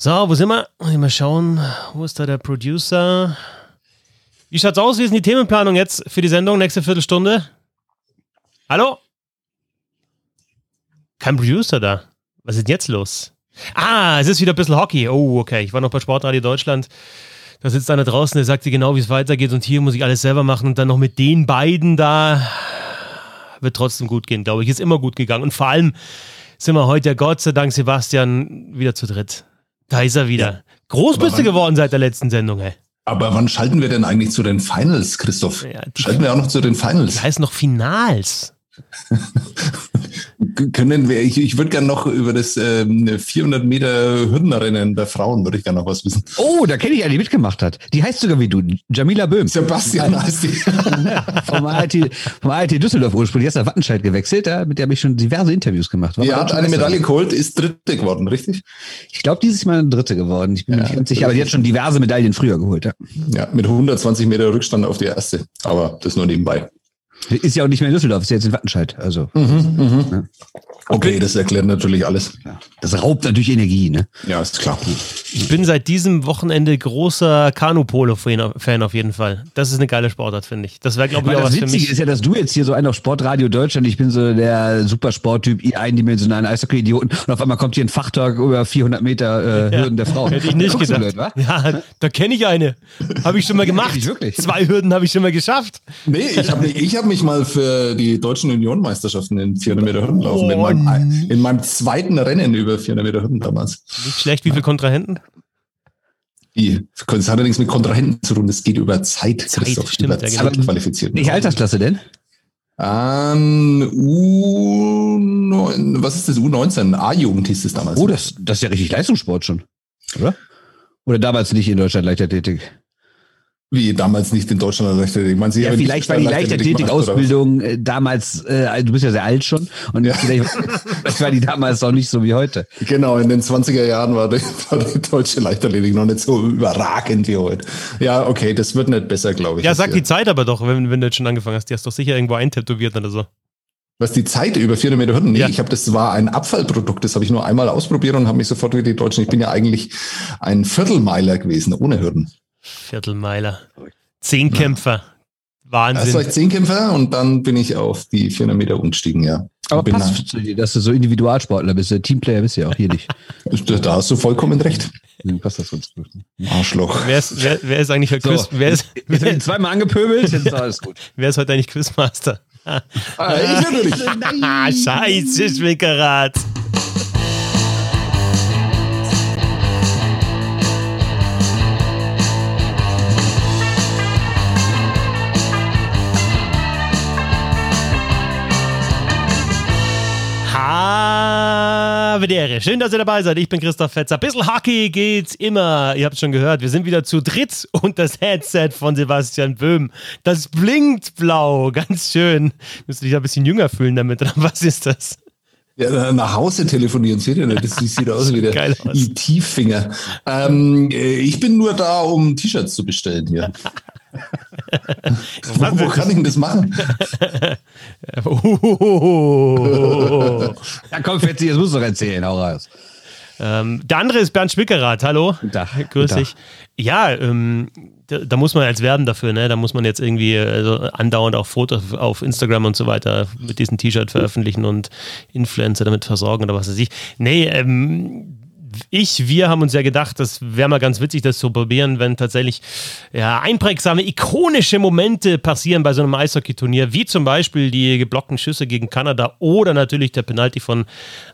So, wo sind wir? Mal schauen, wo ist da der Producer? Wie schaut's aus? Wie ist denn die Themenplanung jetzt für die Sendung? Nächste Viertelstunde? Hallo? Kein Producer da. Was ist denn jetzt los? Ah, es ist wieder ein bisschen Hockey. Oh, okay. Ich war noch bei Sportradio Deutschland. Da sitzt einer draußen, der sagt dir genau, wie es weitergeht und hier muss ich alles selber machen und dann noch mit den beiden da wird trotzdem gut gehen, glaube ich. Ist immer gut gegangen und vor allem sind wir heute Gott sei Dank Sebastian wieder zu dritt. Da ist er wieder. Groß bist du geworden seit der letzten Sendung, ey. Aber wann schalten wir denn eigentlich zu den Finals, Christoph? Ja, schalten wir auch noch zu den Finals. Die heißen noch Finals. Können wir, ich, ich würde gerne noch über das ähm, 400 Meter Hürdenrennen bei Frauen, würde ich gerne noch was wissen. Oh, da kenne ich eine, die mitgemacht hat. Die heißt sogar wie du, Jamila Böhm. Sebastian heißt die. vom, ART, vom ART Düsseldorf ursprünglich. Die ist nach Wattenscheid gewechselt, ja, mit der habe ich schon diverse Interviews gemacht. War die hat eine Medaille geholt, ist dritte geworden, richtig? Ich glaube, dieses Mal eine dritte geworden. Ich bin ja, nicht sicher, aber die hat schon diverse Medaillen früher geholt. Ja, ja mit 120 Meter Rückstand auf die erste. Aber das nur nebenbei. Ist ja auch nicht mehr in Düsseldorf, ist ja jetzt in Wattenscheid. Also. Mhm, mh. ja. Okay, das erklärt natürlich alles. Ja. Das raubt natürlich Energie, ne? Ja, ist klar. Ich bin seit diesem Wochenende großer Kanu-Polo-Fan auf jeden Fall. Das ist eine geile Sportart, finde ich. Das wäre, glaube ich, auch was für mich. Das ist ja, dass du jetzt hier so einen auf Sportradio Deutschland, ich bin so der Supersporttyp, eindimensionalen Eishockey-Idioten und auf einmal kommt hier ein Fachtalk über 400 Meter äh, Hürden der Frau. Hätte ich nicht gedacht. Blöd, ja, da kenne ich eine. Habe ich schon mal gemacht. Ja, wirklich? Zwei Hürden habe ich schon mal geschafft. Nee, ich habe ich hab mich mal für die deutschen Unionmeisterschaften in 400 Meter Hürden laufen oh, in, meinem, in meinem zweiten Rennen über 400 Meter Hürden damals. Nicht schlecht, wie viele Kontrahenten? Wie? Das hat ja nichts mit Kontrahenten zu tun, das geht über Zeit, Zeit Christoph, stimmt, über Zeit genau. qualifiziert. Welche Altersklasse denn? Ähm, U9, was ist das? U19? A-Jugend hieß es damals. Oh, das, das ist ja richtig Leistungssport schon, oder? Oder damals nicht in Deutschland Leichtathletik? Wie damals nicht in Deutschland Leichtathletik. Man ja, vielleicht war die Leichtathletik-Ausbildung äh, damals, äh, du bist ja sehr alt schon, und ja. vielleicht, vielleicht, war die damals auch nicht so wie heute. Genau, in den 20er Jahren war die, war die deutsche Leichtathletik noch nicht so überragend wie heute. Ja, okay, das wird nicht besser, glaube ich. Ja, sag die Zeit aber doch, wenn, wenn du jetzt schon angefangen hast. Die hast doch sicher irgendwo eintätowiert oder so. Was die Zeit über 400 Meter Hürden? Nee, ja. ich habe das war ein Abfallprodukt, das habe ich nur einmal ausprobiert und habe mich sofort wie die Deutschen. Ich bin ja eigentlich ein Viertelmeiler gewesen, ohne Hürden. Viertelmeiler. Zehnkämpfer. Wahnsinn. Erst war ich Zehnkämpfer und dann bin ich auf die 400 Meter umgestiegen, ja. Aber bin passt zu dir, dass du so Individualsportler bist. Teamplayer bist du ja auch hier nicht. da hast du vollkommen recht. Dann passt das ganz gut. Arschloch. Wer ist, wer, wer ist eigentlich für Quiz? So, wer ist, jetzt wer, zweimal angepöbelt, jetzt ist alles gut. wer ist heute eigentlich Quizmaster? ah, ich natürlich. Scheiße, Schwickerat. Belvedere. Schön, dass ihr dabei seid. Ich bin Christoph Fetzer. Bissl Hockey geht's immer. Ihr habt schon gehört. Wir sind wieder zu dritt und das Headset von Sebastian Böhm. Das blinkt blau. Ganz schön. Müsst ihr dich ein bisschen jünger fühlen damit. Was ist das? Ja, nach Hause telefonieren, seht ihr nicht? Das sieht aus wie der IT-Finger. Ähm, äh, ich bin nur da, um T-Shirts zu bestellen hier. Wo, wo kann ich denn das machen? ja, komm, Fetzi, jetzt musst du doch erzählen, hau raus. Ähm, der andere ist Bernd Schwickerath. Hallo. Tag, Grüß dich. Ja, ähm, da, da, muss man als werben dafür, ne? Da muss man jetzt irgendwie also andauernd auch Fotos auf Instagram und so weiter mit diesem T-Shirt veröffentlichen und Influencer damit versorgen oder was weiß ich. Nee, ähm, ich, wir haben uns ja gedacht, das wäre mal ganz witzig, das zu probieren, wenn tatsächlich ja, einprägsame, ikonische Momente passieren bei so einem Eishockey-Turnier, wie zum Beispiel die geblockten Schüsse gegen Kanada oder natürlich der Penalty von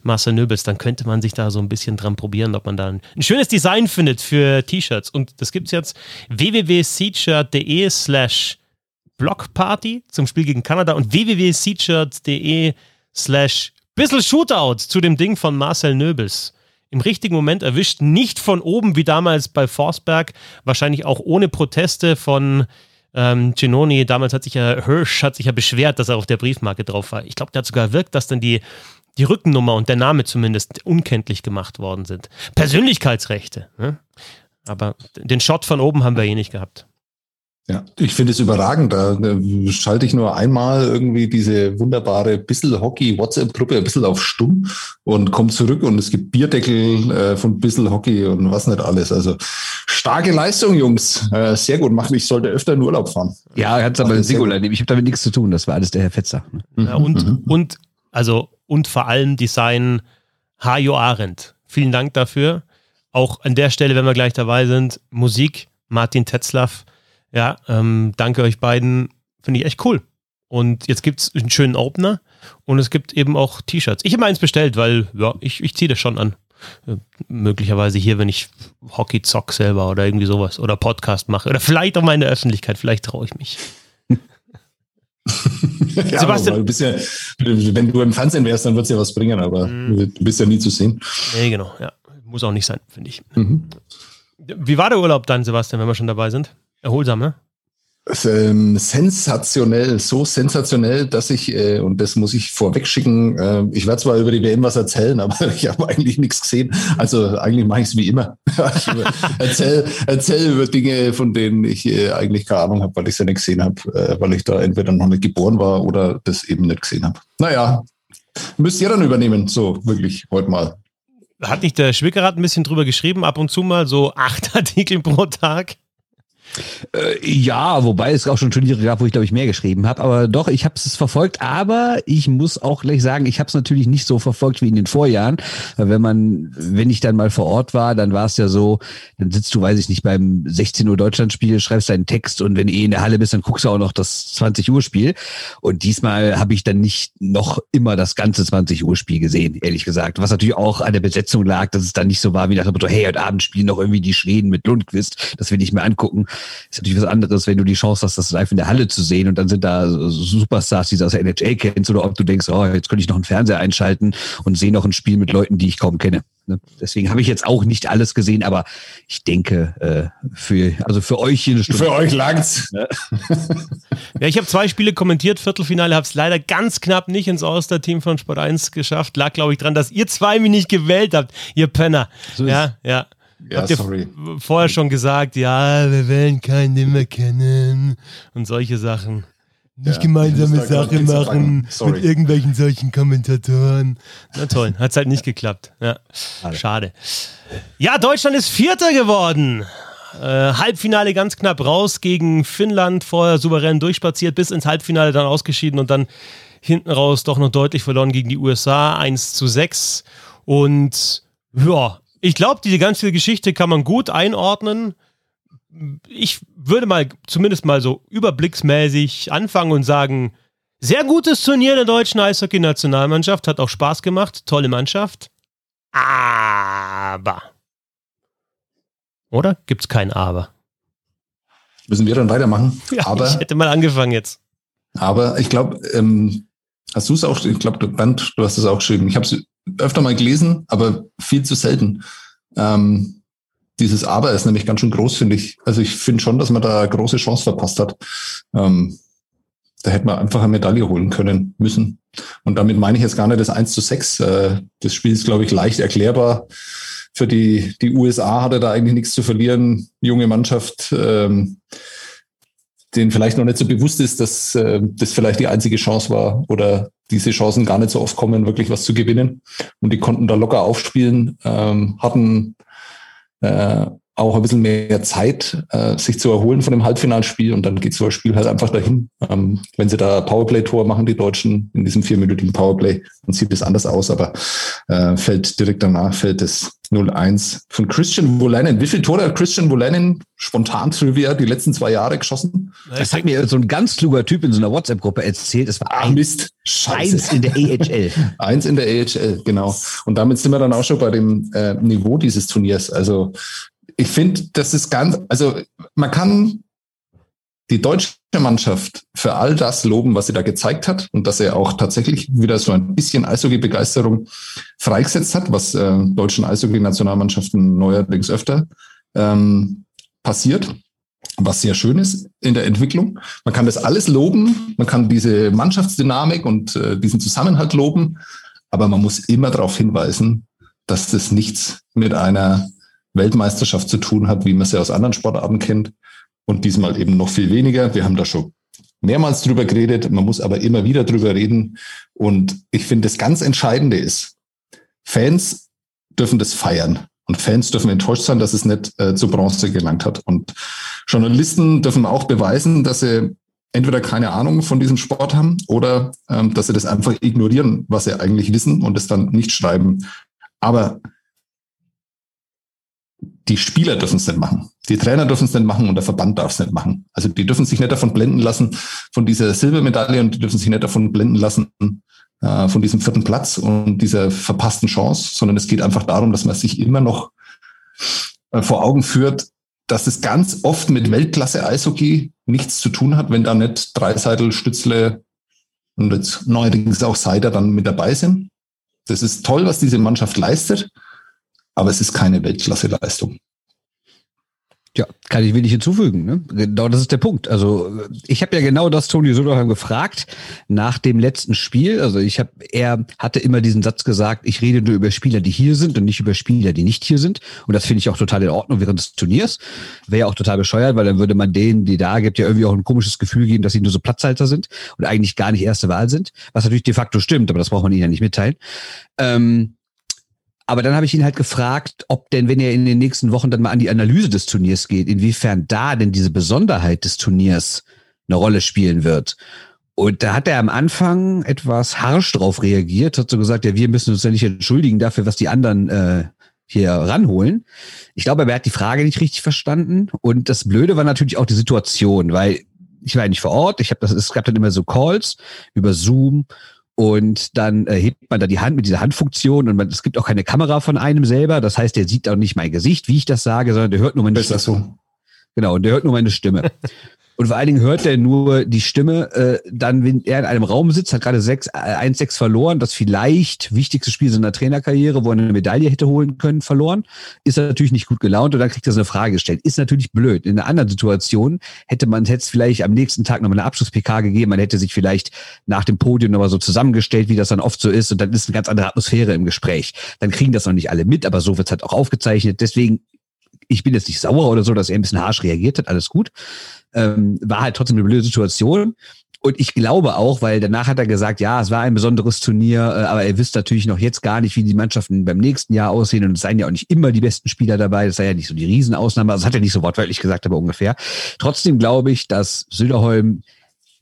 Marcel Nöbels. Dann könnte man sich da so ein bisschen dran probieren, ob man da ein, ein schönes Design findet für T-Shirts. Und das gibt es jetzt www.seatshirt.de slash Blockparty zum Spiel gegen Kanada und www.seatshirt.de slash Bissel Shootout zu dem Ding von Marcel Nöbels im richtigen Moment erwischt, nicht von oben wie damals bei Forsberg, wahrscheinlich auch ohne Proteste von ähm, Genoni. Damals hat sich ja Hirsch hat sich ja beschwert, dass er auf der Briefmarke drauf war. Ich glaube, der hat sogar wirkt, dass dann die die Rückennummer und der Name zumindest unkenntlich gemacht worden sind. Persönlichkeitsrechte. Ne? Aber den Shot von oben haben wir eh nicht gehabt. Ja, ich finde es überragend. Da schalte ich nur einmal irgendwie diese wunderbare Bissel Hockey WhatsApp-Gruppe ein bisschen auf stumm und komme zurück und es gibt Bierdeckel äh, von Bissel Hockey und was nicht alles. Also starke Leistung, Jungs. Äh, sehr gut machen. Ich sollte öfter in Urlaub fahren. Ja, er hat aber Singular nehmen. Ich habe damit nichts zu tun. Das war alles der Herr Fetzer. Ja, und, mhm. und, also, und vor allem Design Hajo Arendt. Vielen Dank dafür. Auch an der Stelle, wenn wir gleich dabei sind, Musik, Martin Tetzlaff ja, ähm, danke euch beiden. Finde ich echt cool. Und jetzt gibt es einen schönen Opener und es gibt eben auch T-Shirts. Ich habe eins bestellt, weil ja, ich, ich ziehe das schon an. Äh, möglicherweise hier, wenn ich Hockey zock selber oder irgendwie sowas oder Podcast mache oder vielleicht auch mal in der Öffentlichkeit, vielleicht traue ich mich. ja, Sebastian, du bist ja, wenn du im Fernsehen wärst, dann wird es ja was bringen, aber mhm. du bist ja nie zu sehen. Nee, genau, ja. Muss auch nicht sein, finde ich. Mhm. Wie war der Urlaub dann, Sebastian, wenn wir schon dabei sind? Erholsam, ne? Ähm, sensationell, so sensationell, dass ich, äh, und das muss ich vorweg schicken, äh, ich werde zwar über die WM was erzählen, aber ich habe eigentlich nichts gesehen. Also eigentlich mache ich es wie immer. erzähl, erzähl über Dinge, von denen ich äh, eigentlich keine Ahnung habe, weil ich sie nicht gesehen habe, äh, weil ich da entweder noch nicht geboren war oder das eben nicht gesehen habe. Naja, müsst ihr dann übernehmen, so wirklich heute mal. Hat nicht der Schwickerath ein bisschen drüber geschrieben, ab und zu mal so acht Artikel pro Tag? Äh, ja, wobei es auch schon Turniere gab, wo ich glaube ich mehr geschrieben habe. Aber doch, ich habe es verfolgt. Aber ich muss auch gleich sagen, ich habe es natürlich nicht so verfolgt wie in den Vorjahren. Wenn man, wenn ich dann mal vor Ort war, dann war es ja so, dann sitzt du, weiß ich nicht, beim 16 Uhr Deutschlandspiel, schreibst deinen Text und wenn eh in der Halle bist, dann guckst du auch noch das 20 Uhr Spiel. Und diesmal habe ich dann nicht noch immer das ganze 20 Uhr Spiel gesehen, ehrlich gesagt. Was natürlich auch an der Besetzung lag, dass es dann nicht so war wie nach dem Motto, hey, heute Abend spielen noch irgendwie die Schweden mit Lundqvist. Das will ich mir angucken. Ist natürlich was anderes, wenn du die Chance hast, das live in der Halle zu sehen und dann sind da Superstars, die du aus der NHL kennst oder ob du denkst, oh, jetzt könnte ich noch einen Fernseher einschalten und sehe noch ein Spiel mit Leuten, die ich kaum kenne. Ne? Deswegen habe ich jetzt auch nicht alles gesehen, aber ich denke, äh, für, also für euch hier eine Stunde. Für euch langt's. Ja, ich habe zwei Spiele kommentiert, Viertelfinale, habe es leider ganz knapp nicht ins All-Star-Team von Sport 1 geschafft. Lag, glaube ich, dran, dass ihr zwei mich nicht gewählt habt, ihr Penner. So ja, ja. Ja, Habt ihr sorry. vorher schon gesagt, ja, wir wollen keinen mehr kennen und solche Sachen. Nicht ja, gemeinsame Sache machen mit irgendwelchen solchen Kommentatoren. Na toll, hat es halt nicht geklappt. Ja, schade. Ja, Deutschland ist Vierter geworden. Äh, Halbfinale ganz knapp raus gegen Finnland, vorher souverän durchspaziert, bis ins Halbfinale dann ausgeschieden und dann hinten raus doch noch deutlich verloren gegen die USA, 1 zu 6. Und ja, ich glaube, diese ganze Geschichte kann man gut einordnen. Ich würde mal zumindest mal so überblicksmäßig anfangen und sagen, sehr gutes Turnier der deutschen Eishockey-Nationalmannschaft, hat auch Spaß gemacht, tolle Mannschaft. Aber. Oder? Gibt es kein Aber? Müssen wir dann weitermachen? Ja, aber, ich hätte mal angefangen jetzt. Aber ich glaube, ähm, hast du es auch, ich glaube, Bernd, du hast es auch geschrieben. Ich habe es öfter mal gelesen, aber viel zu selten. Ähm, dieses Aber ist nämlich ganz schön groß, finde ich. Also ich finde schon, dass man da große Chance verpasst hat. Ähm, da hätte man einfach eine Medaille holen können müssen. Und damit meine ich jetzt gar nicht das 1 zu 6. Äh, das Spiel ist, glaube ich, leicht erklärbar. Für die, die USA hatte da eigentlich nichts zu verlieren. Junge Mannschaft, ähm, denen vielleicht noch nicht so bewusst ist, dass äh, das vielleicht die einzige Chance war oder diese Chancen gar nicht so oft kommen, wirklich was zu gewinnen. Und die konnten da locker aufspielen, ähm, hatten äh, auch ein bisschen mehr Zeit, äh, sich zu erholen von dem Halbfinalspiel und dann geht so ein Spiel halt einfach dahin. Ähm, wenn sie da Powerplay-Tor machen, die Deutschen, in diesem vierminütigen Powerplay, dann sieht es anders aus, aber äh, fällt direkt danach, fällt es 0-1 von Christian Wolanin. Wie viele Tore hat Christian Wolanin spontan Trivia die letzten zwei Jahre geschossen? Das hat mir so ein ganz kluger Typ in so einer WhatsApp-Gruppe erzählt. Es war Ach, Mist. Scheiße. Eins in der AHL. eins in der AHL, genau. Und damit sind wir dann auch schon bei dem äh, Niveau dieses Turniers. Also ich finde, das ist ganz, also man kann die deutsche Mannschaft für all das loben, was sie da gezeigt hat und dass er auch tatsächlich wieder so ein bisschen Eishockey-Begeisterung freigesetzt hat, was äh, deutschen Eishockey-Nationalmannschaften neuerdings öfter ähm, passiert, was sehr schön ist in der Entwicklung. Man kann das alles loben, man kann diese Mannschaftsdynamik und äh, diesen Zusammenhalt loben, aber man muss immer darauf hinweisen, dass das nichts mit einer Weltmeisterschaft zu tun hat, wie man sie aus anderen Sportarten kennt. und diesmal eben noch viel weniger. Wir haben da schon mehrmals drüber geredet, man muss aber immer wieder drüber reden. Und ich finde, das ganz Entscheidende ist, Fans dürfen das feiern. Und Fans dürfen enttäuscht sein, dass es nicht äh, zu Bronze gelangt hat. Und Journalisten dürfen auch beweisen, dass sie entweder keine Ahnung von diesem Sport haben oder ähm, dass sie das einfach ignorieren, was sie eigentlich wissen und es dann nicht schreiben. Aber die Spieler dürfen es nicht machen. Die Trainer dürfen es nicht machen und der Verband darf es nicht machen. Also die dürfen sich nicht davon blenden lassen von dieser Silbermedaille und die dürfen sich nicht davon blenden lassen äh, von diesem vierten Platz und dieser verpassten Chance, sondern es geht einfach darum, dass man sich immer noch äh, vor Augen führt, dass es ganz oft mit Weltklasse Eishockey nichts zu tun hat, wenn da nicht Dreiseitel, Stützle und jetzt neuerdings auch Seider dann mit dabei sind. Das ist toll, was diese Mannschaft leistet aber es ist keine Weltklasse-Leistung. Ja, kann ich wenig hinzufügen. Ne? Genau, das ist der Punkt. Also ich habe ja genau das Toni Söderheim gefragt nach dem letzten Spiel. Also ich habe, er hatte immer diesen Satz gesagt: Ich rede nur über Spieler, die hier sind und nicht über Spieler, die nicht hier sind. Und das finde ich auch total in Ordnung während des Turniers. Wäre ja auch total bescheuert, weil dann würde man denen, die da gibt, ja irgendwie auch ein komisches Gefühl geben, dass sie nur so Platzhalter sind und eigentlich gar nicht erste Wahl sind. Was natürlich de facto stimmt, aber das braucht man ihnen ja nicht mitteilen. Ähm, aber dann habe ich ihn halt gefragt, ob denn, wenn er in den nächsten Wochen dann mal an die Analyse des Turniers geht, inwiefern da denn diese Besonderheit des Turniers eine Rolle spielen wird. Und da hat er am Anfang etwas harsch drauf reagiert, hat so gesagt, ja, wir müssen uns ja nicht entschuldigen dafür, was die anderen äh, hier ranholen. Ich glaube, er hat die Frage nicht richtig verstanden. Und das Blöde war natürlich auch die Situation, weil ich war ja nicht vor Ort. Ich habe das, es gab dann immer so Calls über Zoom und dann äh, hebt man da die Hand mit dieser Handfunktion und man, es gibt auch keine Kamera von einem selber. Das heißt, der sieht auch nicht mein Gesicht, wie ich das sage, sondern der hört nur meine Stimme. So. Genau, und der hört nur meine Stimme. Und vor allen Dingen hört er nur die Stimme, äh, dann, wenn er in einem Raum sitzt, hat gerade 1-6 äh, verloren, das vielleicht wichtigste Spiel seiner Trainerkarriere, wo er eine Medaille hätte holen können, verloren, ist er natürlich nicht gut gelaunt und dann kriegt er so eine Frage gestellt. Ist natürlich blöd. In einer anderen Situation hätte man es vielleicht am nächsten Tag nochmal eine Abschluss-PK gegeben, man hätte sich vielleicht nach dem Podium nochmal so zusammengestellt, wie das dann oft so ist, und dann ist eine ganz andere Atmosphäre im Gespräch. Dann kriegen das noch nicht alle mit, aber so wird es halt auch aufgezeichnet. Deswegen ich bin jetzt nicht sauer oder so, dass er ein bisschen harsch reagiert hat, alles gut. Ähm, war halt trotzdem eine blöde Situation. Und ich glaube auch, weil danach hat er gesagt, ja, es war ein besonderes Turnier, äh, aber er wisst natürlich noch jetzt gar nicht, wie die Mannschaften beim nächsten Jahr aussehen. Und es seien ja auch nicht immer die besten Spieler dabei. Das sei ja nicht so die Riesenausnahme. Also das hat er nicht so wortwörtlich gesagt, aber ungefähr. Trotzdem glaube ich, dass Söderholm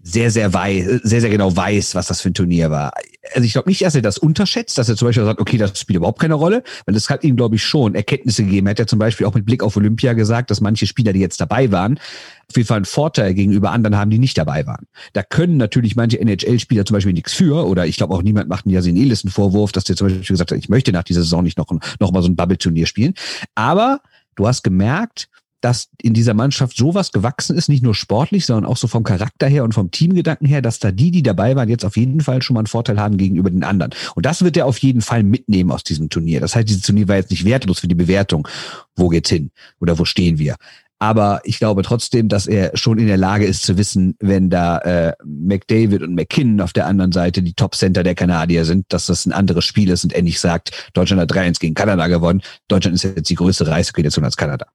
sehr, sehr weiß, sehr, sehr genau weiß, was das für ein Turnier war. Also ich glaube nicht, dass er das unterschätzt, dass er zum Beispiel sagt, okay, das spielt überhaupt keine Rolle, weil das hat ihm, glaube ich, schon Erkenntnisse gegeben. Er hat ja zum Beispiel auch mit Blick auf Olympia gesagt, dass manche Spieler, die jetzt dabei waren, auf jeden Fall einen Vorteil gegenüber anderen haben, die nicht dabei waren. Da können natürlich manche NHL-Spieler zum Beispiel nichts für, oder ich glaube auch niemand macht einen Yasin Elis einen Vorwurf, dass der zum Beispiel gesagt hat, ich möchte nach dieser Saison nicht noch, noch mal so ein Bubble-Turnier spielen. Aber du hast gemerkt, dass in dieser Mannschaft sowas gewachsen ist, nicht nur sportlich, sondern auch so vom Charakter her und vom Teamgedanken her, dass da die, die dabei waren, jetzt auf jeden Fall schon mal einen Vorteil haben gegenüber den anderen. Und das wird er auf jeden Fall mitnehmen aus diesem Turnier. Das heißt, dieses Turnier war jetzt nicht wertlos für die Bewertung. Wo geht's hin? Oder wo stehen wir? Aber ich glaube trotzdem, dass er schon in der Lage ist zu wissen, wenn da äh, McDavid und McKinnon auf der anderen Seite die Top-Center der Kanadier sind, dass das ein anderes Spiel ist und er nicht sagt, Deutschland hat 3-1 gegen Kanada gewonnen. Deutschland ist jetzt die größere Reisegration als Kanada.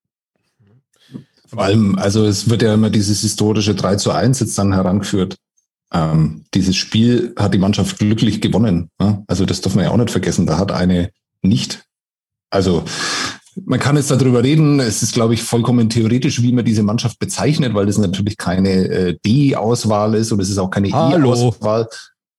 Vor allem, also es wird ja immer dieses historische 3 zu 1 jetzt dann herangeführt. Ähm, dieses Spiel hat die Mannschaft glücklich gewonnen. Ne? Also das darf man ja auch nicht vergessen. Da hat eine nicht. Also man kann jetzt darüber reden. Es ist, glaube ich, vollkommen theoretisch, wie man diese Mannschaft bezeichnet, weil das natürlich keine äh, D-Auswahl ist und es ist auch keine E-Auswahl.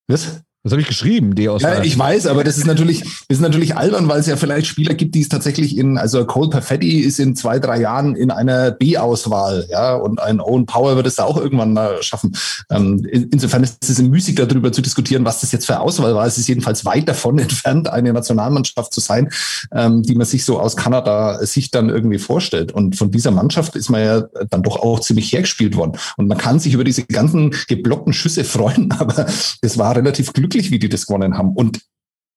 Was? Das habe ich geschrieben, die aus. Ja, ich weiß, aber das ist natürlich, das ist natürlich albern, weil es ja vielleicht Spieler gibt, die es tatsächlich in, also Cole Perfetti ist in zwei, drei Jahren in einer B-Auswahl, ja, und ein Owen Power wird es da auch irgendwann mal schaffen. Ähm, insofern ist es müßig darüber zu diskutieren, was das jetzt für Auswahl war. Es ist jedenfalls weit davon entfernt, eine Nationalmannschaft zu sein, ähm, die man sich so aus Kanada sich dann irgendwie vorstellt. Und von dieser Mannschaft ist man ja dann doch auch ziemlich hergespielt worden. Und man kann sich über diese ganzen geblockten Schüsse freuen, aber es war relativ glücklich glücklich, wie die das gewonnen haben. Und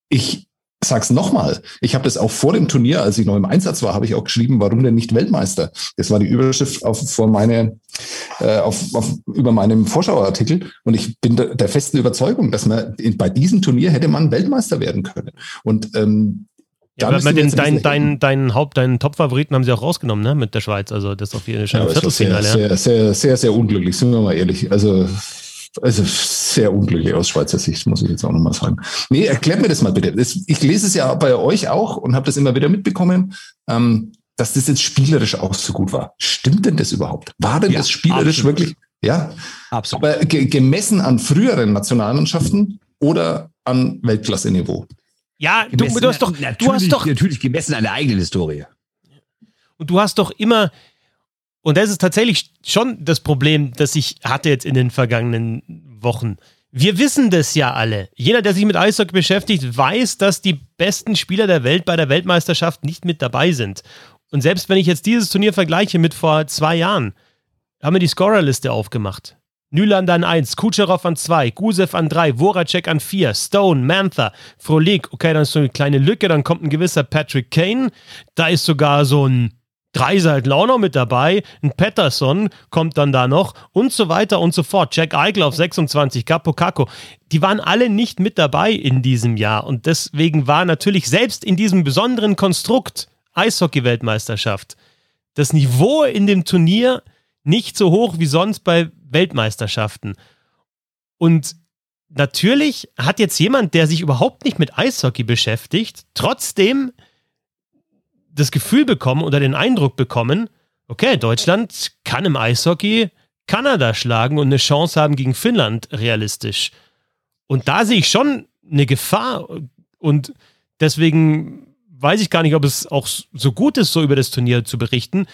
ich sag's nochmal, ich habe das auch vor dem Turnier, als ich noch im Einsatz war, habe ich auch geschrieben, warum denn nicht Weltmeister? Das war die Überschrift auf, vor meine, äh, auf, auf, über meinem Vorschauartikel. Und ich bin der, der festen Überzeugung, dass man in, bei diesem Turnier hätte man Weltmeister werden können. Und ähm, Ja, aber den, deinen dein, dein Haupt, deinen Top-Favoriten haben sie auch rausgenommen, ne? Mit der Schweiz. Also das ist auf jeden Fall ja, Viertelfinale. Sehr, sehr, sehr, sehr, sehr unglücklich, sind wir mal ehrlich. Also also sehr unglücklich aus Schweizer Sicht, muss ich jetzt auch nochmal sagen. Nee, erklärt mir das mal bitte. Ich lese es ja bei euch auch und habe das immer wieder mitbekommen, ähm, dass das jetzt spielerisch auch so gut war. Stimmt denn das überhaupt? War denn ja, das spielerisch absolut. wirklich? Ja, absolut. Aber ge gemessen an früheren Nationalmannschaften oder an Weltklasse-Niveau? Ja, du, du, hast doch, du hast doch natürlich gemessen an der eigenen Historie. Und du hast doch immer und das ist tatsächlich schon das Problem, das ich hatte jetzt in den vergangenen Wochen. Wir wissen das ja alle. Jeder, der sich mit Eishockey beschäftigt, weiß, dass die besten Spieler der Welt bei der Weltmeisterschaft nicht mit dabei sind. Und selbst wenn ich jetzt dieses Turnier vergleiche mit vor zwei Jahren, haben wir die Scorerliste aufgemacht. Nylander an 1, Kucherov an 2, Gusev an 3, Voracek an 4, Stone, Mantha, Frolik, okay, dann ist so eine kleine Lücke, dann kommt ein gewisser Patrick Kane, da ist sogar so ein Dreiseitel auch noch mit dabei, ein Patterson kommt dann da noch und so weiter und so fort. Jack Eichel auf 26, Capo Caco. Die waren alle nicht mit dabei in diesem Jahr und deswegen war natürlich selbst in diesem besonderen Konstrukt Eishockey-Weltmeisterschaft das Niveau in dem Turnier nicht so hoch wie sonst bei Weltmeisterschaften. Und natürlich hat jetzt jemand, der sich überhaupt nicht mit Eishockey beschäftigt, trotzdem das Gefühl bekommen oder den Eindruck bekommen, okay, Deutschland kann im Eishockey Kanada schlagen und eine Chance haben gegen Finnland realistisch. Und da sehe ich schon eine Gefahr und deswegen weiß ich gar nicht, ob es auch so gut ist, so über das Turnier zu berichten,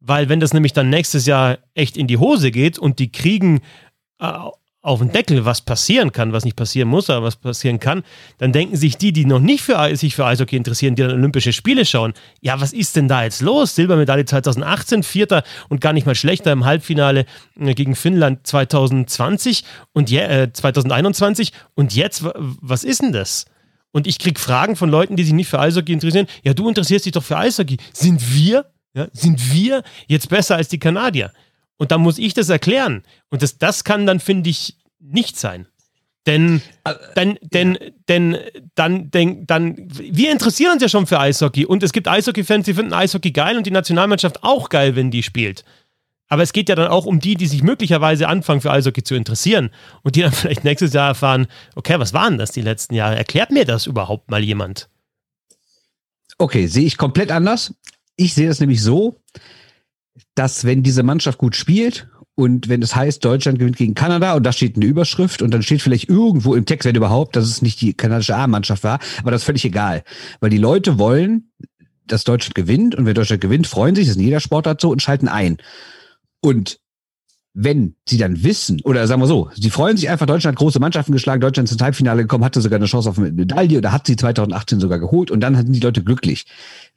weil wenn das nämlich dann nächstes Jahr echt in die Hose geht und die kriegen äh, auf den Deckel, was passieren kann, was nicht passieren muss, aber was passieren kann, dann denken sich die, die noch nicht für, sich für Eishockey interessieren, die dann Olympische Spiele schauen, ja, was ist denn da jetzt los? Silbermedaille 2018, Vierter und gar nicht mal schlechter im Halbfinale äh, gegen Finnland 2020 und je, äh, 2021 und jetzt, was ist denn das? Und ich kriege Fragen von Leuten, die sich nicht für Eishockey interessieren. Ja, du interessierst dich doch für Eishockey. Sind wir, ja, sind wir jetzt besser als die Kanadier? Und dann muss ich das erklären. Und das, das kann dann, finde ich, nicht sein. Denn, denn, denn, denn, dann, denn, dann, wir interessieren uns ja schon für Eishockey und es gibt Eishockey-Fans, die finden Eishockey geil und die Nationalmannschaft auch geil, wenn die spielt. Aber es geht ja dann auch um die, die sich möglicherweise anfangen für Eishockey zu interessieren und die dann vielleicht nächstes Jahr erfahren, okay, was waren das die letzten Jahre? Erklärt mir das überhaupt mal jemand? Okay, sehe ich komplett anders. Ich sehe das nämlich so, dass wenn diese Mannschaft gut spielt und wenn es heißt, Deutschland gewinnt gegen Kanada und da steht eine Überschrift und dann steht vielleicht irgendwo im Text, wenn überhaupt, dass es nicht die kanadische A-Mannschaft war, aber das ist völlig egal. Weil die Leute wollen, dass Deutschland gewinnt und wenn Deutschland gewinnt, freuen sich, das ist in jeder Sportart so und schalten ein. Und wenn sie dann wissen, oder sagen wir so, sie freuen sich einfach, Deutschland hat große Mannschaften geschlagen, Deutschland ist ins Halbfinale gekommen, hatte sogar eine Chance auf eine Medaille oder hat sie 2018 sogar geholt und dann hatten die Leute glücklich.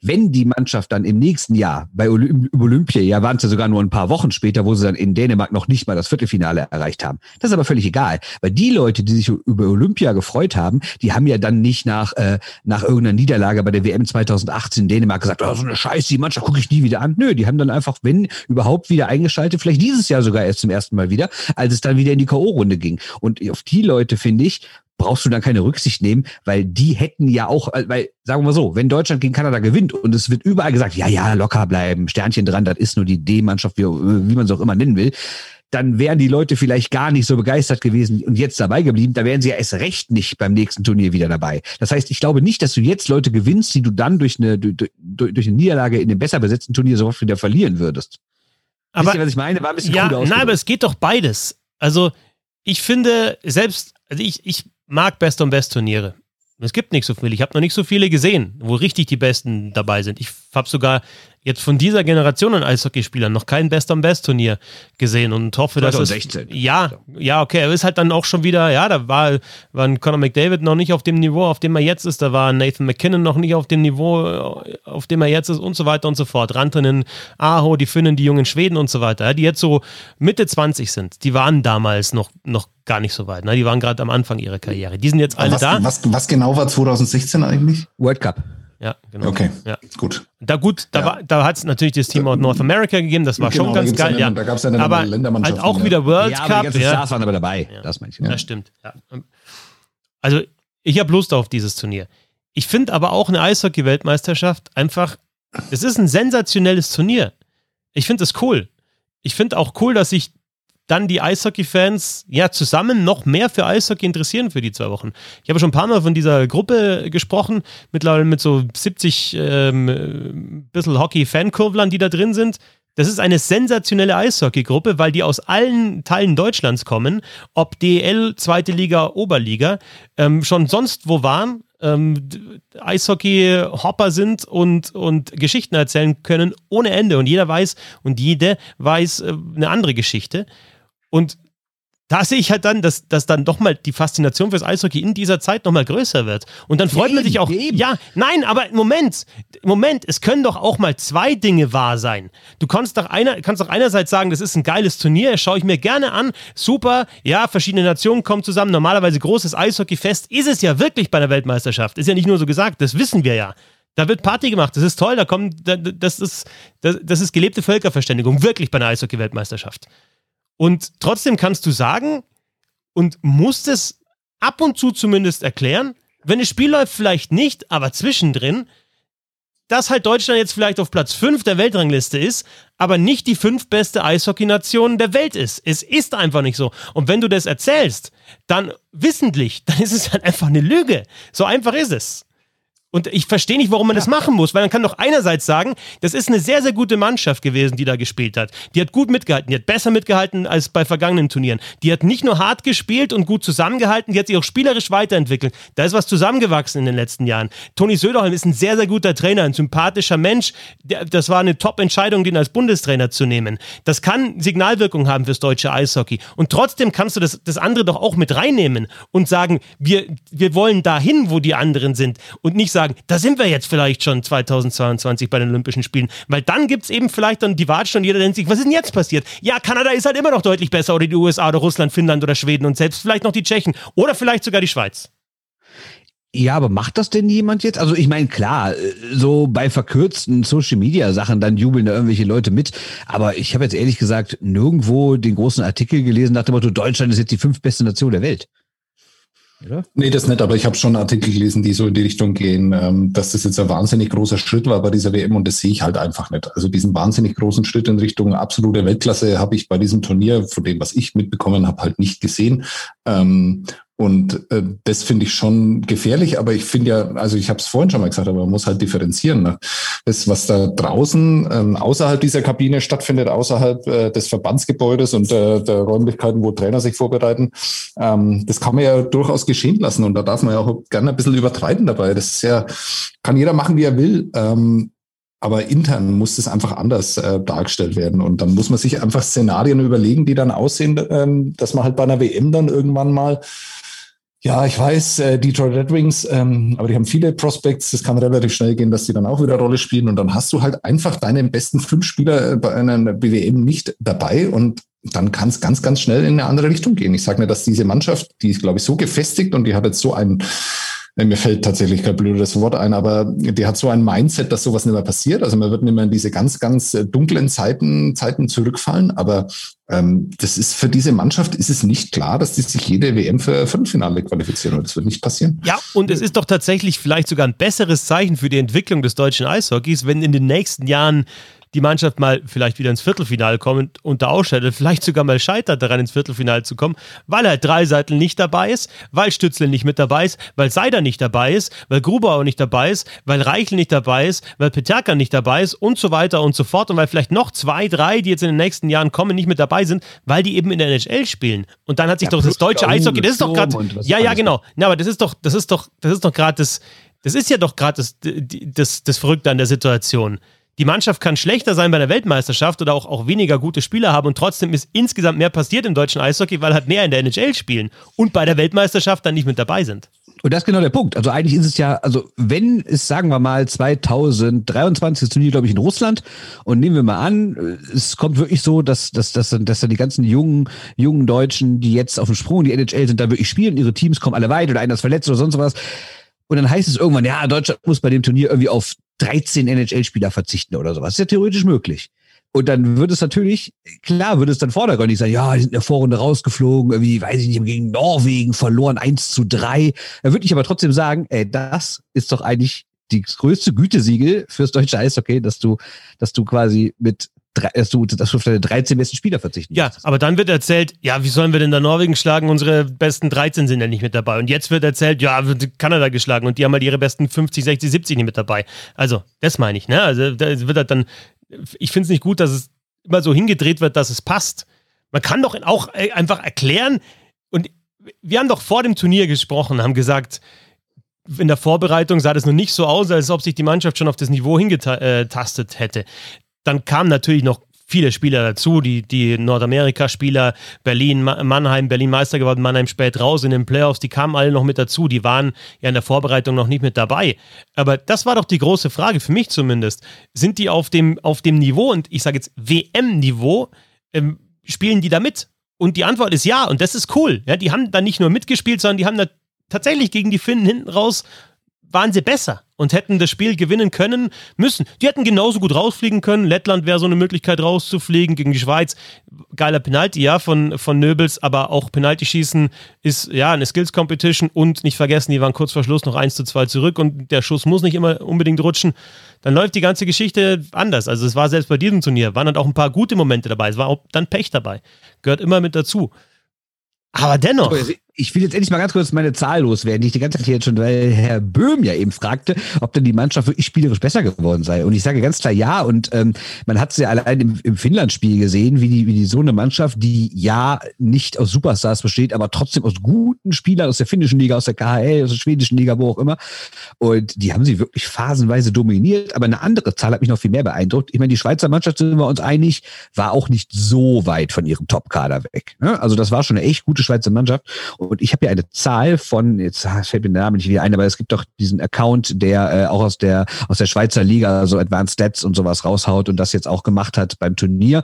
Wenn die Mannschaft dann im nächsten Jahr bei Olympia, ja waren es ja sogar nur ein paar Wochen später, wo sie dann in Dänemark noch nicht mal das Viertelfinale erreicht haben. Das ist aber völlig egal, weil die Leute, die sich über Olympia gefreut haben, die haben ja dann nicht nach, äh, nach irgendeiner Niederlage bei der WM 2018 in Dänemark gesagt, oh, so eine Scheiße, die Mannschaft gucke ich nie wieder an. Nö, die haben dann einfach, wenn überhaupt, wieder eingeschaltet, vielleicht dieses Jahr sogar erst zum ersten Mal wieder, als es dann wieder in die K.O.-Runde ging. Und auf die Leute, finde ich, brauchst du dann keine Rücksicht nehmen, weil die hätten ja auch, äh, weil, sagen wir mal so, wenn Deutschland gegen Kanada gewinnt und es wird überall gesagt, ja, ja, locker bleiben, Sternchen dran, das ist nur die D-Mannschaft, wie, wie man es auch immer nennen will, dann wären die Leute vielleicht gar nicht so begeistert gewesen und jetzt dabei geblieben, da wären sie ja erst recht nicht beim nächsten Turnier wieder dabei. Das heißt, ich glaube nicht, dass du jetzt Leute gewinnst, die du dann durch eine, durch, durch eine Niederlage in dem besser besetzten Turnier sofort wieder verlieren würdest. Aber, Wisst ihr, was ich meine? War ein bisschen ja, nein, aber es geht doch beides. Also, ich finde, selbst, also ich, ich mag Best on Best Turniere. Es gibt nicht so viele. Ich habe noch nicht so viele gesehen, wo richtig die Besten dabei sind. Ich habe sogar jetzt von dieser Generation an Eishockeyspielern noch kein Best on Best Turnier gesehen und hoffe, dass es ja, ja, okay, er ist halt dann auch schon wieder, ja, da war, war ein Conor McDavid noch nicht auf dem Niveau, auf dem er jetzt ist, da war Nathan McKinnon noch nicht auf dem Niveau, auf dem er jetzt ist und so weiter und so fort. Rantanen, Aho, die Finnen, die jungen Schweden und so weiter, die jetzt so Mitte 20 sind, die waren damals noch, noch gar nicht so weit, ne? die waren gerade am Anfang ihrer Karriere. Die sind jetzt alle was, da. Was, was genau war 2016 eigentlich? World Cup. Ja, genau. Okay, ja. gut. Da gut, da, ja. da hat es natürlich das Team aus North America gegeben, das war genau, schon ganz geil. Ja, da gab es ja eine aber Halt auch wieder World ja, Cup. Aber die Stars waren aber dabei, ja. das meine ich. Ja. Das stimmt. Ja. Also ich habe Lust auf dieses Turnier. Ich finde aber auch eine Eishockey-Weltmeisterschaft einfach, es ist ein sensationelles Turnier. Ich finde das cool. Ich finde auch cool, dass sich dann die Eishockey-Fans ja zusammen noch mehr für Eishockey interessieren für die zwei Wochen. Ich habe schon ein paar Mal von dieser Gruppe gesprochen, mittlerweile mit so 70 ähm, bisschen Hockey-Fankurvlern, die da drin sind. Das ist eine sensationelle Eishockey-Gruppe, weil die aus allen Teilen Deutschlands kommen, ob DL, zweite Liga, Oberliga, ähm, schon sonst wo waren, ähm, Eishockey-Hopper sind und, und Geschichten erzählen können ohne Ende. Und jeder weiß und jede weiß äh, eine andere Geschichte. Und da sehe ich halt dann, dass, dass dann doch mal die Faszination fürs Eishockey in dieser Zeit noch mal größer wird. Und dann freut man sich auch. Eben. Ja, nein, aber Moment, Moment, es können doch auch mal zwei Dinge wahr sein. Du kannst doch, einer, kannst doch einerseits sagen, das ist ein geiles Turnier, schaue ich mir gerne an, super, ja, verschiedene Nationen kommen zusammen, normalerweise großes Eishockeyfest, ist es ja wirklich bei der Weltmeisterschaft. Ist ja nicht nur so gesagt, das wissen wir ja. Da wird Party gemacht, das ist toll, da kommen, das ist, das ist gelebte Völkerverständigung, wirklich bei einer Eishockey-Weltmeisterschaft. Und trotzdem kannst du sagen und musst es ab und zu zumindest erklären, wenn das Spiel läuft vielleicht nicht, aber zwischendrin, dass halt Deutschland jetzt vielleicht auf Platz 5 der Weltrangliste ist, aber nicht die fünf beste Eishockey-Nation der Welt ist. Es ist einfach nicht so. Und wenn du das erzählst, dann wissentlich, dann ist es halt einfach eine Lüge. So einfach ist es. Und ich verstehe nicht, warum man ja. das machen muss, weil man kann doch einerseits sagen, das ist eine sehr, sehr gute Mannschaft gewesen, die da gespielt hat. Die hat gut mitgehalten, die hat besser mitgehalten als bei vergangenen Turnieren. Die hat nicht nur hart gespielt und gut zusammengehalten, die hat sich auch spielerisch weiterentwickelt. Da ist was zusammengewachsen in den letzten Jahren. Toni Söderholm ist ein sehr, sehr guter Trainer, ein sympathischer Mensch. Das war eine Top-Entscheidung, den als Bundestrainer zu nehmen. Das kann Signalwirkung haben fürs deutsche Eishockey. Und trotzdem kannst du das, das andere doch auch mit reinnehmen und sagen, wir, wir wollen dahin, wo die anderen sind und nicht sagen, sagen, da sind wir jetzt vielleicht schon 2022 bei den Olympischen Spielen. Weil dann gibt es eben vielleicht dann die Watschen und jeder denkt sich, was ist denn jetzt passiert? Ja, Kanada ist halt immer noch deutlich besser oder die USA oder Russland, Finnland oder Schweden und selbst vielleicht noch die Tschechen oder vielleicht sogar die Schweiz. Ja, aber macht das denn jemand jetzt? Also ich meine, klar, so bei verkürzten Social-Media-Sachen, dann jubeln da irgendwelche Leute mit. Aber ich habe jetzt ehrlich gesagt nirgendwo den großen Artikel gelesen nach dem Motto, Deutschland ist jetzt die fünf beste Nation der Welt. Oder? Nee, das nicht, aber ich habe schon Artikel gelesen, die so in die Richtung gehen, ähm, dass das jetzt ein wahnsinnig großer Schritt war bei dieser WM und das sehe ich halt einfach nicht. Also diesen wahnsinnig großen Schritt in Richtung absolute Weltklasse habe ich bei diesem Turnier, von dem, was ich mitbekommen habe, halt nicht gesehen. Und äh, das finde ich schon gefährlich, aber ich finde ja, also ich habe es vorhin schon mal gesagt, aber man muss halt differenzieren. Ne? Das, was da draußen ähm, außerhalb dieser Kabine stattfindet, außerhalb äh, des Verbandsgebäudes und äh, der Räumlichkeiten, wo Trainer sich vorbereiten, ähm, das kann man ja durchaus geschehen lassen. Und da darf man ja auch gerne ein bisschen übertreiben dabei. Das ist ja, kann jeder machen, wie er will. Ähm, aber intern muss das einfach anders äh, dargestellt werden. Und dann muss man sich einfach Szenarien überlegen, die dann aussehen, ähm, dass man halt bei einer WM dann irgendwann mal ja, ich weiß, äh, Detroit Red Wings, ähm, aber die haben viele Prospects. Das kann relativ schnell gehen, dass die dann auch wieder Rolle spielen. Und dann hast du halt einfach deine besten fünf Spieler äh, bei einer BWM nicht dabei. Und dann kann es ganz, ganz schnell in eine andere Richtung gehen. Ich sage nicht, dass diese Mannschaft, die ist, glaube ich, so gefestigt und die hat jetzt so einen mir fällt tatsächlich kein blödes Wort ein, aber die hat so ein Mindset, dass sowas nicht mehr passiert. Also man wird nicht mehr in diese ganz, ganz äh, dunklen Zeiten, Zeiten zurückfallen. Aber ähm, das ist für diese Mannschaft ist es nicht klar, dass die sich jede WM für Viertelfinale qualifizieren. Das wird nicht passieren. Ja, und es ist doch tatsächlich vielleicht sogar ein besseres Zeichen für die Entwicklung des deutschen Eishockeys, wenn in den nächsten Jahren die Mannschaft mal vielleicht wieder ins Viertelfinale kommt und da ausscheidet, vielleicht sogar mal scheitert daran ins Viertelfinale zu kommen, weil halt Dreiseitel nicht dabei ist, weil Stützle nicht mit dabei ist, weil Seider nicht dabei ist, weil Gruber auch nicht dabei ist, weil Reichel nicht dabei ist, weil Peterka nicht dabei ist und so weiter und so fort. Und weil vielleicht noch zwei, drei, die jetzt in den nächsten Jahren kommen, nicht mit dabei sind, weil die eben in der NHL spielen. Und dann hat sich ja, doch das deutsche Eishockey, das ist doch gerade, ja, ja, genau, ja, aber das ist doch, das ist doch, das ist doch gerade das, das ist ja doch gerade das, das, das Verrückte an der Situation die Mannschaft kann schlechter sein bei der Weltmeisterschaft oder auch, auch weniger gute Spieler haben und trotzdem ist insgesamt mehr passiert im deutschen Eishockey, weil halt mehr in der NHL spielen und bei der Weltmeisterschaft dann nicht mit dabei sind. Und das ist genau der Punkt. Also eigentlich ist es ja, also wenn es, sagen wir mal, 2023 ist Turnier, glaube ich, in Russland und nehmen wir mal an, es kommt wirklich so, dass, dass, dass, dass dann die ganzen jungen, jungen Deutschen, die jetzt auf dem Sprung in die NHL sind, da wirklich spielen, ihre Teams kommen alle weit oder einer ist verletzt oder sonst was. Und dann heißt es irgendwann, ja, Deutschland muss bei dem Turnier irgendwie auf 13 NHL-Spieler verzichten oder sowas. Ist ja theoretisch möglich. Und dann würde es natürlich, klar, würde es dann vordergründig sein, ja, die sind in der Vorrunde rausgeflogen, irgendwie, weiß ich nicht, gegen Norwegen verloren, 1 zu 3. Da würde ich aber trotzdem sagen, ey, das ist doch eigentlich die größte Gütesiegel fürs deutsche Eishockey, dass du, dass du quasi mit dass du, dass du auf deine 13 besten Spieler verzichten Ja, musst. aber dann wird erzählt, ja, wie sollen wir denn da Norwegen schlagen? Unsere besten 13 sind ja nicht mit dabei. Und jetzt wird erzählt, ja, wird Kanada geschlagen und die haben halt ihre besten 50, 60, 70 nicht mit dabei. Also, das meine ich, ne? Also, da wird halt dann, ich finde es nicht gut, dass es immer so hingedreht wird, dass es passt. Man kann doch auch äh, einfach erklären, und wir haben doch vor dem Turnier gesprochen, haben gesagt, in der Vorbereitung sah das noch nicht so aus, als ob sich die Mannschaft schon auf das Niveau hingetastet hätte. Dann kamen natürlich noch viele Spieler dazu, die, die Nordamerika-Spieler, Berlin, Mannheim, Berlin Meister geworden, Mannheim spät raus in den Playoffs, die kamen alle noch mit dazu, die waren ja in der Vorbereitung noch nicht mit dabei. Aber das war doch die große Frage, für mich zumindest. Sind die auf dem, auf dem Niveau, und ich sage jetzt WM-Niveau, ähm, spielen die da mit? Und die Antwort ist ja, und das ist cool. Ja, die haben da nicht nur mitgespielt, sondern die haben da tatsächlich gegen die Finnen hinten raus waren sie besser und hätten das Spiel gewinnen können müssen. Die hätten genauso gut rausfliegen können. Lettland wäre so eine Möglichkeit rauszufliegen gegen die Schweiz. Geiler Penalty, ja, von, von Nöbels, aber auch Penalty-Schießen ist ja eine Skills-Competition und nicht vergessen, die waren kurz vor Schluss noch 1 zu 2 zurück und der Schuss muss nicht immer unbedingt rutschen. Dann läuft die ganze Geschichte anders. Also es war selbst bei diesem Turnier, waren dann auch ein paar gute Momente dabei. Es war auch dann Pech dabei. Gehört immer mit dazu. Aber dennoch ich will jetzt endlich mal ganz kurz meine Zahl loswerden, die ich die ganze Zeit jetzt schon, weil Herr Böhm ja eben fragte, ob denn die Mannschaft wirklich spielerisch besser geworden sei. Und ich sage ganz klar ja. Und ähm, man hat es ja allein im, im Finnland-Spiel gesehen, wie die, wie die so eine Mannschaft, die ja nicht aus Superstars besteht, aber trotzdem aus guten Spielern aus der finnischen Liga, aus der KHL, aus der schwedischen Liga, wo auch immer. Und die haben sie wirklich phasenweise dominiert. Aber eine andere Zahl hat mich noch viel mehr beeindruckt. Ich meine, die Schweizer Mannschaft, sind wir uns einig, war auch nicht so weit von ihrem Top-Kader weg. Ne? Also das war schon eine echt gute Schweizer Mannschaft. Und ich habe ja eine Zahl von, jetzt fällt mir der Name nicht wieder ein, aber es gibt doch diesen Account, der äh, auch aus der, aus der Schweizer Liga, so Advanced Stats und sowas raushaut und das jetzt auch gemacht hat beim Turnier.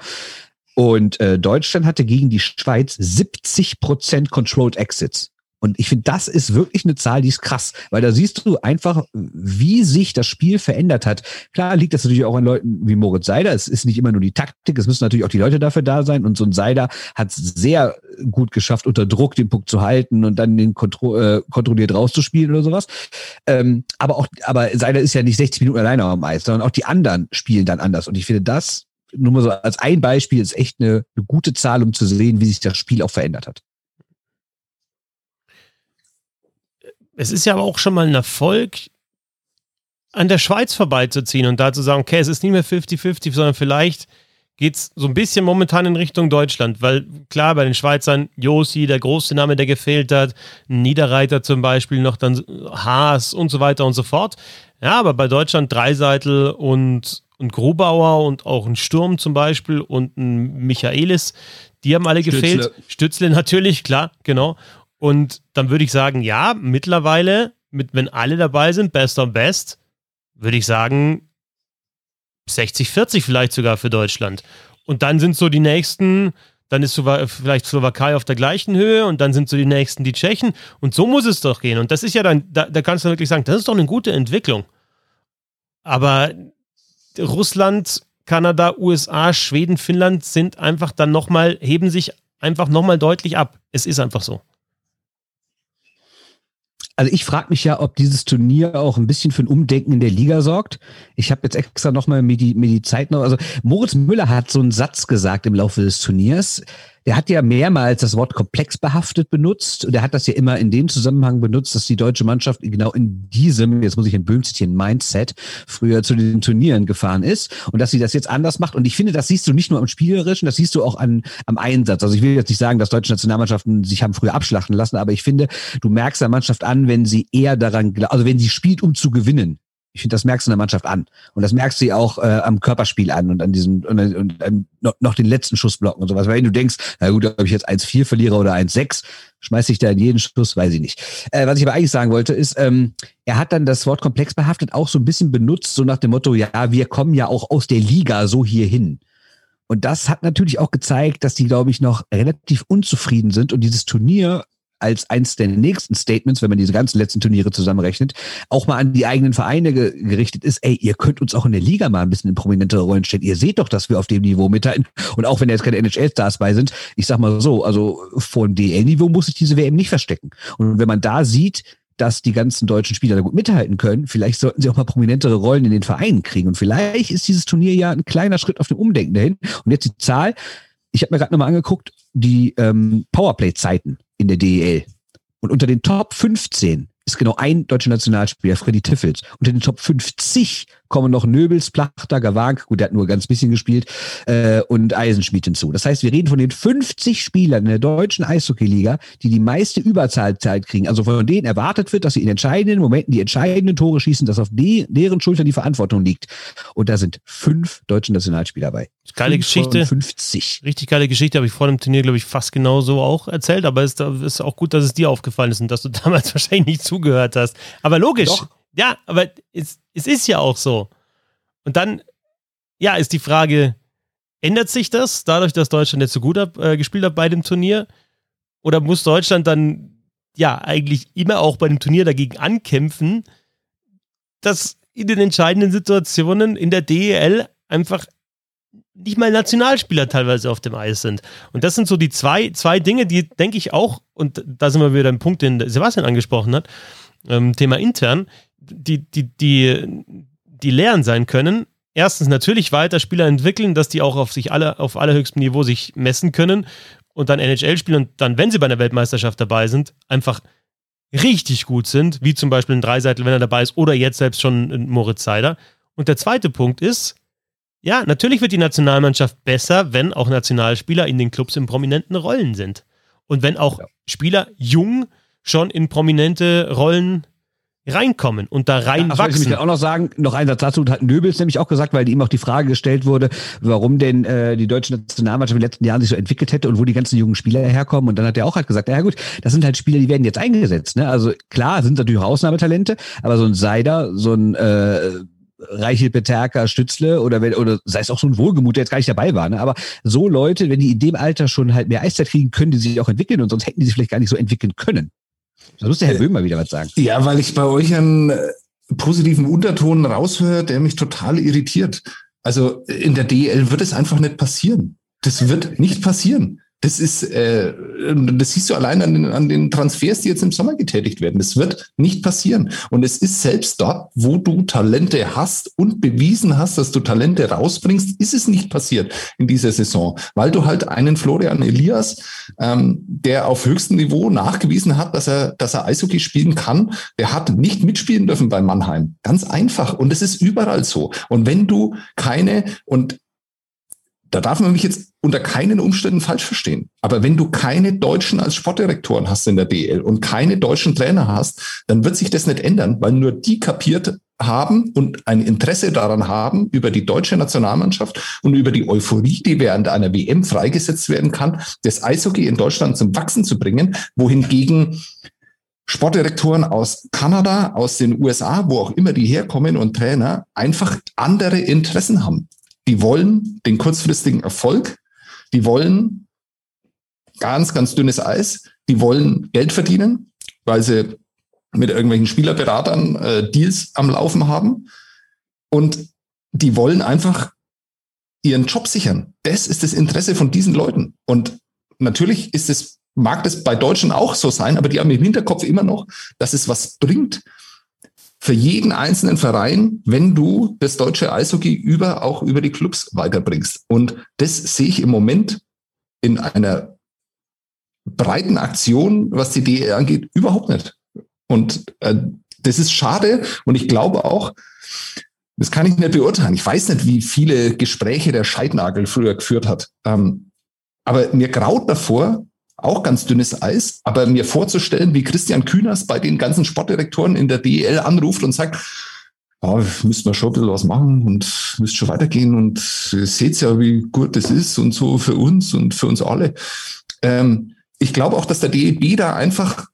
Und äh, Deutschland hatte gegen die Schweiz 70 Prozent Controlled Exits. Und ich finde, das ist wirklich eine Zahl, die ist krass, weil da siehst du einfach, wie sich das Spiel verändert hat. Klar liegt das natürlich auch an Leuten wie Moritz Seider. Es ist nicht immer nur die Taktik, es müssen natürlich auch die Leute dafür da sein. Und so ein Seider hat es sehr gut geschafft, unter Druck den Puck zu halten und dann den kontro äh, kontrolliert rauszuspielen oder sowas. Ähm, aber auch, aber Seider ist ja nicht 60 Minuten alleine am Eis, sondern auch die anderen spielen dann anders. Und ich finde, das nur mal so als ein Beispiel ist echt eine, eine gute Zahl, um zu sehen, wie sich das Spiel auch verändert hat. Es ist ja aber auch schon mal ein Erfolg, an der Schweiz vorbeizuziehen und da zu sagen, okay, es ist nicht mehr 50-50, sondern vielleicht geht es so ein bisschen momentan in Richtung Deutschland, weil klar, bei den Schweizern Josi, der große Name, der gefehlt hat, Niederreiter zum Beispiel, noch dann Haas und so weiter und so fort. Ja, aber bei Deutschland Dreiseitel und, und Grubauer und auch ein Sturm zum Beispiel und ein Michaelis, die haben alle Stützle. gefehlt. Stützle natürlich, klar, genau. Und dann würde ich sagen, ja, mittlerweile, mit, wenn alle dabei sind, best of best, würde ich sagen 60, 40 vielleicht sogar für Deutschland. Und dann sind so die nächsten, dann ist vielleicht Slowakei auf der gleichen Höhe und dann sind so die nächsten die Tschechen. Und so muss es doch gehen. Und das ist ja dann, da, da kannst du wirklich sagen, das ist doch eine gute Entwicklung. Aber Russland, Kanada, USA, Schweden, Finnland sind einfach dann nochmal, heben sich einfach nochmal deutlich ab. Es ist einfach so. Also ich frage mich ja, ob dieses Turnier auch ein bisschen für ein Umdenken in der Liga sorgt. Ich habe jetzt extra nochmal mir die, mir die Zeit noch. Also Moritz Müller hat so einen Satz gesagt im Laufe des Turniers der hat ja mehrmals das Wort komplex behaftet benutzt und er hat das ja immer in dem Zusammenhang benutzt, dass die deutsche Mannschaft genau in diesem, jetzt muss ich in Böhm Mindset früher zu den Turnieren gefahren ist und dass sie das jetzt anders macht. Und ich finde, das siehst du nicht nur am Spielerischen, das siehst du auch an, am Einsatz. Also ich will jetzt nicht sagen, dass deutsche Nationalmannschaften sich haben früher abschlachten lassen, aber ich finde, du merkst der Mannschaft an, wenn sie eher daran, also wenn sie spielt, um zu gewinnen. Ich finde, das merkst du in der Mannschaft an. Und das merkst du auch äh, am Körperspiel an und an diesem und, und, und noch, den letzten Schussblocken und sowas. Weil wenn du denkst, na gut, ob ich jetzt 1-4 verliere oder 1-6, schmeiß ich da in jeden Schuss, weiß ich nicht. Äh, was ich aber eigentlich sagen wollte, ist, ähm, er hat dann das Wort komplex behaftet auch so ein bisschen benutzt, so nach dem Motto, ja, wir kommen ja auch aus der Liga so hier hin. Und das hat natürlich auch gezeigt, dass die, glaube ich, noch relativ unzufrieden sind und dieses Turnier als eins der nächsten Statements, wenn man diese ganzen letzten Turniere zusammenrechnet, auch mal an die eigenen Vereine ge gerichtet ist, ey, ihr könnt uns auch in der Liga mal ein bisschen in prominentere Rollen stellen. Ihr seht doch, dass wir auf dem Niveau mithalten. Und auch wenn jetzt keine NHL-Stars bei sind, ich sag mal so, also vor dem DL-Niveau muss sich diese WM nicht verstecken. Und wenn man da sieht, dass die ganzen deutschen Spieler da gut mithalten können. Vielleicht sollten sie auch mal prominentere Rollen in den Vereinen kriegen. Und vielleicht ist dieses Turnier ja ein kleiner Schritt auf dem Umdenken dahin. Und jetzt die Zahl. Ich habe mir gerade nochmal angeguckt, die ähm, Powerplay-Zeiten in der DEL. Und unter den Top 15 ist genau ein deutscher Nationalspieler, Freddy Tiffels. Unter den Top 50 kommen noch Nöbels, Plachter, Gawank, gut, der hat nur ganz bisschen gespielt, äh, und Eisenschmied hinzu. Das heißt, wir reden von den 50 Spielern in der deutschen Eishockeyliga, die die meiste Überzahlzeit kriegen. Also von denen erwartet wird, dass sie in entscheidenden Momenten die entscheidenden Tore schießen, dass auf die, deren Schultern die Verantwortung liegt. Und da sind fünf deutsche Nationalspieler bei. Geile Geschichte. 50. Richtig geile Geschichte, habe ich vor dem Turnier, glaube ich, fast genauso auch erzählt, aber es ist auch gut, dass es dir aufgefallen ist und dass du damals wahrscheinlich nicht zugehört hast. Aber logisch. Doch. Ja, aber es, es ist ja auch so. Und dann, ja, ist die Frage, ändert sich das dadurch, dass Deutschland jetzt so gut ab, äh, gespielt hat bei dem Turnier? Oder muss Deutschland dann ja eigentlich immer auch bei dem Turnier dagegen ankämpfen, dass in den entscheidenden Situationen in der DEL einfach nicht mal Nationalspieler teilweise auf dem Eis sind. Und das sind so die zwei, zwei Dinge, die, denke ich, auch, und da sind wir wieder im Punkt, den Sebastian angesprochen hat, ähm, Thema intern, die, die, die, die Lehren sein können. Erstens natürlich weiter Spieler entwickeln, dass die auch auf sich alle, auf allerhöchstem Niveau sich messen können und dann NHL spielen und dann, wenn sie bei einer Weltmeisterschaft dabei sind, einfach richtig gut sind, wie zum Beispiel ein Dreiseitel, wenn er dabei ist, oder jetzt selbst schon ein Moritz Seider. Und der zweite Punkt ist, ja, natürlich wird die Nationalmannschaft besser, wenn auch Nationalspieler in den Clubs in prominenten Rollen sind. Und wenn auch ja. Spieler jung schon in prominente Rollen reinkommen und da reinwachsen. Ja, ich mich auch noch sagen, noch ein Satz dazu hat Nöbels nämlich auch gesagt, weil ihm auch die Frage gestellt wurde, warum denn äh, die deutsche Nationalmannschaft in den letzten Jahren sich so entwickelt hätte und wo die ganzen jungen Spieler herkommen. Und dann hat er auch halt gesagt, ja gut, das sind halt Spieler, die werden jetzt eingesetzt. Ne? Also klar, sind natürlich auch Ausnahmetalente, aber so ein Seider, so ein äh, Reichel Peterka, Stützle oder wenn, oder sei es auch so ein Wohlgemut, der jetzt gar nicht dabei war, ne? aber so Leute, wenn die in dem Alter schon halt mehr Eiszeit kriegen, können die sich auch entwickeln und sonst hätten die sich vielleicht gar nicht so entwickeln können. Da muss der Herr Böhm mal wieder was sagen. Ja, weil ich bei euch einen äh, positiven Unterton raushöre, der mich total irritiert. Also in der DL wird es einfach nicht passieren. Das wird nicht passieren. Das ist, äh, das siehst du allein an den, an den Transfers, die jetzt im Sommer getätigt werden. Das wird nicht passieren. Und es ist selbst dort, wo du Talente hast und bewiesen hast, dass du Talente rausbringst, ist es nicht passiert in dieser Saison, weil du halt einen Florian Elias, ähm, der auf höchstem Niveau nachgewiesen hat, dass er, dass er Eishockey spielen kann, der hat nicht mitspielen dürfen bei Mannheim. Ganz einfach. Und es ist überall so. Und wenn du keine, und da darf man mich jetzt unter keinen Umständen falsch verstehen. Aber wenn du keine Deutschen als Sportdirektoren hast in der DL und keine deutschen Trainer hast, dann wird sich das nicht ändern, weil nur die kapiert haben und ein Interesse daran haben, über die deutsche Nationalmannschaft und über die Euphorie, die während einer WM freigesetzt werden kann, das Eishockey in Deutschland zum Wachsen zu bringen, wohingegen Sportdirektoren aus Kanada, aus den USA, wo auch immer die herkommen und Trainer einfach andere Interessen haben. Die wollen den kurzfristigen Erfolg, die wollen ganz, ganz dünnes Eis, die wollen Geld verdienen, weil sie mit irgendwelchen Spielerberatern äh, Deals am Laufen haben und die wollen einfach ihren Job sichern. Das ist das Interesse von diesen Leuten. Und natürlich ist es, mag das bei Deutschen auch so sein, aber die haben im Hinterkopf immer noch, dass es was bringt, für jeden einzelnen Verein, wenn du das deutsche Eishockey über, auch über die Clubs weiterbringst. Und das sehe ich im Moment in einer breiten Aktion, was die DE angeht, überhaupt nicht. Und äh, das ist schade. Und ich glaube auch, das kann ich nicht beurteilen. Ich weiß nicht, wie viele Gespräche der Scheidnagel früher geführt hat. Ähm, aber mir graut davor, auch ganz dünnes Eis, aber mir vorzustellen, wie Christian Kühners bei den ganzen Sportdirektoren in der DEL anruft und sagt, ja, müssen wir schon ein bisschen was machen und müsst schon weitergehen und seht ja, wie gut das ist und so für uns und für uns alle. Ähm, ich glaube auch, dass der DEB da einfach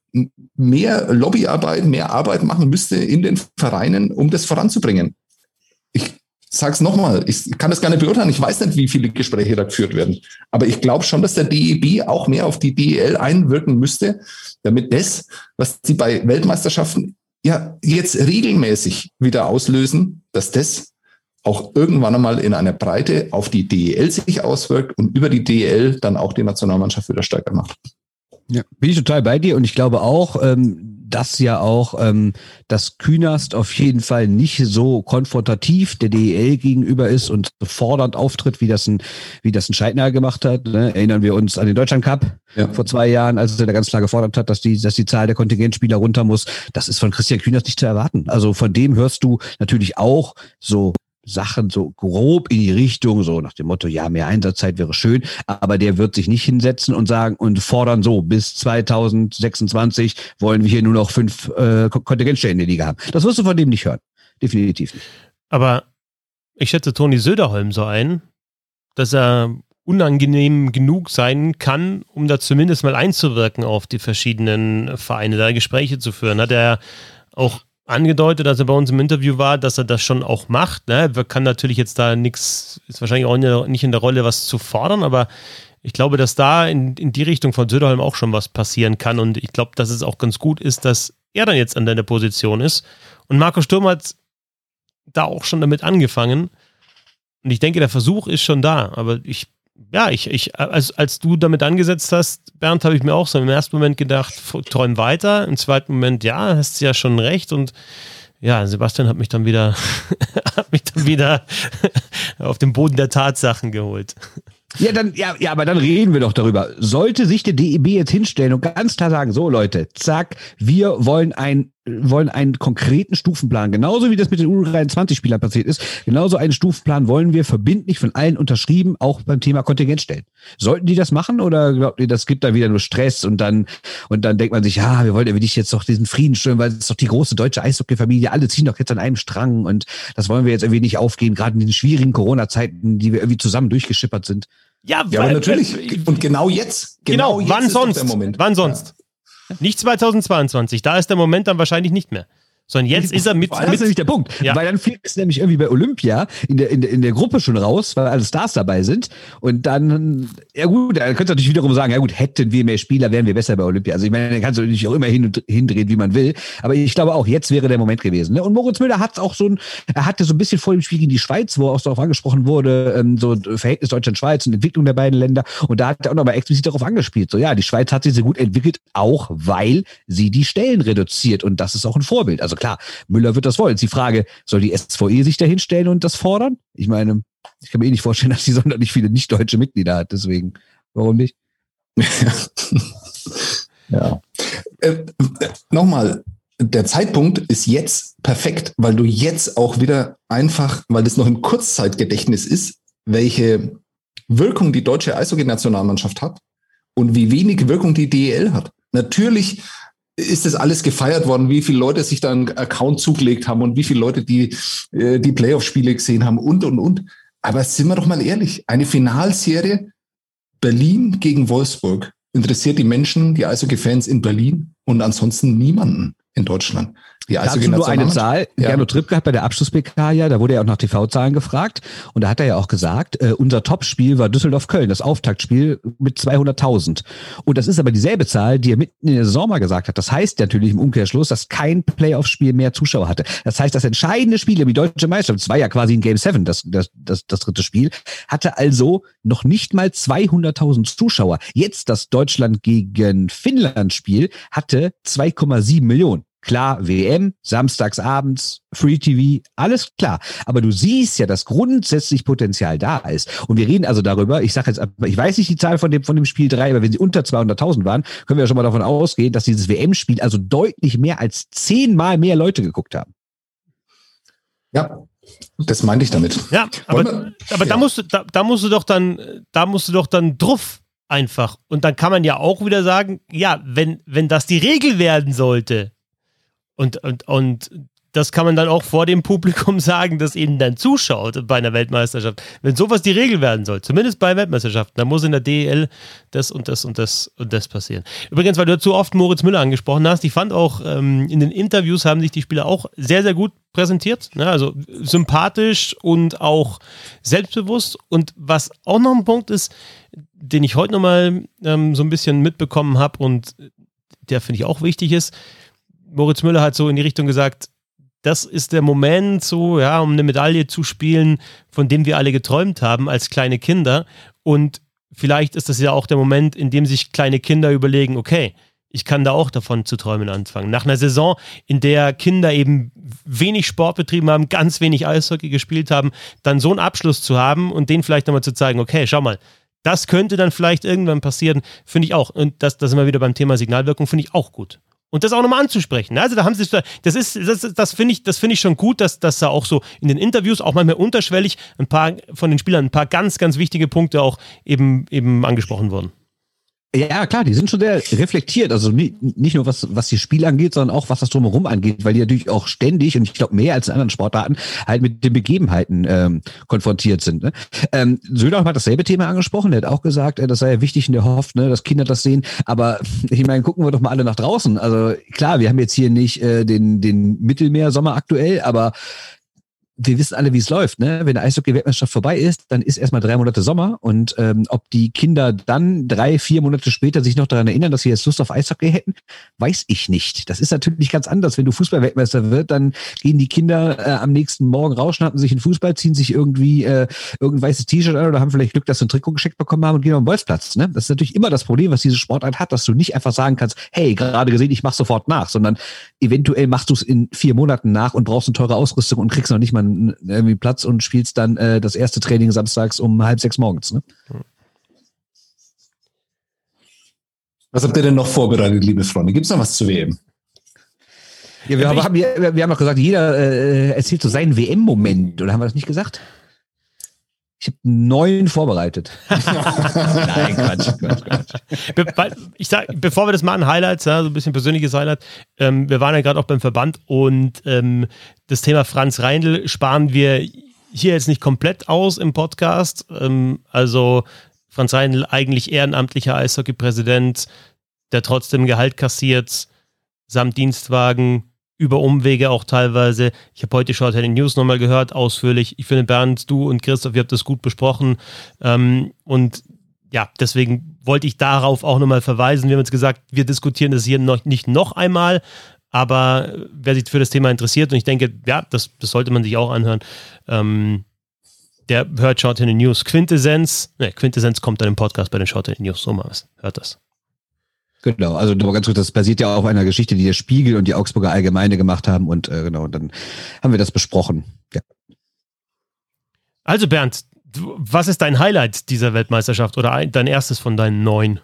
mehr Lobbyarbeit, mehr Arbeit machen müsste in den Vereinen, um das voranzubringen. Ich sag's nochmal, ich kann das gar nicht beurteilen. Ich weiß nicht, wie viele Gespräche da geführt werden. Aber ich glaube schon, dass der DEB auch mehr auf die DEL einwirken müsste, damit das, was sie bei Weltmeisterschaften ja jetzt regelmäßig wieder auslösen, dass das auch irgendwann einmal in einer Breite auf die DEL sich auswirkt und über die DEL dann auch die Nationalmannschaft wieder stärker macht. Ja, bin ich total bei dir und ich glaube auch, ähm, dass ja auch ähm, dass Künast auf jeden Fall nicht so konfrontativ der DEL gegenüber ist und fordernd auftritt, wie das ein, wie das ein Scheidner gemacht hat. Ne? Erinnern wir uns an den Deutschland Cup ja. vor zwei Jahren, als er da ganz klar gefordert hat, dass die, dass die Zahl der Kontingentspieler runter muss. Das ist von Christian Künast nicht zu erwarten. Also von dem hörst du natürlich auch so Sachen so grob in die Richtung, so nach dem Motto, ja, mehr Einsatzzeit wäre schön, aber der wird sich nicht hinsetzen und sagen und fordern so, bis 2026 wollen wir hier nur noch fünf äh, Kontingentstellen in der Liga haben. Das wirst du von dem nicht hören. Definitiv nicht. Aber ich schätze Toni Söderholm so ein, dass er unangenehm genug sein kann, um da zumindest mal einzuwirken auf die verschiedenen Vereine, da Gespräche zu führen. Hat er auch angedeutet, als er bei uns im Interview war, dass er das schon auch macht. Ne? Er kann natürlich jetzt da nichts, ist wahrscheinlich auch nicht in der Rolle, was zu fordern, aber ich glaube, dass da in, in die Richtung von Söderholm auch schon was passieren kann und ich glaube, dass es auch ganz gut ist, dass er dann jetzt an deiner Position ist. Und Marco Sturm hat da auch schon damit angefangen. Und ich denke, der Versuch ist schon da, aber ich ja, ich, ich, als, als du damit angesetzt hast, Bernd, habe ich mir auch so im ersten Moment gedacht, träum weiter. Im zweiten Moment, ja, hast du ja schon recht. Und ja, Sebastian hat mich dann wieder, hat mich dann wieder auf den Boden der Tatsachen geholt. Ja, dann, ja, ja, aber dann reden wir doch darüber. Sollte sich der DEB jetzt hinstellen und ganz klar sagen, so Leute, zack, wir wollen ein wollen einen konkreten Stufenplan, genauso wie das mit den U23-Spielern passiert ist, genauso einen Stufenplan wollen wir verbindlich von allen unterschrieben, auch beim Thema Kontingent stellen. Sollten die das machen oder glaubt ihr, das gibt da wieder nur Stress und dann, und dann denkt man sich, ja, wir wollen ja wirklich jetzt doch diesen Frieden stören, weil es ist doch die große deutsche Eishockey-Familie, alle ziehen doch jetzt an einem Strang und das wollen wir jetzt irgendwie nicht aufgehen, gerade in den schwierigen Corona-Zeiten, die wir irgendwie zusammen durchgeschippert sind. Ja, ja weil, aber natürlich. Und genau jetzt. Genau, genau wann sonst? Wann sonst? Nicht 2022, da ist der Moment dann wahrscheinlich nicht mehr. Sondern jetzt ist er mit. Das ist nämlich der Punkt. Ja. Weil dann fliegt es nämlich irgendwie bei Olympia in der, in, der, in der Gruppe schon raus, weil alle Stars dabei sind. Und dann, ja gut, da könntest du natürlich wiederum sagen, ja gut, hätten wir mehr Spieler, wären wir besser bei Olympia. Also ich meine, da kannst du natürlich auch immer hin und hindrehen, wie man will. Aber ich glaube auch, jetzt wäre der Moment gewesen. Ne? Und Moritz Müller hat auch so ein, er hatte so ein bisschen vor dem Spiel gegen die Schweiz, wo auch darauf angesprochen wurde, ähm, so Verhältnis Deutschland-Schweiz und Entwicklung der beiden Länder. Und da hat er auch nochmal explizit darauf angespielt. So, ja, die Schweiz hat sich sehr gut entwickelt, auch weil sie die Stellen reduziert. Und das ist auch ein Vorbild. Also klar, Müller wird das wollen. Die Frage, soll die SVE sich dahin stellen und das fordern? Ich meine, ich kann mir eh nicht vorstellen, dass die sonderlich viele nicht-deutsche Mitglieder hat, deswegen, warum nicht? ja. Äh, Nochmal, der Zeitpunkt ist jetzt perfekt, weil du jetzt auch wieder einfach, weil das noch im Kurzzeitgedächtnis ist, welche Wirkung die deutsche Eishockey-Nationalmannschaft hat und wie wenig Wirkung die DEL hat. Natürlich ist das alles gefeiert worden, wie viele Leute sich da einen Account zugelegt haben und wie viele Leute die, äh, die Playoff-Spiele gesehen haben und, und, und. Aber sind wir doch mal ehrlich, eine Finalserie Berlin gegen Wolfsburg interessiert die Menschen, die Eishockey-Fans in Berlin und ansonsten niemanden in Deutschland. Die Dazu nur eine Zahl. Ja. Gernot Trippke hat bei der Abschluss-PK ja, da wurde er auch nach TV-Zahlen gefragt und da hat er ja auch gesagt, äh, unser Topspiel war Düsseldorf-Köln, das Auftaktspiel mit 200.000. Und das ist aber dieselbe Zahl, die er mitten in der Saison mal gesagt hat. Das heißt natürlich im Umkehrschluss, dass kein Playoff-Spiel mehr Zuschauer hatte. Das heißt, das entscheidende Spiel, wie deutsche Meisterschaft, das war ja quasi in Game 7, das, das, das, das dritte Spiel, hatte also noch nicht mal 200.000 Zuschauer. Jetzt das Deutschland gegen Finnland-Spiel hatte 2,7 Millionen. Klar, WM, samstags abends, Free TV, alles klar. Aber du siehst ja, dass grundsätzlich Potenzial da ist. Und wir reden also darüber, ich sage jetzt, ich weiß nicht die Zahl von dem, von dem Spiel drei, aber wenn sie unter 200.000 waren, können wir ja schon mal davon ausgehen, dass dieses WM-Spiel also deutlich mehr als zehnmal mehr Leute geguckt haben. Ja, das meinte ich damit. Ja, aber, aber ja. da musst du, da, da musst du doch dann, da musst du doch dann drauf einfach. Und dann kann man ja auch wieder sagen, ja, wenn, wenn das die Regel werden sollte, und, und, und das kann man dann auch vor dem Publikum sagen, das ihnen dann zuschaut bei einer Weltmeisterschaft. Wenn sowas die Regel werden soll, zumindest bei Weltmeisterschaften, dann muss in der DEL das und das und das und das passieren. Übrigens, weil du zu oft Moritz Müller angesprochen hast, ich fand auch, ähm, in den Interviews haben sich die Spieler auch sehr, sehr gut präsentiert, ne? also sympathisch und auch selbstbewusst. Und was auch noch ein Punkt ist, den ich heute nochmal ähm, so ein bisschen mitbekommen habe und der finde ich auch wichtig ist, Moritz Müller hat so in die Richtung gesagt, das ist der Moment, so, ja, um eine Medaille zu spielen, von dem wir alle geträumt haben als kleine Kinder. Und vielleicht ist das ja auch der Moment, in dem sich kleine Kinder überlegen, okay, ich kann da auch davon zu träumen anfangen. Nach einer Saison, in der Kinder eben wenig Sport betrieben haben, ganz wenig Eishockey gespielt haben, dann so einen Abschluss zu haben und denen vielleicht nochmal zu zeigen, okay, schau mal, das könnte dann vielleicht irgendwann passieren, finde ich auch. Und das, das wir wieder beim Thema Signalwirkung, finde ich auch gut. Und das auch nochmal anzusprechen. Also da haben sie, das ist, das, das finde ich, das finde ich schon gut, dass, dass da auch so in den Interviews auch manchmal unterschwellig ein paar von den Spielern ein paar ganz, ganz wichtige Punkte auch eben, eben angesprochen wurden. Ja, klar, die sind schon sehr reflektiert. Also nicht, nur was, was die Spiel angeht, sondern auch was das drumherum angeht, weil die natürlich auch ständig und ich glaube mehr als in anderen Sportarten halt mit den Begebenheiten ähm, konfrontiert sind. Ne? Ähm, Söder hat dasselbe Thema angesprochen. Der hat auch gesagt, äh, das sei ja wichtig und der hofft, ne, dass Kinder das sehen. Aber ich meine, gucken wir doch mal alle nach draußen. Also klar, wir haben jetzt hier nicht äh, den, den Mittelmeersommer aktuell, aber wir wissen alle, wie es läuft. Ne? Wenn der Eishockey-Weltmeisterschaft vorbei ist, dann ist erstmal drei Monate Sommer. Und ähm, ob die Kinder dann drei, vier Monate später sich noch daran erinnern, dass sie jetzt Lust auf Eishockey hätten, weiß ich nicht. Das ist natürlich ganz anders. Wenn du Fußball-Weltmeister wird, dann gehen die Kinder äh, am nächsten Morgen raus, schnappen sich einen Fußball, ziehen sich irgendwie äh, irgendein weißes T-Shirt an oder haben vielleicht Glück, dass sie ein Trikot geschickt bekommen haben und gehen auf den Bolzplatz. Ne? Das ist natürlich immer das Problem, was diese Sportart hat, dass du nicht einfach sagen kannst, hey, gerade gesehen, ich mach sofort nach, sondern eventuell machst du es in vier Monaten nach und brauchst eine teure Ausrüstung und kriegst noch nicht mal irgendwie Platz und spielst dann äh, das erste Training samstags um halb sechs morgens. Ne? Was habt ihr denn noch vorbereitet, liebe Freunde? Gibt es noch was zu WM? Ja, wir, haben, wir, wir haben doch gesagt, jeder äh, erzählt so seinen WM-Moment, oder haben wir das nicht gesagt? Ich habe neun vorbereitet. Nein, Quatsch, Quatsch, Quatsch. ich sag, bevor wir das machen, Highlights, ja, so ein bisschen persönliches Highlight. Ähm, wir waren ja gerade auch beim Verband und ähm, das Thema Franz Reindl sparen wir hier jetzt nicht komplett aus im Podcast. Ähm, also Franz Reindl eigentlich ehrenamtlicher Eishockey-Präsident, der trotzdem Gehalt kassiert, samt Dienstwagen, über Umwege auch teilweise. Ich habe heute Short Heading News nochmal gehört, ausführlich. Ich finde, Bernd, du und Christoph, ihr habt das gut besprochen. Ähm, und ja, deswegen wollte ich darauf auch nochmal verweisen. Wir haben jetzt gesagt, wir diskutieren das hier noch, nicht noch einmal, aber wer sich für das Thema interessiert, und ich denke, ja, das, das sollte man sich auch anhören, ähm, der hört Short Heading News. Quintessenz, ne, Quintessenz kommt dann im Podcast bei den Short Heading News, so mal was. Hört das. Genau, also nur ganz kurz, das basiert ja auf einer Geschichte, die der Spiegel und die Augsburger Allgemeine gemacht haben und äh, genau, und dann haben wir das besprochen. Ja. Also Bernd, was ist dein Highlight dieser Weltmeisterschaft oder ein, dein erstes von deinen neun?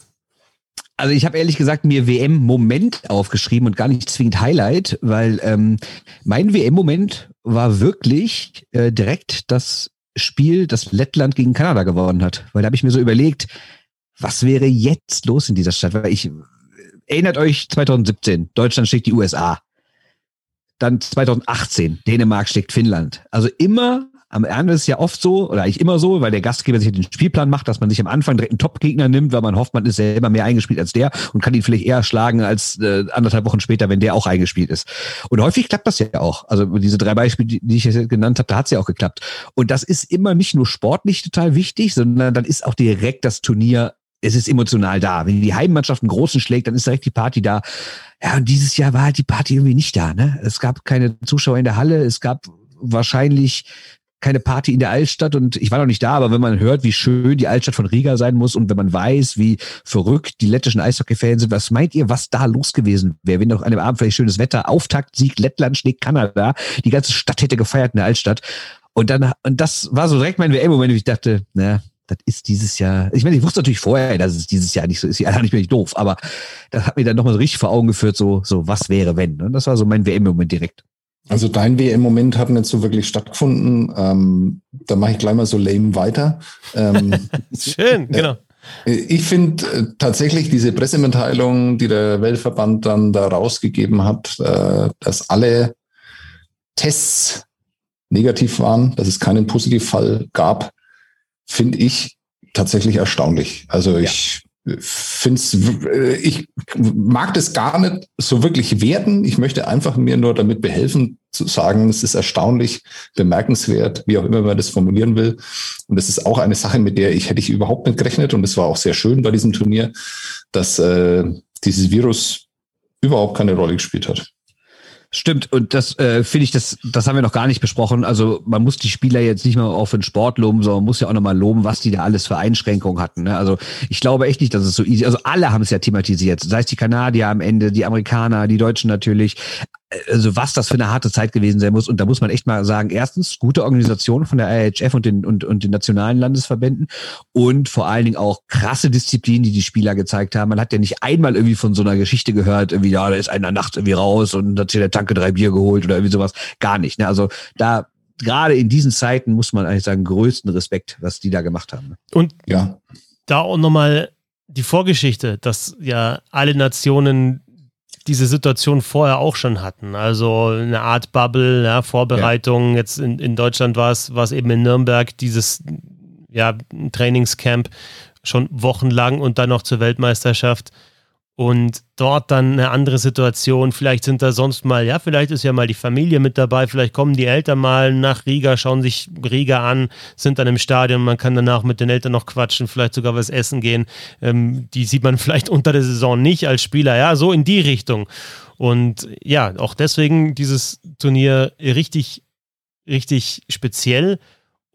Also ich habe ehrlich gesagt mir WM-Moment aufgeschrieben und gar nicht zwingend Highlight, weil ähm, mein WM-Moment war wirklich äh, direkt das Spiel, das Lettland gegen Kanada gewonnen hat. Weil da habe ich mir so überlegt, was wäre jetzt los in dieser Stadt? Weil ich, erinnert euch 2017, Deutschland schickt die USA. Dann 2018, Dänemark schickt Finnland. Also immer am Ende ist es ja oft so, oder eigentlich immer so, weil der Gastgeber sich den Spielplan macht, dass man sich am Anfang direkt einen Top-Gegner nimmt, weil man hofft, man ist selber mehr eingespielt als der und kann ihn vielleicht eher schlagen als äh, anderthalb Wochen später, wenn der auch eingespielt ist. Und häufig klappt das ja auch. Also diese drei Beispiele, die ich jetzt genannt habe, da hat es ja auch geklappt. Und das ist immer nicht nur sportlich total wichtig, sondern dann ist auch direkt das Turnier es ist emotional da. Wenn die Heimmannschaft einen großen schlägt, dann ist direkt die Party da. Ja, und dieses Jahr war halt die Party irgendwie nicht da. Ne? Es gab keine Zuschauer in der Halle, es gab wahrscheinlich keine Party in der Altstadt und ich war noch nicht da, aber wenn man hört, wie schön die Altstadt von Riga sein muss und wenn man weiß, wie verrückt die lettischen Eishockey-Fans sind, was meint ihr, was da los gewesen wäre, wenn doch an dem Abend vielleicht schönes Wetter, Auftakt, Sieg, Lettland schlägt Kanada, die ganze Stadt hätte gefeiert in der Altstadt und dann, und das war so direkt mein WM-Moment, wo ich dachte, na, das ist dieses Jahr, ich meine, ich wusste natürlich vorher, dass es dieses Jahr nicht so ist, ja, nicht mehr nicht doof, aber das hat mir dann nochmal so richtig vor Augen geführt, so, so, was wäre, wenn. Und das war so mein WM-Moment direkt. Also dein WM-Moment hat nicht so wirklich stattgefunden. Ähm, da mache ich gleich mal so lame weiter. Ähm, Schön, genau. Äh, ich finde äh, tatsächlich diese Pressemitteilung, die der Weltverband dann da rausgegeben hat, äh, dass alle Tests negativ waren, dass es keinen Positivfall gab, finde ich tatsächlich erstaunlich. Also ich, find's, ich mag das gar nicht so wirklich werten. Ich möchte einfach mir nur damit behelfen, zu sagen, es ist erstaunlich, bemerkenswert, wie auch immer man das formulieren will. Und das ist auch eine Sache, mit der ich hätte ich überhaupt nicht gerechnet. Und es war auch sehr schön bei diesem Turnier, dass äh, dieses Virus überhaupt keine Rolle gespielt hat. Stimmt, und das äh, finde ich, das, das haben wir noch gar nicht besprochen. Also man muss die Spieler jetzt nicht mal auf den Sport loben, sondern man muss ja auch nochmal loben, was die da alles für Einschränkungen hatten. Ne? Also ich glaube echt nicht, dass es so easy Also alle haben es ja thematisiert, sei es die Kanadier am Ende, die Amerikaner, die Deutschen natürlich also was das für eine harte Zeit gewesen sein muss. Und da muss man echt mal sagen, erstens, gute Organisation von der IHF und den, und, und den nationalen Landesverbänden und vor allen Dingen auch krasse Disziplin, die die Spieler gezeigt haben. Man hat ja nicht einmal irgendwie von so einer Geschichte gehört, irgendwie, ja, da ist einer nachts irgendwie raus und hat sich der Tanke drei Bier geholt oder irgendwie sowas. Gar nicht. Ne? Also da, gerade in diesen Zeiten muss man eigentlich sagen, größten Respekt, was die da gemacht haben. Ne? Und ja. da auch nochmal die Vorgeschichte, dass ja alle Nationen diese Situation vorher auch schon hatten. Also eine Art Bubble, ja, Vorbereitung. Ja. Jetzt in, in Deutschland war es, war es eben in Nürnberg dieses ja, Trainingscamp schon wochenlang und dann noch zur Weltmeisterschaft und dort dann eine andere Situation. Vielleicht sind da sonst mal, ja, vielleicht ist ja mal die Familie mit dabei, vielleicht kommen die Eltern mal nach Riga, schauen sich Riga an, sind dann im Stadion, man kann danach mit den Eltern noch quatschen, vielleicht sogar was essen gehen. Ähm, die sieht man vielleicht unter der Saison nicht als Spieler, ja, so in die Richtung. Und ja, auch deswegen dieses Turnier richtig, richtig speziell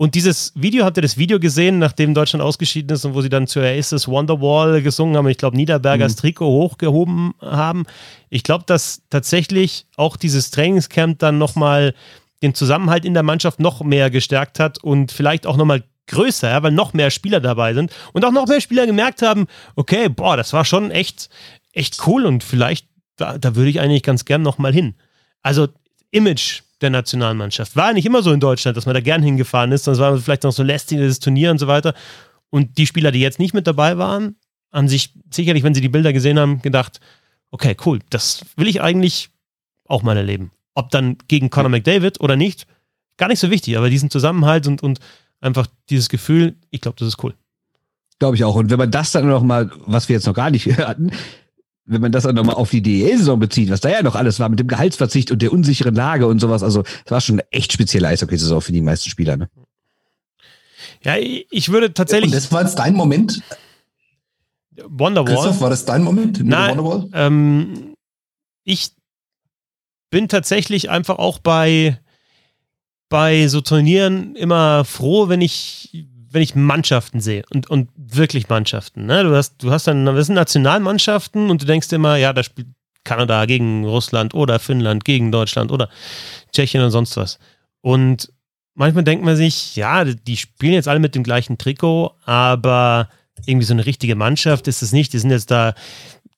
und dieses Video, habt ihr das Video gesehen, nachdem Deutschland ausgeschieden ist und wo sie dann zur Aces Wonderwall gesungen haben, ich glaube Niederbergers mhm. Trikot hochgehoben haben. Ich glaube, dass tatsächlich auch dieses Trainingscamp dann nochmal den Zusammenhalt in der Mannschaft noch mehr gestärkt hat und vielleicht auch nochmal größer, ja, weil noch mehr Spieler dabei sind und auch noch mehr Spieler gemerkt haben, okay, boah, das war schon echt, echt cool und vielleicht, da, da würde ich eigentlich ganz gern nochmal hin. Also Image der Nationalmannschaft. War nicht immer so in Deutschland, dass man da gern hingefahren ist, es war vielleicht noch so lästiges Turnier und so weiter. Und die Spieler, die jetzt nicht mit dabei waren, haben sich sicherlich, wenn sie die Bilder gesehen haben, gedacht, okay, cool, das will ich eigentlich auch mal erleben. Ob dann gegen Conor McDavid oder nicht, gar nicht so wichtig, aber diesen Zusammenhalt und, und einfach dieses Gefühl, ich glaube, das ist cool. Glaube ich auch. Und wenn man das dann noch mal, was wir jetzt noch gar nicht hatten, wenn man das dann nochmal auf die DEL-Saison bezieht, was da ja noch alles war mit dem Gehaltsverzicht und der unsicheren Lage und sowas, also es war schon eine echt spezielle Eishockey-Saison für die meisten Spieler. Ne? Ja, ich würde tatsächlich. Und das war jetzt dein Moment? Wonderwall. Christoph, war das dein Moment mit Nein, Wonderwall? Ähm, ich bin tatsächlich einfach auch bei, bei so Turnieren immer froh, wenn ich wenn ich Mannschaften sehe und, und wirklich Mannschaften, ne? Du hast, du hast dann, das sind Nationalmannschaften und du denkst immer, ja, da spielt Kanada gegen Russland oder Finnland gegen Deutschland oder Tschechien und sonst was. Und manchmal denkt man sich, ja, die spielen jetzt alle mit dem gleichen Trikot, aber irgendwie so eine richtige Mannschaft ist es nicht. Die sind jetzt da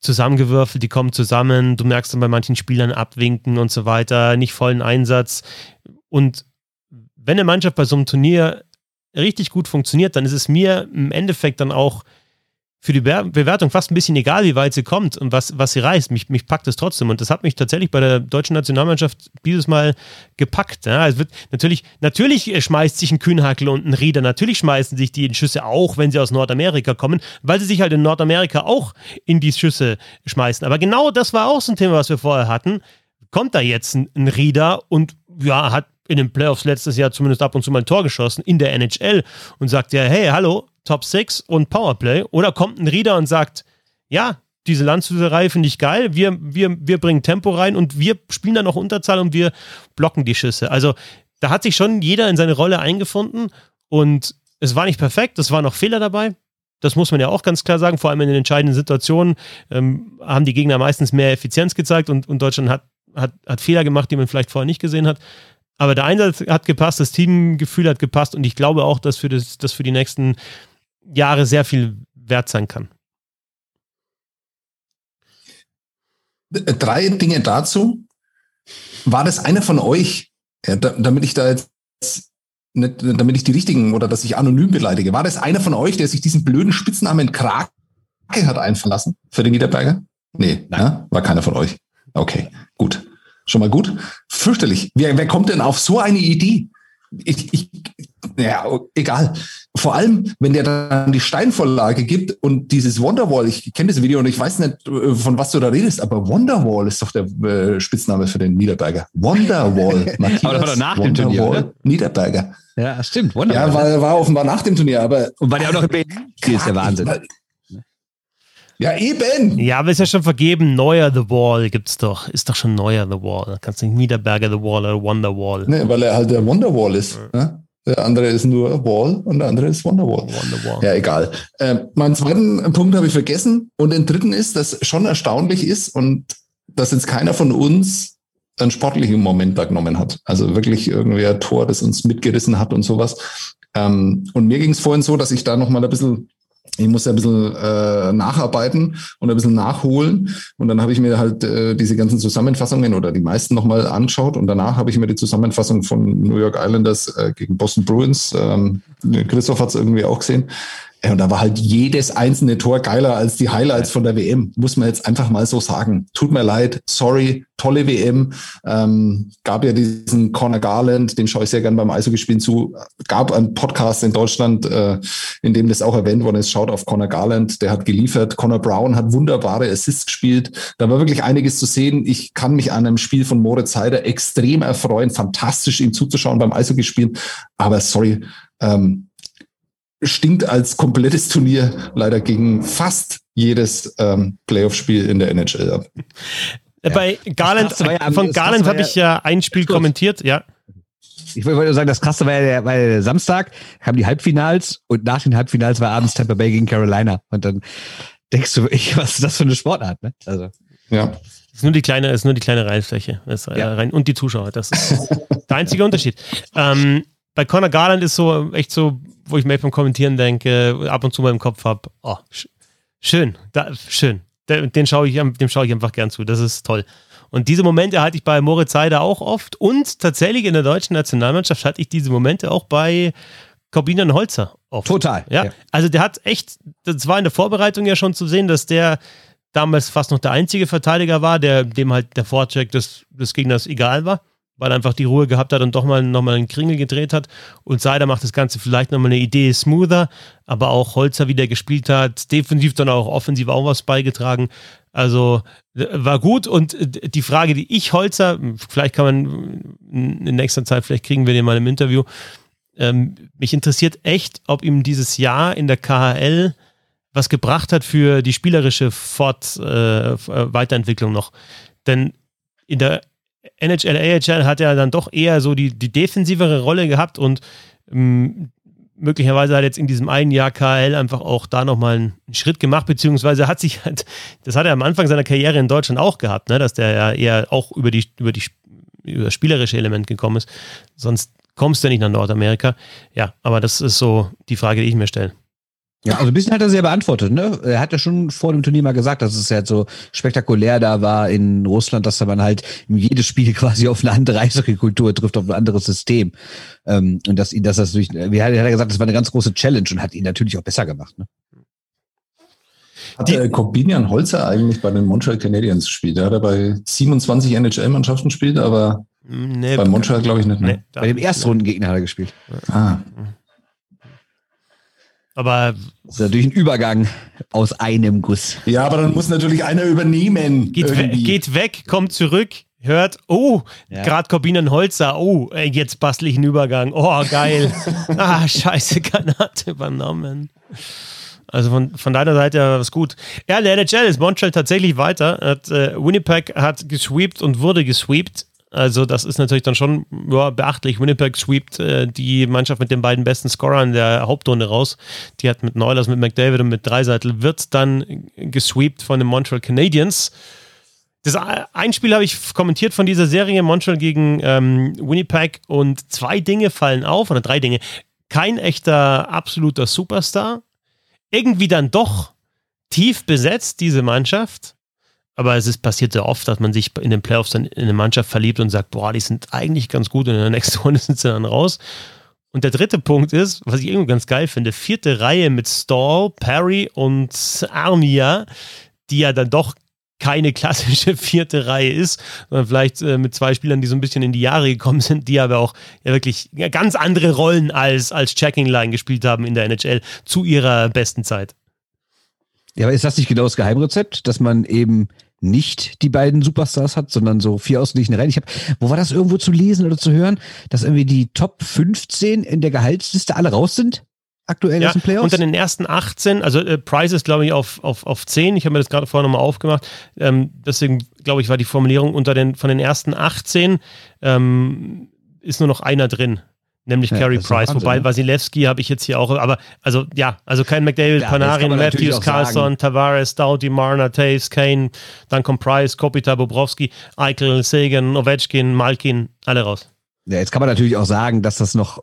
zusammengewürfelt, die kommen zusammen, du merkst dann bei manchen Spielern abwinken und so weiter, nicht vollen Einsatz. Und wenn eine Mannschaft bei so einem Turnier richtig gut funktioniert, dann ist es mir im Endeffekt dann auch für die Bewertung fast ein bisschen egal, wie weit sie kommt und was, was sie reißt. Mich, mich packt es trotzdem. Und das hat mich tatsächlich bei der deutschen Nationalmannschaft dieses Mal gepackt. Ja, es wird natürlich, natürlich schmeißt sich ein Kühnhackel und ein Rieder, natürlich schmeißen sich die in Schüsse auch, wenn sie aus Nordamerika kommen, weil sie sich halt in Nordamerika auch in die Schüsse schmeißen. Aber genau das war auch so ein Thema, was wir vorher hatten. Kommt da jetzt ein, ein Rieder und ja, hat in den Playoffs letztes Jahr zumindest ab und zu mal ein Tor geschossen in der NHL und sagt ja, hey, hallo, Top 6 und Powerplay. Oder kommt ein Rieder und sagt, ja, diese Landshüterei finde ich geil, wir, wir, wir bringen Tempo rein und wir spielen dann noch Unterzahl und wir blocken die Schüsse. Also da hat sich schon jeder in seine Rolle eingefunden und es war nicht perfekt, es waren noch Fehler dabei. Das muss man ja auch ganz klar sagen. Vor allem in den entscheidenden Situationen ähm, haben die Gegner meistens mehr Effizienz gezeigt und, und Deutschland hat, hat, hat Fehler gemacht, die man vielleicht vorher nicht gesehen hat. Aber der Einsatz hat gepasst, das Teamgefühl hat gepasst und ich glaube auch, dass für, das, das für die nächsten Jahre sehr viel wert sein kann. Drei Dinge dazu. War das einer von euch, ja, damit ich da jetzt nicht, damit ich die richtigen oder dass ich anonym beleidige, war das einer von euch, der sich diesen blöden Spitznamen Krake hat einverlassen für den Niederberger? Nee, ja, war keiner von euch. Okay, gut. Schon mal gut? Fürchterlich. Wer, wer kommt denn auf so eine Idee? Ich, ich, ja, egal. vor allem, wenn der dann die Steinvorlage gibt und dieses Wonderwall, ich kenne das Video und ich weiß nicht, äh, von was du da redest, aber Wonderwall ist doch der äh, Spitzname für den Niederberger. Wonderwall. Matthias, aber das war doch nach Wonderwall, dem Turnier, oder? Niederberger. Ja, stimmt. Wonderwall. Ja, war, war offenbar nach dem Turnier, aber. Und war der auch noch im Berlin? ist der Wahnsinn. Ja, eben. Ja, aber ist ja schon vergeben. Neuer The Wall gibt's doch. Ist doch schon neuer The Wall. Da kannst du nicht Niederberger The Wall oder Wonderwall. Nee, weil er halt der Wonderwall ist. Ja. Ne? Der andere ist nur Wall und der andere ist Wonderwall. Wonderwall. Ja, egal. Äh, meinen zweiten Punkt habe ich vergessen. Und den dritten ist, dass schon erstaunlich ist und dass jetzt keiner von uns einen sportlichen Moment da genommen hat. Also wirklich irgendwie ein Tor, das uns mitgerissen hat und sowas. Ähm, und mir ging es vorhin so, dass ich da nochmal ein bisschen ich muss ja ein bisschen äh, nacharbeiten und ein bisschen nachholen. Und dann habe ich mir halt äh, diese ganzen Zusammenfassungen oder die meisten nochmal angeschaut. Und danach habe ich mir die Zusammenfassung von New York Islanders äh, gegen Boston Bruins, ähm, Christoph hat es irgendwie auch gesehen, und da war halt jedes einzelne Tor geiler als die Highlights von der WM, muss man jetzt einfach mal so sagen. Tut mir leid, sorry, tolle WM. Ähm, gab ja diesen Conor Garland, den schaue ich sehr gern beim Eishockey-Spielen zu. Gab einen Podcast in Deutschland, äh, in dem das auch erwähnt worden ist. Schaut auf Conor Garland, der hat geliefert. Conor Brown hat wunderbare Assists gespielt. Da war wirklich einiges zu sehen. Ich kann mich an einem Spiel von Moritz Heider extrem erfreuen. Fantastisch, ihm zuzuschauen beim Eishockey-Spielen. Aber sorry, ähm, stinkt als komplettes Turnier leider gegen fast jedes ähm, Playoff-Spiel in der NHL ab. Äh, bei Garland, ja, von Garland habe ich ja ein Spiel kommentiert, ja. Ich wollte nur sagen, das Krasse war ja der, war der Samstag, kamen die Halbfinals und nach den Halbfinals war abends Tampa Bay gegen Carolina. Und dann denkst du, ich, was ist das für eine Sportart, ne? Also. Ja. ist nur die kleine, ist nur die kleine Reifläche. Ist, äh, ja. rein, und die Zuschauer. Das ist der einzige Unterschied. Ähm, bei Conor Garland ist so echt so, wo ich mir beim Kommentieren denke, ab und zu mal im Kopf habe, oh, schön, da, schön. Den schaue ich, dem schaue ich einfach gern zu. Das ist toll. Und diese Momente hatte ich bei Moritz Seider auch oft. Und tatsächlich in der deutschen Nationalmannschaft hatte ich diese Momente auch bei Corbinian Holzer oft. Total. Ja? ja. Also der hat echt, das war in der Vorbereitung ja schon zu sehen, dass der damals fast noch der einzige Verteidiger war, der dem halt der Vorcheck des, des Gegners egal war weil er einfach die Ruhe gehabt hat und doch mal nochmal einen Kringel gedreht hat. Und Seider macht das Ganze vielleicht nochmal eine Idee smoother, aber auch Holzer, wie der gespielt hat, defensiv dann auch offensiv auch was beigetragen. Also war gut und die Frage, die ich Holzer, vielleicht kann man in nächster Zeit, vielleicht kriegen wir den mal im Interview, ähm, mich interessiert echt, ob ihm dieses Jahr in der KHL was gebracht hat für die spielerische Fort, äh, Weiterentwicklung noch. Denn in der NHL, AHL hat ja dann doch eher so die, die defensivere Rolle gehabt und ähm, möglicherweise hat jetzt in diesem einen Jahr KL einfach auch da nochmal einen Schritt gemacht, beziehungsweise hat sich halt, das hat er am Anfang seiner Karriere in Deutschland auch gehabt, ne, dass der ja eher auch über die, über die, über das spielerische Element gekommen ist. Sonst kommst du nicht nach Nordamerika. Ja, aber das ist so die Frage, die ich mir stelle. Ja, also ein bisschen hat er sehr beantwortet, ne? Er hat ja schon vor dem Turnier mal gesagt, dass es ja so spektakulär da war in Russland, dass man halt jedes Spiel quasi auf eine andere Eishockey-Kultur trifft, auf ein anderes System. Ähm, und dass ihn, dass das durch, wie hat er gesagt, das war eine ganz große Challenge und hat ihn natürlich auch besser gemacht, ne? Hat der Corbinian Holzer eigentlich bei den Montreal Canadiens gespielt? Der hat er bei 27 NHL-Mannschaften gespielt, aber nee, bei Montreal glaube ich nicht. Ne? Nee, bei dem Erstrundengegner hat er gespielt. Ah. Aber das ist natürlich ein Übergang aus einem Guss. Ja, aber dann muss natürlich einer übernehmen. Geht, we geht weg, kommt zurück, hört, oh, ja. gerade Corbinen Holzer, oh, jetzt bastel ich einen Übergang. Oh, geil. ah, scheiße, keiner hat übernommen. Also von, von deiner Seite ja was gut. Ja, der NHL ist Montreal tatsächlich weiter. Hat, äh, Winnipeg hat gesweept und wurde gesweept. Also das ist natürlich dann schon ja, beachtlich. Winnipeg sweept äh, die Mannschaft mit den beiden besten Scorern der Hauptrunde raus. Die hat mit Neulers, mit McDavid und mit Dreiseitel wird dann gesweept von den Montreal Canadiens. Das ein Spiel habe ich kommentiert von dieser Serie Montreal gegen ähm, Winnipeg und zwei Dinge fallen auf oder drei Dinge. Kein echter absoluter Superstar. Irgendwie dann doch tief besetzt diese Mannschaft aber es ist passiert sehr oft, dass man sich in den Playoffs dann in eine Mannschaft verliebt und sagt, boah, die sind eigentlich ganz gut und in der nächsten Runde sind sie dann raus. Und der dritte Punkt ist, was ich irgendwie ganz geil finde, vierte Reihe mit Stall, Perry und Armia, die ja dann doch keine klassische vierte Reihe ist, sondern vielleicht äh, mit zwei Spielern, die so ein bisschen in die Jahre gekommen sind, die aber auch ja wirklich ganz andere Rollen als, als Checking Line gespielt haben in der NHL zu ihrer besten Zeit. Ja, aber ist das nicht genau das Geheimrezept, dass man eben nicht die beiden Superstars hat, sondern so vier ausgeglichene Reihen. Ich habe, wo war das irgendwo zu lesen oder zu hören, dass irgendwie die Top 15 in der Gehaltsliste alle raus sind? Aktuell ja, aus den Playoffs? Unter den ersten 18, also äh, Price ist, glaube ich, auf, auf, auf 10. Ich habe mir das gerade vorher nochmal aufgemacht. Ähm, deswegen, glaube ich, war die Formulierung unter den, von den ersten 18 ähm, ist nur noch einer drin nämlich ja, Carey Price. Wahnsinn, Wobei ne? Wasilewski habe ich jetzt hier auch, aber also ja, also kein McDavid, ja, Panarin, Matthews, Carlson, Tavares, Doughty, Marner, Taves, Kane, dann kommt Price, Kopita, Bobrowski, Eichel, Sagan, Ovechkin, Malkin, alle raus. Ja, jetzt kann man natürlich auch sagen, dass das noch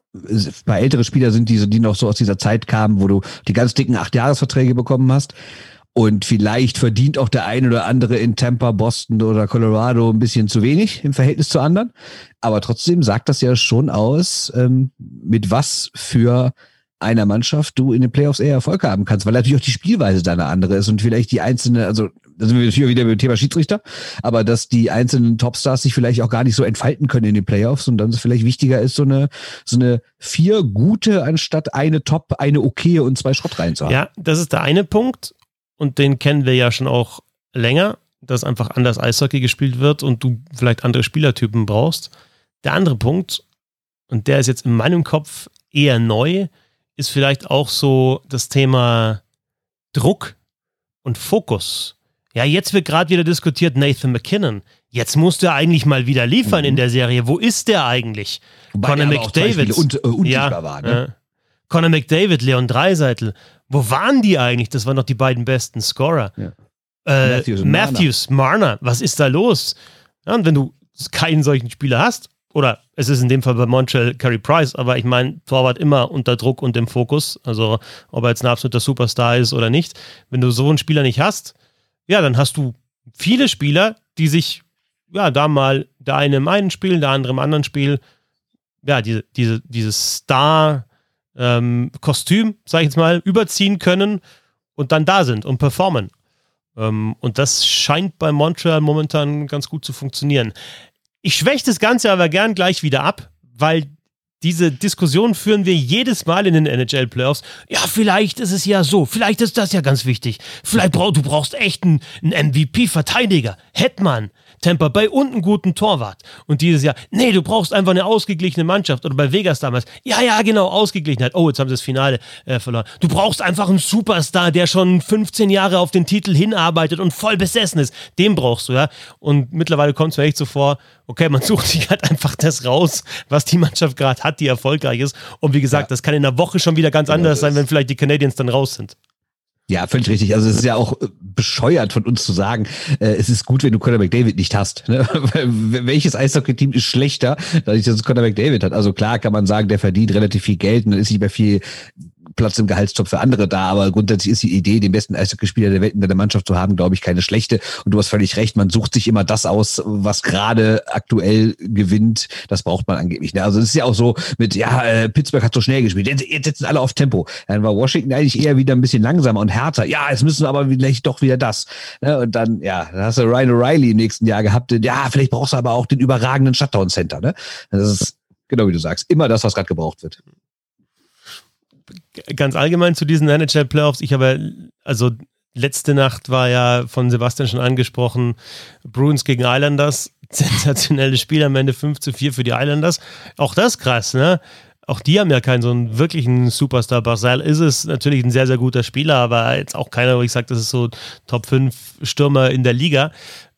bei ältere Spieler sind, die, die noch so aus dieser Zeit kamen, wo du die ganz dicken Acht-Jahres-Verträge bekommen hast. Und vielleicht verdient auch der eine oder andere in Tampa, Boston oder Colorado ein bisschen zu wenig im Verhältnis zu anderen. Aber trotzdem sagt das ja schon aus, ähm, mit was für einer Mannschaft du in den Playoffs eher Erfolg haben kannst, weil natürlich auch die Spielweise da eine andere ist und vielleicht die einzelne, also da sind wir natürlich wieder beim Thema Schiedsrichter, aber dass die einzelnen Topstars sich vielleicht auch gar nicht so entfalten können in den Playoffs und dann es vielleicht wichtiger ist, so eine, so eine vier gute anstatt eine Top, eine okay und zwei Schrott rein zu haben. Ja, das ist der eine Punkt und den kennen wir ja schon auch länger, dass einfach anders Eishockey gespielt wird und du vielleicht andere Spielertypen brauchst. Der andere Punkt, und der ist jetzt in meinem Kopf eher neu, ist vielleicht auch so das Thema Druck und Fokus. Ja, jetzt wird gerade wieder diskutiert Nathan McKinnon. Jetzt musst du eigentlich mal wieder liefern mhm. in der Serie. Wo ist der eigentlich? Wobei Conor McDavid. Und, äh, ja, war, ne? äh, Conor McDavid, Leon Dreiseitel. Wo waren die eigentlich? Das waren doch die beiden besten Scorer. Ja. Äh, Matthews, Matthews Marner. Was ist da los? Ja, und wenn du keinen solchen Spieler hast, oder es ist in dem Fall bei Montreal Carey Price, aber ich meine, Torwart immer unter Druck und im Fokus, also ob er jetzt ein absoluter Superstar ist oder nicht. Wenn du so einen Spieler nicht hast, ja, dann hast du viele Spieler, die sich, ja, da mal der eine im einen Spiel, der andere im anderen Spiel, ja, diese, diese, dieses Star-Kostüm, ähm, sag ich jetzt mal, überziehen können und dann da sind und performen. Ähm, und das scheint bei Montreal momentan ganz gut zu funktionieren. Ich schwäche das Ganze aber gern gleich wieder ab, weil diese Diskussion führen wir jedes Mal in den NHL-Playoffs. Ja, vielleicht ist es ja so. Vielleicht ist das ja ganz wichtig. Vielleicht brauchst du brauchst echt einen, einen MVP-Verteidiger. Hetman. Tampa Bay und einen guten Torwart. Und dieses Jahr, nee, du brauchst einfach eine ausgeglichene Mannschaft. Oder bei Vegas damals, ja, ja, genau, Ausgeglichenheit. Oh, jetzt haben sie das Finale äh, verloren. Du brauchst einfach einen Superstar, der schon 15 Jahre auf den Titel hinarbeitet und voll besessen ist. Den brauchst du, ja. Und mittlerweile kommt es mir echt so vor, okay, man sucht sich halt einfach das raus, was die Mannschaft gerade hat, die erfolgreich ist. Und wie gesagt, ja. das kann in einer Woche schon wieder ganz anders ja, sein, wenn vielleicht die Canadiens dann raus sind. Ja, völlig richtig. Also es ist ja auch äh, bescheuert von uns zu sagen, äh, es ist gut, wenn du Conor McDavid nicht hast. Ne? Welches Eishockey-Team ist schlechter, dadurch, dass es Conor McDavid hat? Also klar kann man sagen, der verdient relativ viel Geld und ist nicht mehr viel Platz im Gehaltstopf für andere da, aber grundsätzlich ist die Idee, den besten Eishockeyspieler der Welt in der Mannschaft zu haben, glaube ich, keine schlechte. Und du hast völlig recht, man sucht sich immer das aus, was gerade aktuell gewinnt. Das braucht man angeblich. Ne? Also es ist ja auch so mit, ja, äh, Pittsburgh hat so schnell gespielt, jetzt, jetzt sitzen alle auf Tempo. Dann war Washington eigentlich eher wieder ein bisschen langsamer und härter. Ja, jetzt müssen wir aber vielleicht doch wieder das. Ne? Und dann, ja, dann hast du Ryan O'Reilly im nächsten Jahr gehabt. Ja, vielleicht brauchst du aber auch den überragenden Shutdown-Center. Ne? Das ist genau wie du sagst, immer das, was gerade gebraucht wird ganz allgemein zu diesen NHL Playoffs. Ich habe, also letzte Nacht war ja von Sebastian schon angesprochen, Bruins gegen Islanders. Sensationelles Spiel am Ende 5 zu 4 für die Islanders. Auch das krass, ne? Auch die haben ja keinen so einen wirklichen Superstar. Barcel ist es natürlich ein sehr, sehr guter Spieler, aber jetzt auch keiner, wo ich sage, das ist so Top 5 Stürmer in der Liga.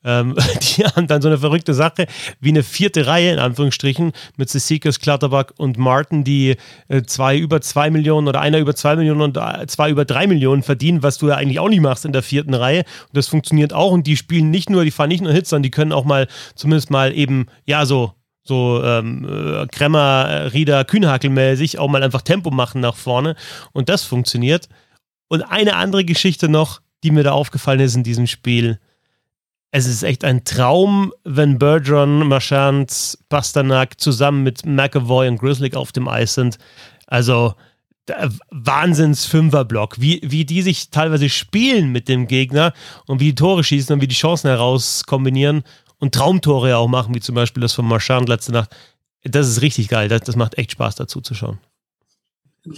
Ähm, die haben dann so eine verrückte Sache wie eine vierte Reihe in Anführungsstrichen mit Sisikas, Clutterbuck und Martin, die äh, zwei über zwei Millionen oder einer über zwei Millionen und äh, zwei über drei Millionen verdienen, was du ja eigentlich auch nicht machst in der vierten Reihe. Und das funktioniert auch und die spielen nicht nur, die fahren nicht nur Hits, sondern die können auch mal zumindest mal eben, ja, so so ähm, äh, Kremmer, Rieder, Kühnhakelmäßig auch mal einfach Tempo machen nach vorne und das funktioniert. Und eine andere Geschichte noch, die mir da aufgefallen ist in diesem Spiel, es ist echt ein Traum, wenn Bergeron, Marchand, Pasternak zusammen mit McAvoy und Grizzly auf dem Eis sind. Also Wahnsinns-Fünfer-Block, wie, wie die sich teilweise spielen mit dem Gegner und wie die Tore schießen und wie die Chancen herauskombinieren und Traumtore auch machen, wie zum Beispiel das von Marchand letzte Nacht. Das ist richtig geil. Das, das macht echt Spaß dazu zu schauen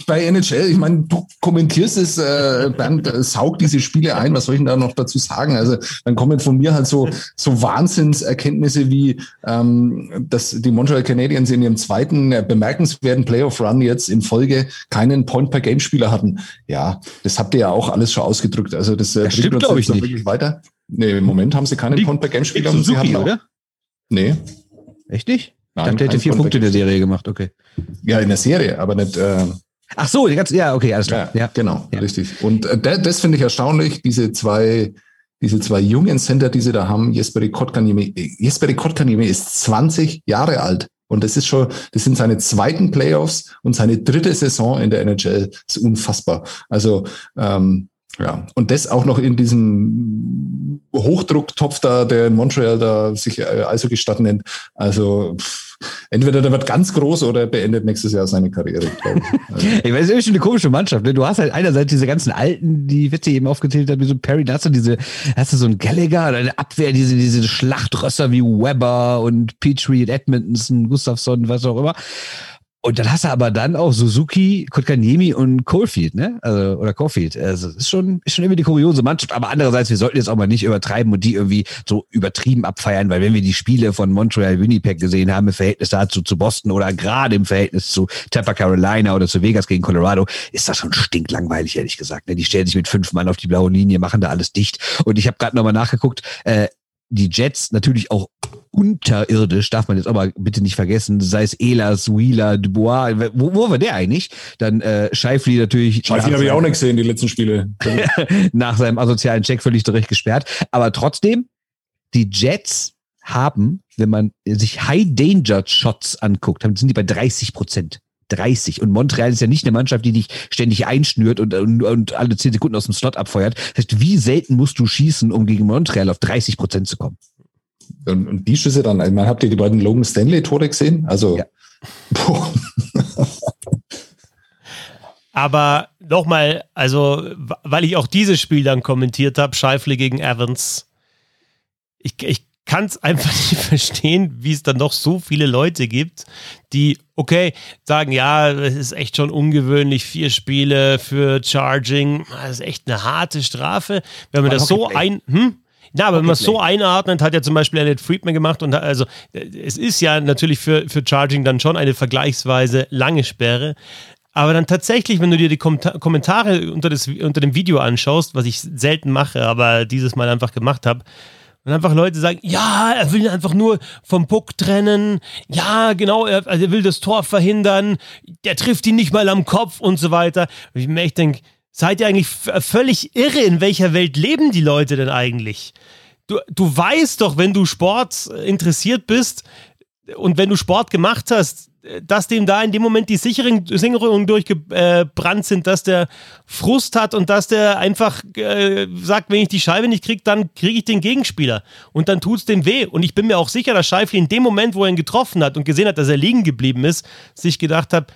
bei NHL, ich meine, du kommentierst es, äh, Bernd, äh, saug diese Spiele ein, was soll ich denn da noch dazu sagen? Also dann kommen von mir halt so, so Wahnsinnserkenntnisse wie, ähm, dass die Montreal Canadiens in ihrem zweiten äh, bemerkenswerten Playoff-Run jetzt in Folge keinen Point-per-Game-Spieler hatten. Ja, das habt ihr ja auch alles schon ausgedrückt. Also das, äh, das stimmt, glaube ich, nicht. wirklich weiter. Nee, im Moment haben sie keinen Point-per-Game-Spieler. Suzuki, oder? Nee. Echt nicht? Nein, ich dachte, hätte vier Punkte in der Serie gemacht, okay. Ja, in der Serie, aber nicht, äh, Ach so, die ganze, ja, okay, alles klar. Ja, ja. genau, ja. richtig. Und äh, das, das finde ich erstaunlich, diese zwei, diese zwei jungen Center, die sie da haben. Jesperi Kotkaniemi, Jesperi Kotkaniemi ist 20 Jahre alt. Und das ist schon, das sind seine zweiten Playoffs und seine dritte Saison in der NHL. Das ist unfassbar. Also, ähm, ja, und das auch noch in diesem Hochdrucktopf da, der in Montreal da sich äh, also gestatten nennt. Also pff, entweder der wird ganz groß oder beendet nächstes Jahr seine Karriere. Ich, also. ich weiß, ist schon eine komische Mannschaft. Ne? Du hast halt einerseits diese ganzen Alten, die Witze eben aufgezählt hat, wie so Perry, da hast du diese, hast du so einen Gallagher oder eine Abwehr, diese, diese Schlachtrösser wie Weber und Petrie und Edmondson, Gustafsson, was auch immer. Und dann hast du aber dann auch Suzuki, Kotkaniemi und Coalfield, ne? Also, oder Caulfield. Also, ist schon, ist schon irgendwie die kuriose Mannschaft. Aber andererseits, wir sollten jetzt auch mal nicht übertreiben und die irgendwie so übertrieben abfeiern, weil wenn wir die Spiele von Montreal, Winnipeg gesehen haben, im Verhältnis dazu zu Boston oder gerade im Verhältnis zu Tampa Carolina oder zu Vegas gegen Colorado, ist das schon stinklangweilig, ehrlich gesagt. Ne? Die stellen sich mit fünf Mann auf die blaue Linie, machen da alles dicht. Und ich habe gerade nochmal nachgeguckt, äh, die Jets natürlich auch unterirdisch, darf man jetzt aber bitte nicht vergessen, sei es Elas, Wheeler, Dubois, wo, wo war der eigentlich? Dann äh, Scheifli natürlich. Scheifli habe ich auch nicht gesehen, die letzten Spiele. nach seinem asozialen Check völlig zurecht gesperrt. Aber trotzdem, die Jets haben, wenn man sich High-Danger-Shots anguckt, sind die bei 30 Prozent. 30. Und Montreal ist ja nicht eine Mannschaft, die dich ständig einschnürt und, und, und alle 10 Sekunden aus dem Slot abfeuert. Das heißt, wie selten musst du schießen, um gegen Montreal auf 30 Prozent zu kommen? Und, und die Schüsse dann, ich meine, habt ihr die beiden Logan Stanley-Tore gesehen? Also, ja. Aber nochmal, also, weil ich auch dieses Spiel dann kommentiert habe, Scheifle gegen Evans, ich, ich kann es einfach nicht verstehen, wie es dann noch so viele Leute gibt, die, okay, sagen, ja, es ist echt schon ungewöhnlich, vier Spiele für Charging, das ist echt eine harte Strafe. Wenn man das so ein, hm? Ja, aber wenn man es so einordnet, hat ja zum Beispiel Annette Friedman gemacht und also es ist ja natürlich für, für Charging dann schon eine vergleichsweise lange Sperre. Aber dann tatsächlich, wenn du dir die Kommentare unter, das, unter dem Video anschaust, was ich selten mache, aber dieses Mal einfach gemacht habe, und einfach Leute sagen, ja, er will ihn einfach nur vom Puck trennen. Ja, genau, er, also er will das Tor verhindern. Der trifft ihn nicht mal am Kopf und so weiter. Und ich mir echt denke, seid ihr eigentlich völlig irre? In welcher Welt leben die Leute denn eigentlich? Du, du weißt doch, wenn du Sport interessiert bist und wenn du Sport gemacht hast, dass dem da in dem Moment die Sicherungen durchgebrannt sind, dass der Frust hat und dass der einfach äh, sagt, wenn ich die Scheibe nicht kriege, dann kriege ich den Gegenspieler. Und dann tut es dem weh. Und ich bin mir auch sicher, dass Scheifli in dem Moment, wo er ihn getroffen hat und gesehen hat, dass er liegen geblieben ist, sich gedacht hat,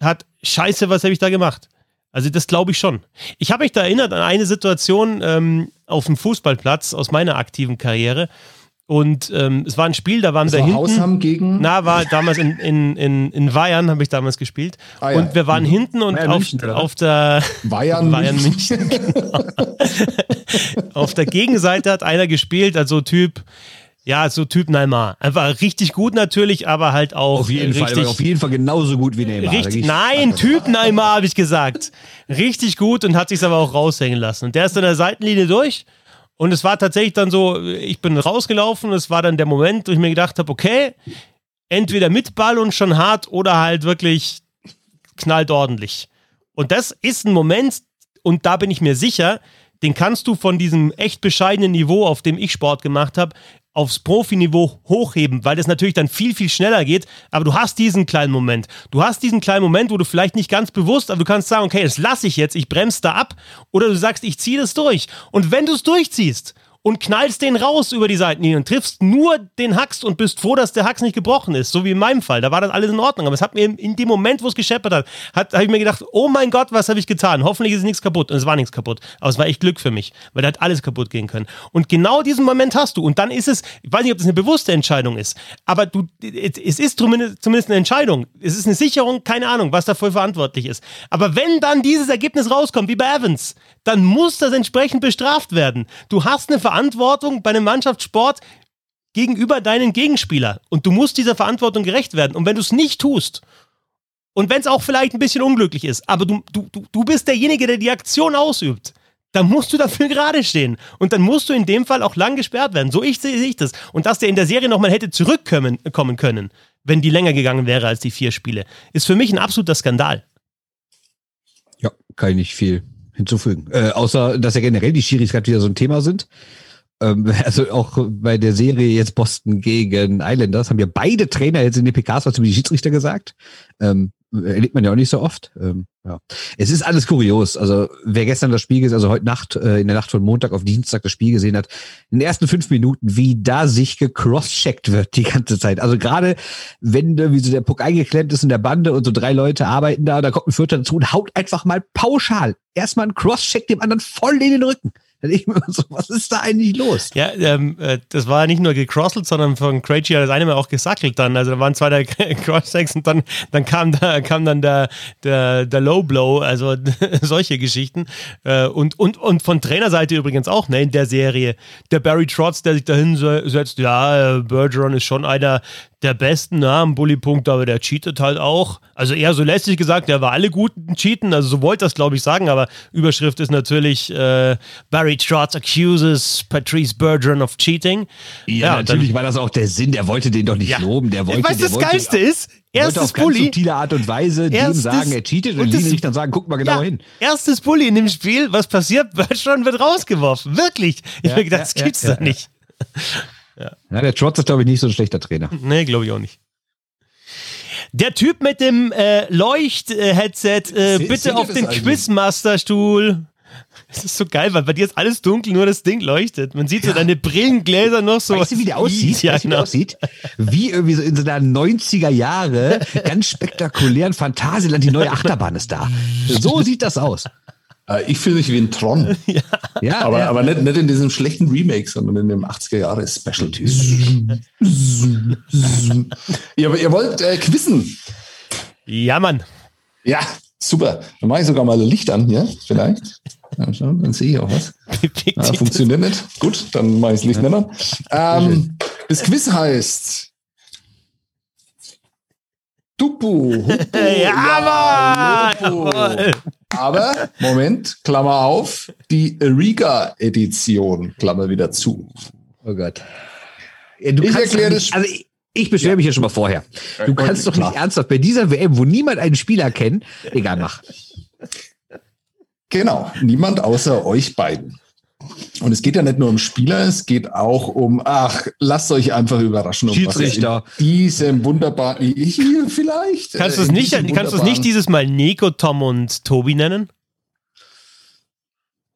hat, scheiße, was habe ich da gemacht? Also das glaube ich schon. Ich habe mich da erinnert an eine Situation ähm, auf dem Fußballplatz aus meiner aktiven Karriere. Und ähm, es war ein Spiel, da waren das wir war hinten. Hausham gegen. Na, war damals in, in, in, in Bayern, habe ich damals gespielt. Ah, ja. Und wir waren mhm. hinten und auf, München, auf der Bayern, Bayern München. genau. auf der Gegenseite hat einer gespielt, also Typ. Ja, so Typ Neymar. Einfach richtig gut natürlich, aber halt auch. Auf jeden richtig, Fall, auf jeden Fall genauso gut wie Neymar. Richtig, nein, Typ Neymar, habe ich gesagt. Richtig gut und hat sich aber auch raushängen lassen. Und der ist an der Seitenlinie durch und es war tatsächlich dann so, ich bin rausgelaufen, es war dann der Moment, wo ich mir gedacht habe, okay, entweder mit Ball und schon hart oder halt wirklich knallt ordentlich. Und das ist ein Moment, und da bin ich mir sicher, den kannst du von diesem echt bescheidenen Niveau, auf dem ich Sport gemacht habe, aufs Profiniveau hochheben, weil das natürlich dann viel, viel schneller geht. Aber du hast diesen kleinen Moment. Du hast diesen kleinen Moment, wo du vielleicht nicht ganz bewusst, aber du kannst sagen, okay, das lasse ich jetzt, ich bremse da ab. Oder du sagst, ich ziehe das durch. Und wenn du es durchziehst und knallst den raus über die Seitenlinie und triffst nur den Hax und bist froh, dass der Hax nicht gebrochen ist, so wie in meinem Fall. Da war das alles in Ordnung. Aber es hat mir in dem Moment, wo es gescheppert hat, hat habe ich mir gedacht, oh mein Gott, was habe ich getan? Hoffentlich ist nichts kaputt. Und es war nichts kaputt. Aber es war echt Glück für mich, weil da hat alles kaputt gehen können. Und genau diesen Moment hast du. Und dann ist es, ich weiß nicht, ob das eine bewusste Entscheidung ist, aber du, es ist zumindest, zumindest eine Entscheidung. Es ist eine Sicherung, keine Ahnung, was dafür verantwortlich ist. Aber wenn dann dieses Ergebnis rauskommt, wie bei Evans, dann muss das entsprechend bestraft werden. Du hast eine Verantwortung bei einem Mannschaftssport gegenüber deinen Gegenspieler und du musst dieser Verantwortung gerecht werden. Und wenn du es nicht tust, und wenn es auch vielleicht ein bisschen unglücklich ist, aber du, du, du bist derjenige, der die Aktion ausübt, dann musst du dafür gerade stehen. Und dann musst du in dem Fall auch lang gesperrt werden. So ich sehe ich das. Und dass der in der Serie nochmal hätte zurückkommen kommen können, wenn die länger gegangen wäre als die vier Spiele, ist für mich ein absoluter Skandal. Ja, kann ich nicht viel hinzufügen. Äh, außer, dass ja generell die Schiris gerade wieder so ein Thema sind. Ähm, also auch bei der Serie jetzt Boston gegen Islanders haben ja beide Trainer jetzt in den PKs was über die Schiedsrichter gesagt. Ähm, erlebt man ja auch nicht so oft. Ähm, ja. Es ist alles kurios. Also wer gestern das Spiel gesehen, also heute Nacht, äh, in der Nacht von Montag auf Dienstag das Spiel gesehen hat, in den ersten fünf Minuten, wie da sich gecrosscheckt wird die ganze Zeit. Also gerade wenn wie so der Puck eingeklemmt ist in der Bande und so drei Leute arbeiten da, da kommt ein Vierter dazu und haut einfach mal pauschal erstmal einen Crosscheck dem anderen voll in den Rücken. Ich mir so, was ist da eigentlich los? Ja, ähm, äh, das war nicht nur gecrosselt, sondern von Krejci hat das eine Mal auch gesackelt dann. Also da waren zwei der Crosschecks und dann, dann kam, da, kam dann der, der, der Low Blow, also solche Geschichten. Äh, und, und, und von Trainerseite übrigens auch, ne, in der Serie. Der Barry Trotz, der sich da hinsetzt, ja, Bergeron ist schon einer der besten na, am Bully-Punkt, aber der cheatet halt auch. Also eher so lästig gesagt, der war alle guten cheaten, also so wollte das, glaube ich, sagen, aber Überschrift ist natürlich äh, Barry Trotz accuses Patrice Bergeron of cheating. Ja, ja natürlich dann, war das auch der Sinn, der wollte den doch nicht ja. loben, der wollte... Weißt du, das Geilste ist, erstes auf Bulli. subtile Art und Weise dem sagen, er cheatet und, und die nicht dann sagen, guck mal genau ja, hin. Erstes Bulli in dem Spiel, was passiert? Bergeron wird rausgeworfen, wirklich. Ich ja, habe gedacht, das gibt's doch nicht. Ja. ja, der Trotz ist, glaube ich, nicht so ein schlechter Trainer. Nee, glaube ich auch nicht. Der Typ mit dem äh, Leucht-Headset, äh, bitte auf den Quizmaster-Stuhl. Es ist so geil, weil bei dir ist alles dunkel, nur das Ding leuchtet. Man sieht ja. so deine Brillengläser noch so. Weißt du, wie der aussieht? Ja, weißt, wie der genau. aussieht? Wie irgendwie so in so einer 90er Jahre, ganz spektakulären Phantasialand, die neue Achterbahn ist da. So sieht das aus. Äh, ich fühle mich wie ein Tron. ja. ja, aber, ja, aber nicht, nicht in diesem schlechten Remake, sondern in dem 80er Jahre Specialty. ihr, ihr wollt äh, quizzen. Ja, Mann. Ja, super. Dann mache ich sogar mal Licht an hier, vielleicht. Ja, schon, dann sehe ich auch was. Ah, funktioniert nicht. Gut, dann mache ich das Licht nicht an. Ähm, das Quiz heißt Tupu. Hupu, ja, ja Aber, Moment, Klammer auf, die Riga-Edition, Klammer wieder zu. Oh Gott. Ja, ich erkläre das. Also ich, ich beschwere ja. mich ja schon mal vorher. Du kannst doch nicht ernsthaft bei dieser WM, wo niemand einen Spieler kennt, egal, mach. Genau, niemand außer euch beiden. Und es geht ja nicht nur um Spieler, es geht auch um, ach, lasst euch einfach überraschen. Um Schiedsrichter. Was diesem wunderbaren, hier vielleicht. Kannst du es nicht, kannst du es nicht dieses Mal Nico, Tom und Tobi nennen?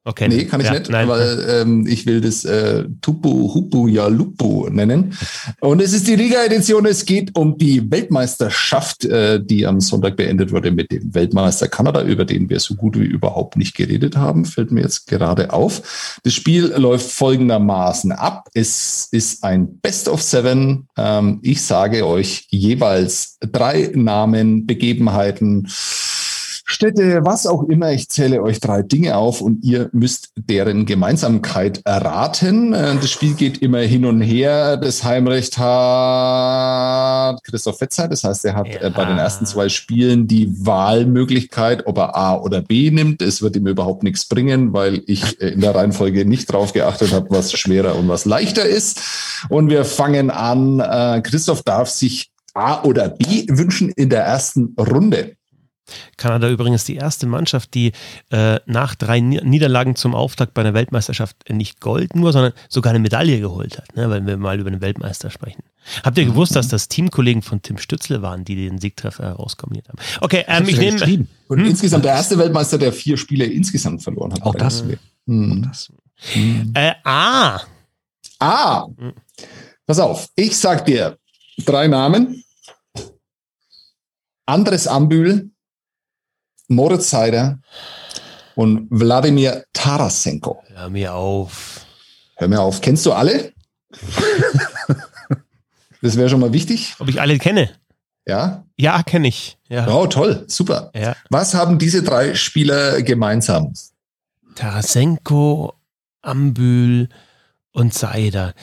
Okay. Nee, kann ich ja, nicht, nein. weil ähm, ich will das äh, Tupu Hupu ja Lupu nennen. Und es ist die Liga-Edition. Es geht um die Weltmeisterschaft, äh, die am Sonntag beendet wurde mit dem Weltmeister Kanada, über den wir so gut wie überhaupt nicht geredet haben. Fällt mir jetzt gerade auf. Das Spiel läuft folgendermaßen ab. Es ist ein Best of Seven. Ähm, ich sage euch jeweils drei Namen, Begebenheiten, Städte, was auch immer. Ich zähle euch drei Dinge auf und ihr müsst deren Gemeinsamkeit erraten. Äh, das Spiel geht immer hin und her. Das Heimrecht hat Christoph Fetzer. Das heißt, er hat ja. Äh, bei den ersten zwei Spielen die Wahlmöglichkeit, ob er A oder B nimmt. Es wird ihm überhaupt nichts bringen, weil ich äh, in der Reihenfolge nicht drauf geachtet habe, was schwerer und was leichter ist. Und wir fangen an. Christoph darf sich A oder B wünschen in der ersten Runde. Kanada übrigens die erste Mannschaft, die äh, nach drei Niederlagen zum Auftakt bei einer Weltmeisterschaft nicht Gold nur, sondern sogar eine Medaille geholt hat, ne, weil wir mal über einen Weltmeister sprechen. Habt ihr mhm. gewusst, dass das Teamkollegen von Tim Stützle waren, die den Siegtreffer herauskombiniert haben? Okay, ähm, ich nehme. Und hm? insgesamt der erste Weltmeister, der vier Spiele insgesamt verloren hat. Auch das. Mhm. Auch das. Mhm. Äh, ah, Ah, Hm. pass auf. Ich sag dir drei Namen. Andres Ambül, Moritz Seider und Wladimir Tarasenko. Hör mir auf. Hör mir auf. Kennst du alle? das wäre schon mal wichtig. Ob ich alle kenne? Ja. Ja, kenne ich. Ja. Oh, toll. Super. ja. Was haben diese drei Spieler gemeinsam? Tarasenko, Ambül und Seider.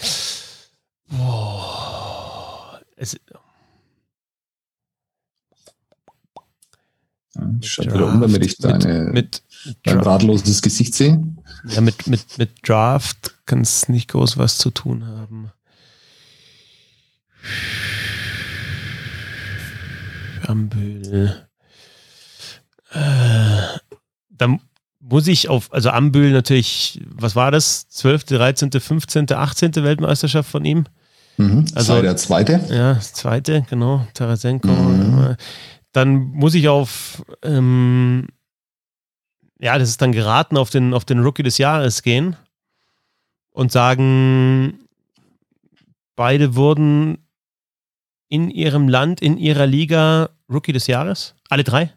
Boah. Ich schaue wieder um, damit ich deine, mit, dein mit, ratloses Gesicht sehe. ja, mit, mit, mit Draft kann es nicht groß was zu tun haben. Ambül. Äh, dann muss ich auf, also Ambül natürlich, was war das? 12., 13., 15., 18. Weltmeisterschaft von ihm? Mhm. Also- Sei der Zweite. Ja, das zweite, genau, Tarasenko. Mhm. Dann muss ich auf, ähm, ja, das ist dann geraten, auf den, auf den Rookie des Jahres gehen und sagen, beide wurden in ihrem Land, in ihrer Liga Rookie des Jahres. Alle drei?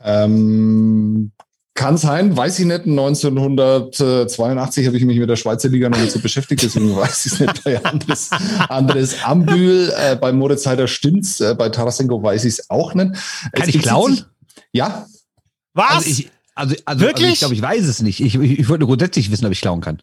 Ähm, kann sein, weiß ich nicht. 1982 habe ich mich mit der Schweizer Liga noch nicht so beschäftigt, deswegen weiß ich es nicht. Bei Andres, Andres Ambül, äh, bei Moritz Heider stimmt's, äh, bei Tarasenko weiß ich es auch nicht. Kann Es ich klauen? sich- Ja, Was? Also ich, also, also, Wirklich? Also ich glaube, ich weiß es nicht. Ich, ich, ich wollte nur grundsätzlich wissen, ob ich klauen kann.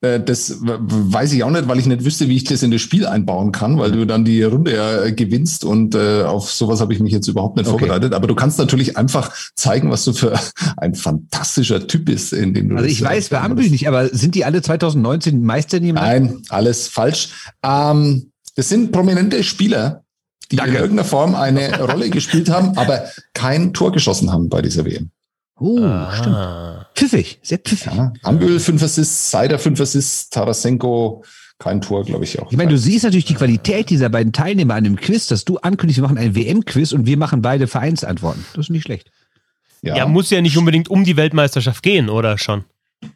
Äh, das weiß ich auch nicht, weil ich nicht wüsste, wie ich das in das Spiel einbauen kann, weil du dann die Runde ja äh, gewinnst und äh, auf sowas habe ich mich jetzt überhaupt nicht Okay. vorbereitet. Aber du kannst natürlich einfach zeigen, was du für ein fantastischer Typ bist, in dem du Also ich weiß bei Ambül nicht, aber sind die alle 2019 Meister Land? Nein, alles falsch. Ähm, das sind prominente Spieler, die Danke. in irgendeiner Form eine Rolle gespielt haben, aber kein Tor geschossen haben bei dieser WM. Oh, stimmt. ah. Pfiffig, sehr pfiffig. Ja, Ambül fünf Assists, Seider fünf Assists, Tarasenko kein Tor, glaube ich auch. Ich meine, du siehst natürlich die Qualität dieser beiden Teilnehmer an dem Quiz, dass du ankündigst, wir machen ein WM-Quiz und wir machen beide Vereinsantworten. Das ist nicht schlecht. ja, Ja, muss ja nicht unbedingt um die Weltmeisterschaft gehen, oder schon?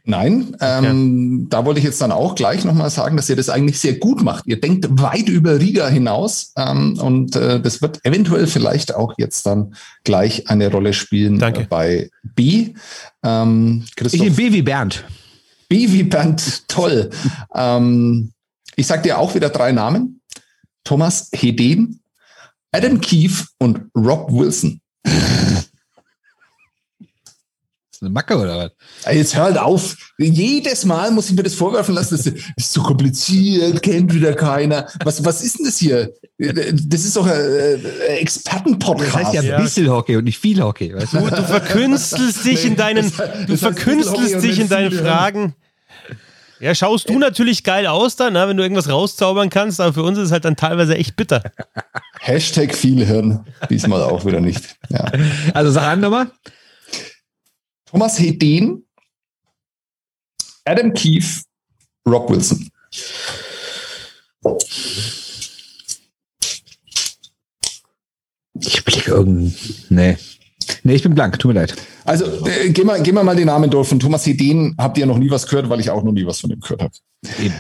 Nein, ähm, da wollte ich jetzt dann auch gleich nochmal sagen, dass ihr das eigentlich sehr gut macht. Ihr denkt weit über Riga hinaus ähm, und äh, das wird eventuell vielleicht auch jetzt dann gleich eine Rolle spielen Danke. Äh, bei B. Ähm, Ich Christoph, nehme B wie Bernd. B wie Bernd, toll. ähm, ich sag dir auch wieder drei Namen. Thomas Hedin, Adam Keefe und Rob Wilson. Eine Macke oder was? Ey, Jetzt hör halt auf. Jedes Mal muss ich mir das vorwerfen lassen. Das ist so kompliziert, kennt wieder keiner. Was, was ist denn das hier? Das ist doch ein äh, Expertenpodcast. Das heißt ja, Ja. bisschen Hockey und nicht viel Hockey. Weißt du? Du, du verkünstelst dich in deinen, du verkünstelst dich in deinen Fragen. Ja, schaust du natürlich geil aus dann, ne, wenn du irgendwas rauszaubern kannst, aber für uns ist es halt dann teilweise echt bitter. Hashtag viel Hirn. Diesmal auch wieder nicht. Ja. Also sag an nochmal. Thomas Hedin, Adam Keefe, Rob Wilson. Ich blicke irgendeinen. Nee. Nee, ich bin blank, tut mir leid. Also äh, gehen, wir, gehen wir mal die Namen durch. Von Thomas Hedin habt ihr noch nie was gehört, weil ich auch noch nie was von ihm gehört habe. Eben.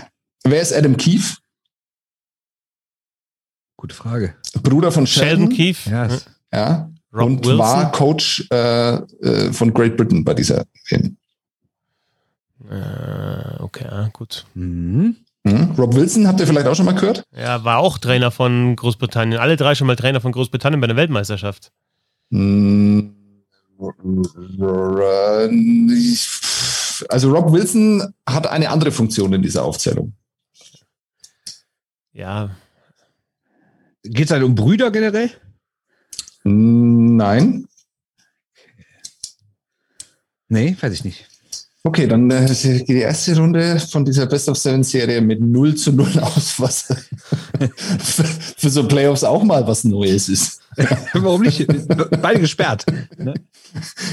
Wer ist Adam Keefe? Gute Frage. Bruder von Sheldon. Sheldon Keefe, Ja, hm, es- Ja. Rob und Wilson. war Coach äh, äh, von Great Britain bei dieser WM. Äh, okay, ah, gut. Mhm. Mhm. Rob Wilson habt ihr vielleicht auch schon mal gehört? Ja, war auch Trainer von Großbritannien. Alle drei schon mal Trainer von Großbritannien bei der Weltmeisterschaft. Mhm. Also Rob Wilson hat eine andere Funktion in dieser Aufzählung. Ja, Geht es halt um Brüder generell? Nein. Nee, weiß ich nicht. Okay, dann äh, geht die erste Runde von dieser Best of Seven Serie mit 0 zu 0 aus, was für, für so Playoffs auch mal was Neues ist. Warum nicht? Beide gesperrt.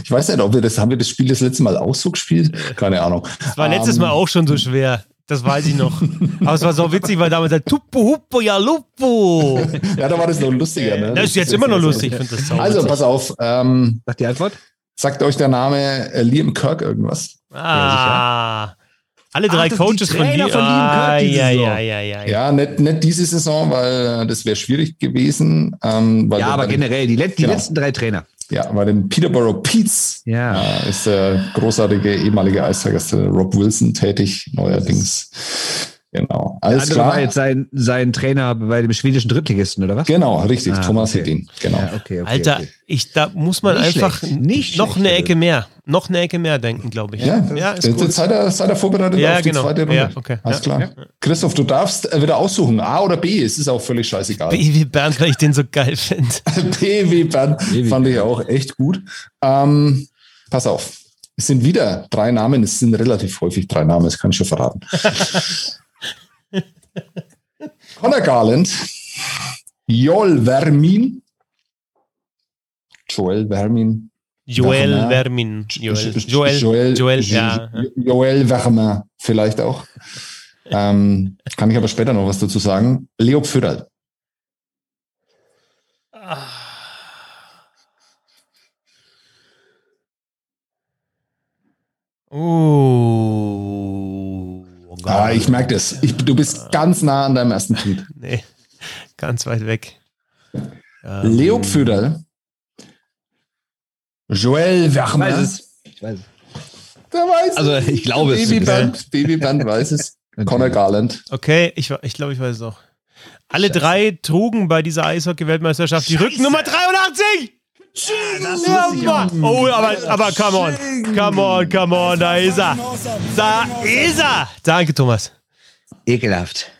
Ich weiß nicht, ob wir das, haben wir das Spiel das letzte Mal auch so gespielt? Keine Ahnung. das war letztes Ähm, Mal auch schon so schwer. Das weiß ich noch. Aber es war so witzig, weil damals halt Tuppo, Huppo, ja. Ja, da war das noch lustiger. Ne? Das ist jetzt immer noch lustig. Das sau Also, witzig. pass auf. Ähm, Sagt die Antwort? sagt euch der Name äh, Liam Kirk irgendwas? Ah, Alle drei Ach, das- die Coaches von dir. von Liam Kirk ah, diese ja, Saison. ja, ja, ja, ja. Ja, nicht, nicht diese Saison, weil das wäre schwierig gewesen. Ähm, weil Ja, aber generell, die, let die Genau. letzten drei Trainer. Ja, bei den Peterborough Peets Ja. äh, ist der großartige ehemalige Eistagers Rob Wilson tätig, neuerdings. Genau. Der Alles andere klar. war jetzt sein, sein Trainer bei dem schwedischen Drittligisten, oder was? Genau, richtig. Ah, Thomas okay. Hedin. Genau. Ja, okay, okay, Alter, okay. ich, da muss man Nicht einfach schlecht, nicht noch schlecht, eine Ecke mehr, noch eine Ecke mehr denken, glaube ich. Ja, ja ist jetzt gut. seid ihr, seid ihr vorbereitet Ja, auf die genau. zweite Runde. Ja, okay. Alles Ja. klar. Christoph, du darfst äh, wieder aussuchen, A oder B. Es ist auch völlig scheißegal. Baby Bernd, weil ich den so geil finde. B wie Bernd B wie fand ich auch echt gut. Ähm, pass auf. Es sind wieder drei Namen. Es sind relativ häufig drei Namen, das kann ich schon verraten. Connor Garland, Joel Vermin, Joel Vermin, Joel Vermin. Vermin. Joel, Joel, Joel, Joel, Jo- ja. Joel Vermin vielleicht auch. Ähm, kann ich aber später noch was dazu sagen. Leo Pfürl. Oh. Ah, ich merke das. Ich, du bist ganz nah an deinem ersten Tweet. Nee, ganz weit weg. Ähm, Leo Pfürl, Joel Ich Vermin. weiß es. Ich weiß es. Der weiß Also, ich glaube es. Babyband, Babyband weiß es. Connor Garland. Okay, ich, ich glaube, ich weiß es auch. Alle drei trugen bei dieser Eishockey-Weltmeisterschaft die Rückennummer 83! Ja, Mann. Oh, aber, aber come on. Come on, come on, da ist er. Da ist er. Danke, Thomas. Ekelhaft.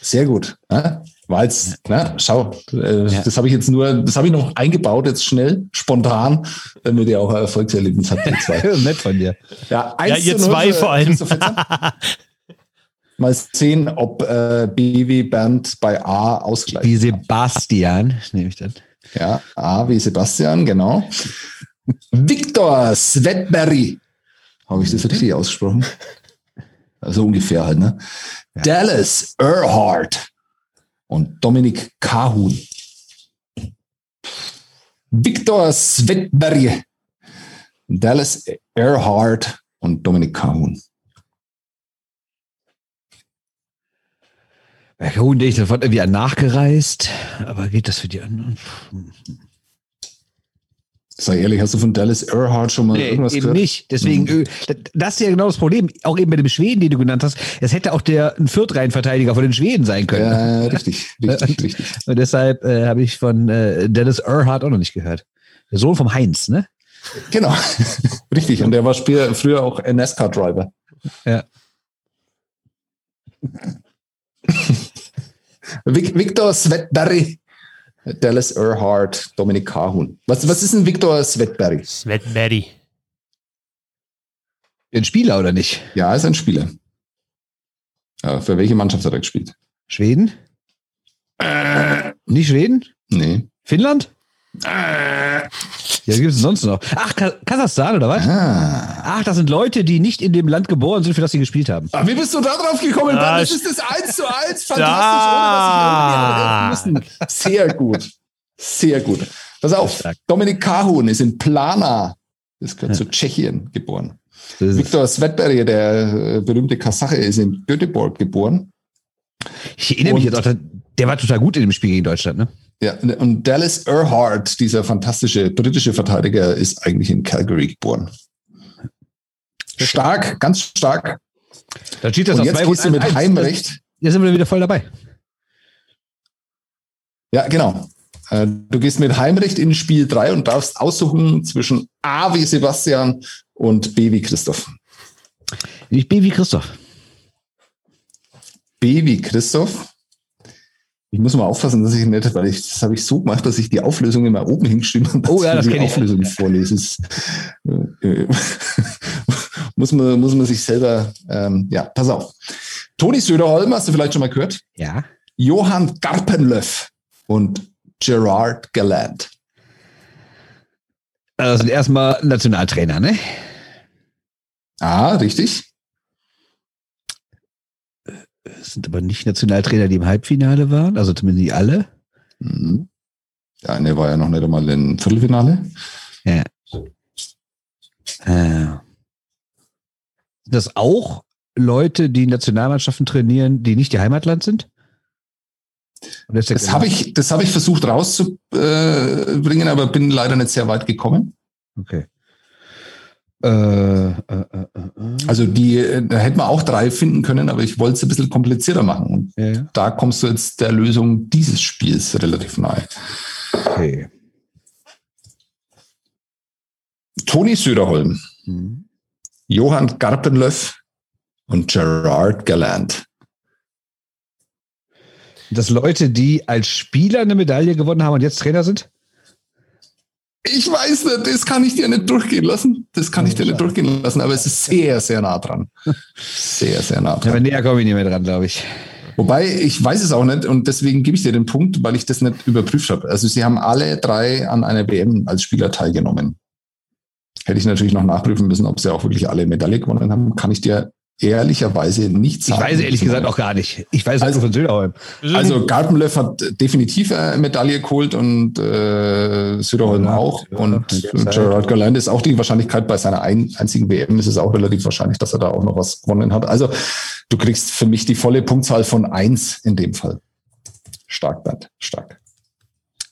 Sehr gut. Ja? War jetzt, na, schau, äh, Ja. das habe ich jetzt nur, das habe ich noch eingebaut, jetzt schnell, spontan, damit ihr auch ein Erfolgserlebnis habt, ihr zwei. Nett von dir. Ja, Ja, 1 ihr zu 0 zwei für vor allem. Mal sehen, ob äh, BW Bernd bei A ausgleicht. Wie Sebastian, nehme ich dann. Ja, A wie Sebastian, genau. Viktor Svetberry. Habe ich das richtig ausgesprochen? Also ungefähr halt, ne? Dallas Earhart und Dominik Kahun. Viktor Svetberry, Dallas Earhart und Dominik Kahun. Kahun denke ich sofort irgendwie an nachgereist. Aber geht das für die anderen? Sei ehrlich, hast du von Dallas Earhart schon mal Nee, irgendwas eben gehört? nicht. Deswegen, äh, das ist ja genau das Problem. Auch eben bei dem Schweden, den du genannt hast. Es hätte auch der ein Viertreihenverteidiger von den Schweden sein können. Ja, richtig, richtig, richtig. Und deshalb äh, habe ich von äh, Dennis Earhart auch noch nicht gehört. Der Sohn vom Heinz, ne? Genau, richtig. Und der war später, früher auch NASCAR-Driver. Ja. Vic- Victor Svetberry, Dallas Earhart, Dominik Kahun. Was, was ist ein Victor Svetberry? Svetberry. Ein Spieler oder nicht? Ja, er ist ein Spieler. Ja, für welche Mannschaft hat er gespielt? Schweden? Nicht Schweden? Nee. Finnland? Ja, gibt es sonst noch? Ach, Ka Kasachstan oder was? Ah. Ach, das sind Leute, die nicht in dem Land geboren sind, für das sie gespielt haben. Ah, wie bist du da drauf gekommen? Ah, Mann? das ist das 1 zu 1. Fantastisch, ohne dass ich irgendwie müssen. Sehr gut. Sehr gut. Pass auf. Dominik Kahun ist in Plana. Das gehört zu Tschechien geboren. Viktor Svetberry, der äh, berühmte Kasache, ist in Göteborg geboren. ich erinnere mich Und- jetzt auch, der war total gut in dem Spiel gegen Deutschland, ne? Ja, und Dallas Earhart, dieser fantastische britische Verteidiger, ist eigentlich in Calgary geboren. Stark, ganz stark. Dann steht das Und jetzt gehst du mit 1-1. Heimrecht. Jetzt sind wir wieder voll dabei. Ja, genau. Äh, Du gehst mit Heimrecht in Spiel 3 und darfst aussuchen zwischen A wie Sebastian und B wie Christoph. Ich bin wie Christoph. B wie Christoph. Ich muss mal aufpassen, dass ich nicht, weil ich, das habe ich so gemacht, dass ich die Auflösung immer oben hingeschrieben habe. Oh ja, das ich die kenn ich. Auflösung vorlese. Das, äh, äh, muss, man, muss man sich selber, ähm, ja, pass auf. Toni Söderholm, hast du vielleicht schon mal gehört? Ja. Johann Garpenlöff und Gerard Gallant. Also das sind erstmal Nationaltrainer, ne? Ah, richtig. Das sind aber nicht Nationaltrainer, die im Halbfinale waren, also zumindest nicht alle. Mhm. Der eine war ja noch nicht einmal im Viertelfinale. Äh. Sind das auch Leute, die Nationalmannschaften trainieren, die nicht ihr Heimatland sind? Das, das habe ich, das habe ich versucht rauszubringen, aber bin leider nicht sehr weit gekommen. Okay. Äh, äh, äh, also die, da hätte man auch drei finden können, aber ich wollte es ein bisschen komplizierter machen. Und ja, da kommst du jetzt der Lösung dieses Spiels relativ nahe. Okay. Toni Söderholm, mhm. Johann Garpenlöff und Gerard Gallant. Dass Leute, die als Spieler eine Medaille gewonnen haben und jetzt Trainer sind? Ich weiß nicht, das kann ich dir nicht durchgehen lassen. Das kann ich dir nicht durchgehen lassen, aber es ist sehr, sehr nah dran. Sehr, sehr nah dran. Aber näher komme ich nicht mehr dran, glaube ich. Wobei, ich weiß es auch nicht und deswegen gebe ich dir den Punkt, weil ich das nicht überprüft habe. Also sie haben alle drei an einer WM als Spieler teilgenommen. Hätte ich natürlich noch nachprüfen müssen, ob sie auch wirklich alle Medaille gewonnen haben. Kann ich dir ehrlicherweise nicht sagen. Ich weiß ehrlich gesagt auch gar nicht. Ich weiß also von Söderholm. Also Garpenlöw hat definitiv eine Medaille geholt und äh, Söderholm ja, auch. Ja, und Gerard Galland ist auch die Wahrscheinlichkeit bei seiner ein, einzigen WM ist es auch relativ wahrscheinlich, dass er da auch noch was gewonnen hat. Also du kriegst für mich die volle Punktzahl von eins in dem Fall. Stark, Bernd, stark.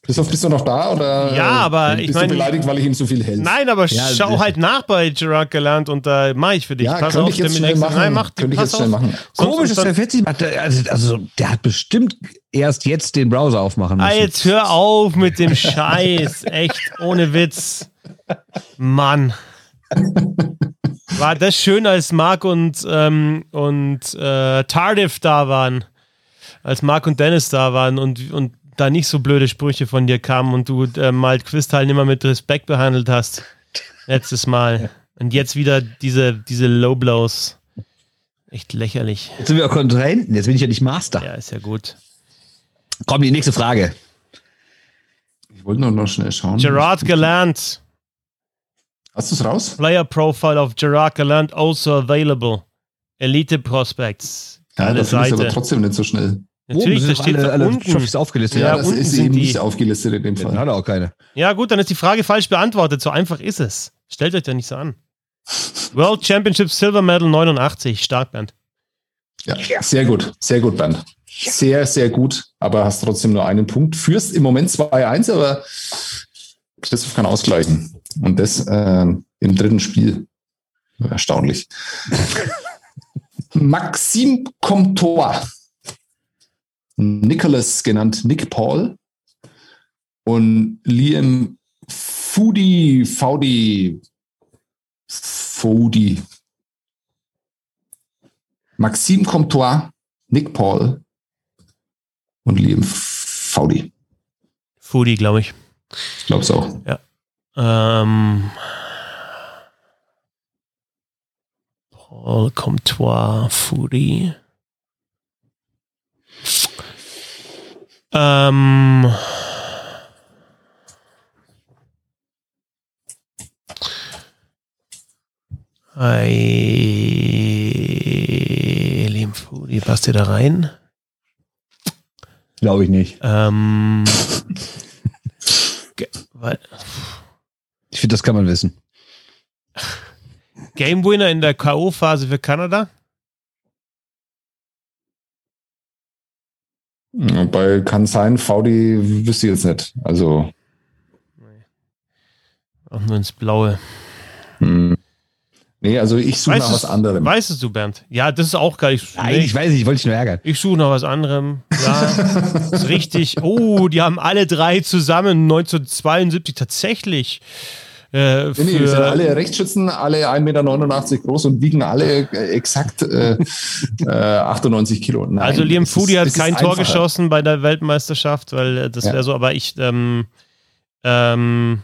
Christoph, bist du noch da oder ja, aber bist ich mein, du beleidigt, weil ich ihm so viel hält? Nein, aber ja, schau halt nach bei Gerard Gallant und da mache ich für dich. Ja, pass auf, ich jetzt schnell machen. Nein, mach, könnte ich jetzt schnell machen. Komisch, dass der 40 macht. Also, also, der hat bestimmt erst jetzt den Browser aufmachen müssen. Ah, jetzt hör auf mit dem Scheiß. Echt, ohne Witz. Mann. War das schön, als Mark und, ähm, und äh, Tardif da waren? Als Mark und Dennis da waren und, und da nicht so blöde Sprüche von dir kamen und du äh, mal Quiz-Teilnehmer mit Respekt behandelt hast. Letztes Mal. Und jetzt wieder diese, diese Low Blows. Echt lächerlich. Jetzt sind wir auch Kontrahenten. Jetzt bin ich ja nicht Master. Ja, ist ja gut. Komm, die nächste Frage. Ich wollte nur noch schnell schauen. Gerard Gallant. Hast du es raus? Player Profile of Gerard Gallant also available. Elite Prospects. Ja, das ist aber trotzdem nicht so schnell. Natürlich, das steht alle, alle unten. aufgelistet. Ja, ja das ist eben nicht aufgelistet in dem Fall. Hat er auch keine. Ja, gut, dann ist die Frage falsch beantwortet. So einfach ist es. Stellt euch da nicht so an. World Championship Silver Medal 89. Stark, Band. Ja, sehr gut. Sehr gut, Band. Sehr, sehr gut. Aber hast trotzdem nur einen Punkt. Führst im Moment 2-1, aber Christoph kann ausgleichen. Und das äh, im dritten Spiel. Erstaunlich. Maxime Comtois Nicholas genannt Nick Paul und Liam Foodie, Faudi, Foodie, Maxime Comtois, Nick Paul und Liam Faudi. Foodie, glaube ich. Ich glaube es auch. Ja. Ähm, Paul Comtois, Foodie. Ähm. Hey, Limfudi, passt ihr da rein? Glaube ich nicht. Ähm, ich finde, das kann man wissen. Game Winner in der K.O.-Phase für Kanada? Bei kann sein, VD wüsste ich jetzt nicht. Also. Auch nur ins Blaue. Hm. Nee, also ich suche nach was anderem. Weißt du, Bernd? Ja, das ist auch geil. Ich, Nein, nee, ich weiß nicht, ich wollte dich nur ärgern. Ich suche nach was anderem. Ja, ist richtig. Oh, die haben alle drei zusammen 1972 tatsächlich äh, nee, nee, sind alle Rechtsschützen, alle 1,89 Meter groß und wiegen alle äh, exakt äh, äh, 98 Kilo. Nein, also Liam Foodie hat kein Tor einfacher. geschossen bei der Weltmeisterschaft, weil äh, das ja. wäre so, aber ich ähm, ähm,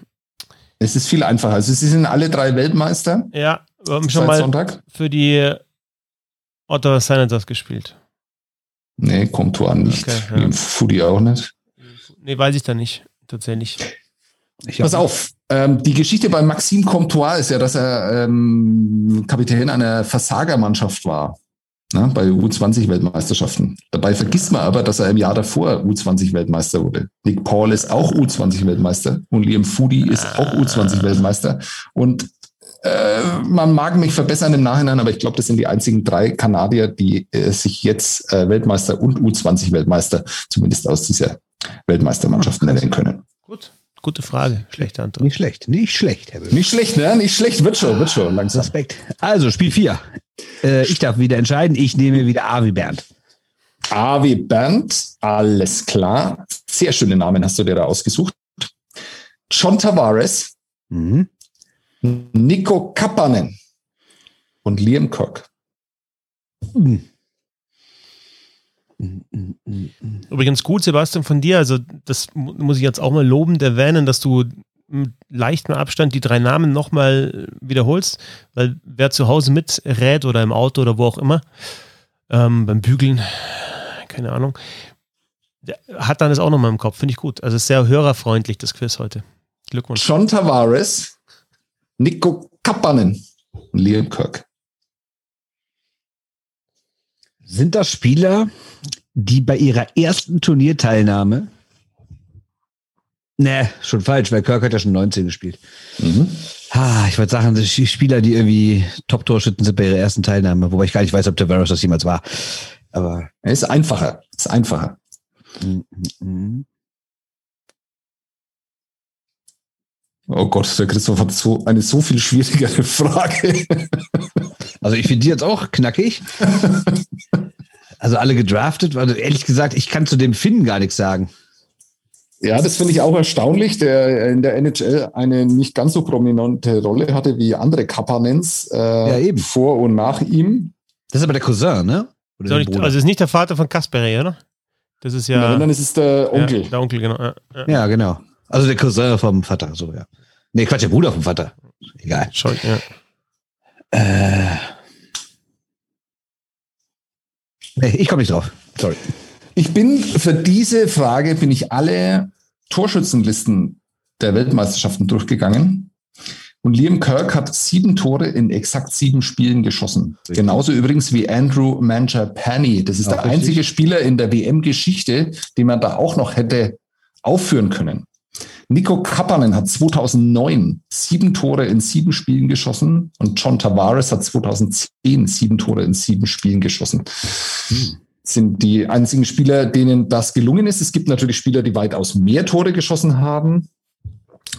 es ist viel einfacher. Also sie sind alle drei Weltmeister. Ja, wir haben schon mal Sonntag. für die Ottawa Senators gespielt. Nee, kommt Tor nicht. Okay, ja. Foodie auch nicht. Nee, weiß ich da nicht, tatsächlich. Ich Pass auf, ähm, die Geschichte bei Maxime Comtois ist ja, dass er ähm, Kapitän einer Versagermannschaft war. Ne, bei U20-Weltmeisterschaften. Dabei vergisst man aber, dass er im Jahr davor U20-Weltmeister wurde. Nick Paul ist auch U20-Weltmeister und Liam Foodie ist auch U20-Weltmeister. Und äh, man mag mich verbessern im Nachhinein, aber ich glaube, das sind die einzigen drei Kanadier, die äh, sich jetzt äh, Weltmeister und U20-Weltmeister zumindest aus dieser Weltmeistermannschaft nennen können. Gut, gute Frage. Schlechte Antwort. Nicht schlecht, nicht schlecht, Herr Böhm. Nicht schlecht, ne? Nicht schlecht, wird schon, wird schon langsam. Respekt. Also, Spiel 4. Äh, ich darf wieder entscheiden. Ich nehme wieder Avi Bernd. Avi Bernd, alles klar. Sehr schöne Namen hast du dir da ausgesucht. John Tavares, mhm. Nico Kappanen und Liam Kirk. Mhm. Übrigens gut, Sebastian, von dir. Also, das muss ich jetzt auch mal lobend erwähnen, dass du mit leichtem Abstand die drei Namen nochmal wiederholst, weil wer zu Hause miträt oder im Auto oder wo auch immer, ähm, beim Bügeln, keine Ahnung, hat dann das auch nochmal im Kopf. Finde ich gut. Also sehr hörerfreundlich, das Quiz heute. Glückwunsch. John Tavares, Nico Kappanen und Liam Kirk. Sind das Spieler, die bei ihrer ersten Turnierteilnahme Ne, schon falsch, weil Kirk hat ja schon 19 gespielt. Mhm. Ah, ich wollte sagen, die Spieler, die irgendwie Top-Torschützen sind bei ihrer ersten Teilnahme, wobei ich gar nicht weiß, ob Tavares das jemals war. Aber er ist einfacher. Ist einfacher. Mhm. Oh Gott, der Christoph hat so eine so viel schwierigere Frage. Also ich finde die jetzt auch knackig. Also alle gedraftet, also ehrlich gesagt, ich kann zu dem Finn gar nichts sagen. Ja, das finde ich auch erstaunlich, der in der NHL eine nicht ganz so prominente Rolle hatte wie andere Kapanens äh, ja, eben. vor und nach ihm. Das ist aber der Cousin, ne? Oder nicht, also ist nicht der Vater von Kasperi, oder? Das ist ja. ja dann ist es der Onkel. Ja, der Onkel, genau. Ja, ja, genau. Also der Cousin vom Vater, so, ja. Nee, Quatsch, der Bruder vom Vater. Egal. Schon, ja. Äh. Nee, ich komme nicht drauf. Sorry. Ich bin für diese Frage bin ich alle Torschützenlisten der Weltmeisterschaften durchgegangen. Und Liam Kirk hat sieben Tore in exakt sieben Spielen geschossen. Richtig. Genauso übrigens wie Andrew Mancher-Penny. Das ist auch der richtig. einzige Spieler in der WM-Geschichte, den man da auch noch hätte aufführen können. Nico Kappanen hat 2009 sieben Tore in sieben Spielen geschossen und John Tavares hat 2010 sieben Tore in sieben Spielen geschossen. Hm sind die einzigen Spieler, denen das gelungen ist. Es gibt natürlich Spieler, die weitaus mehr Tore geschossen haben,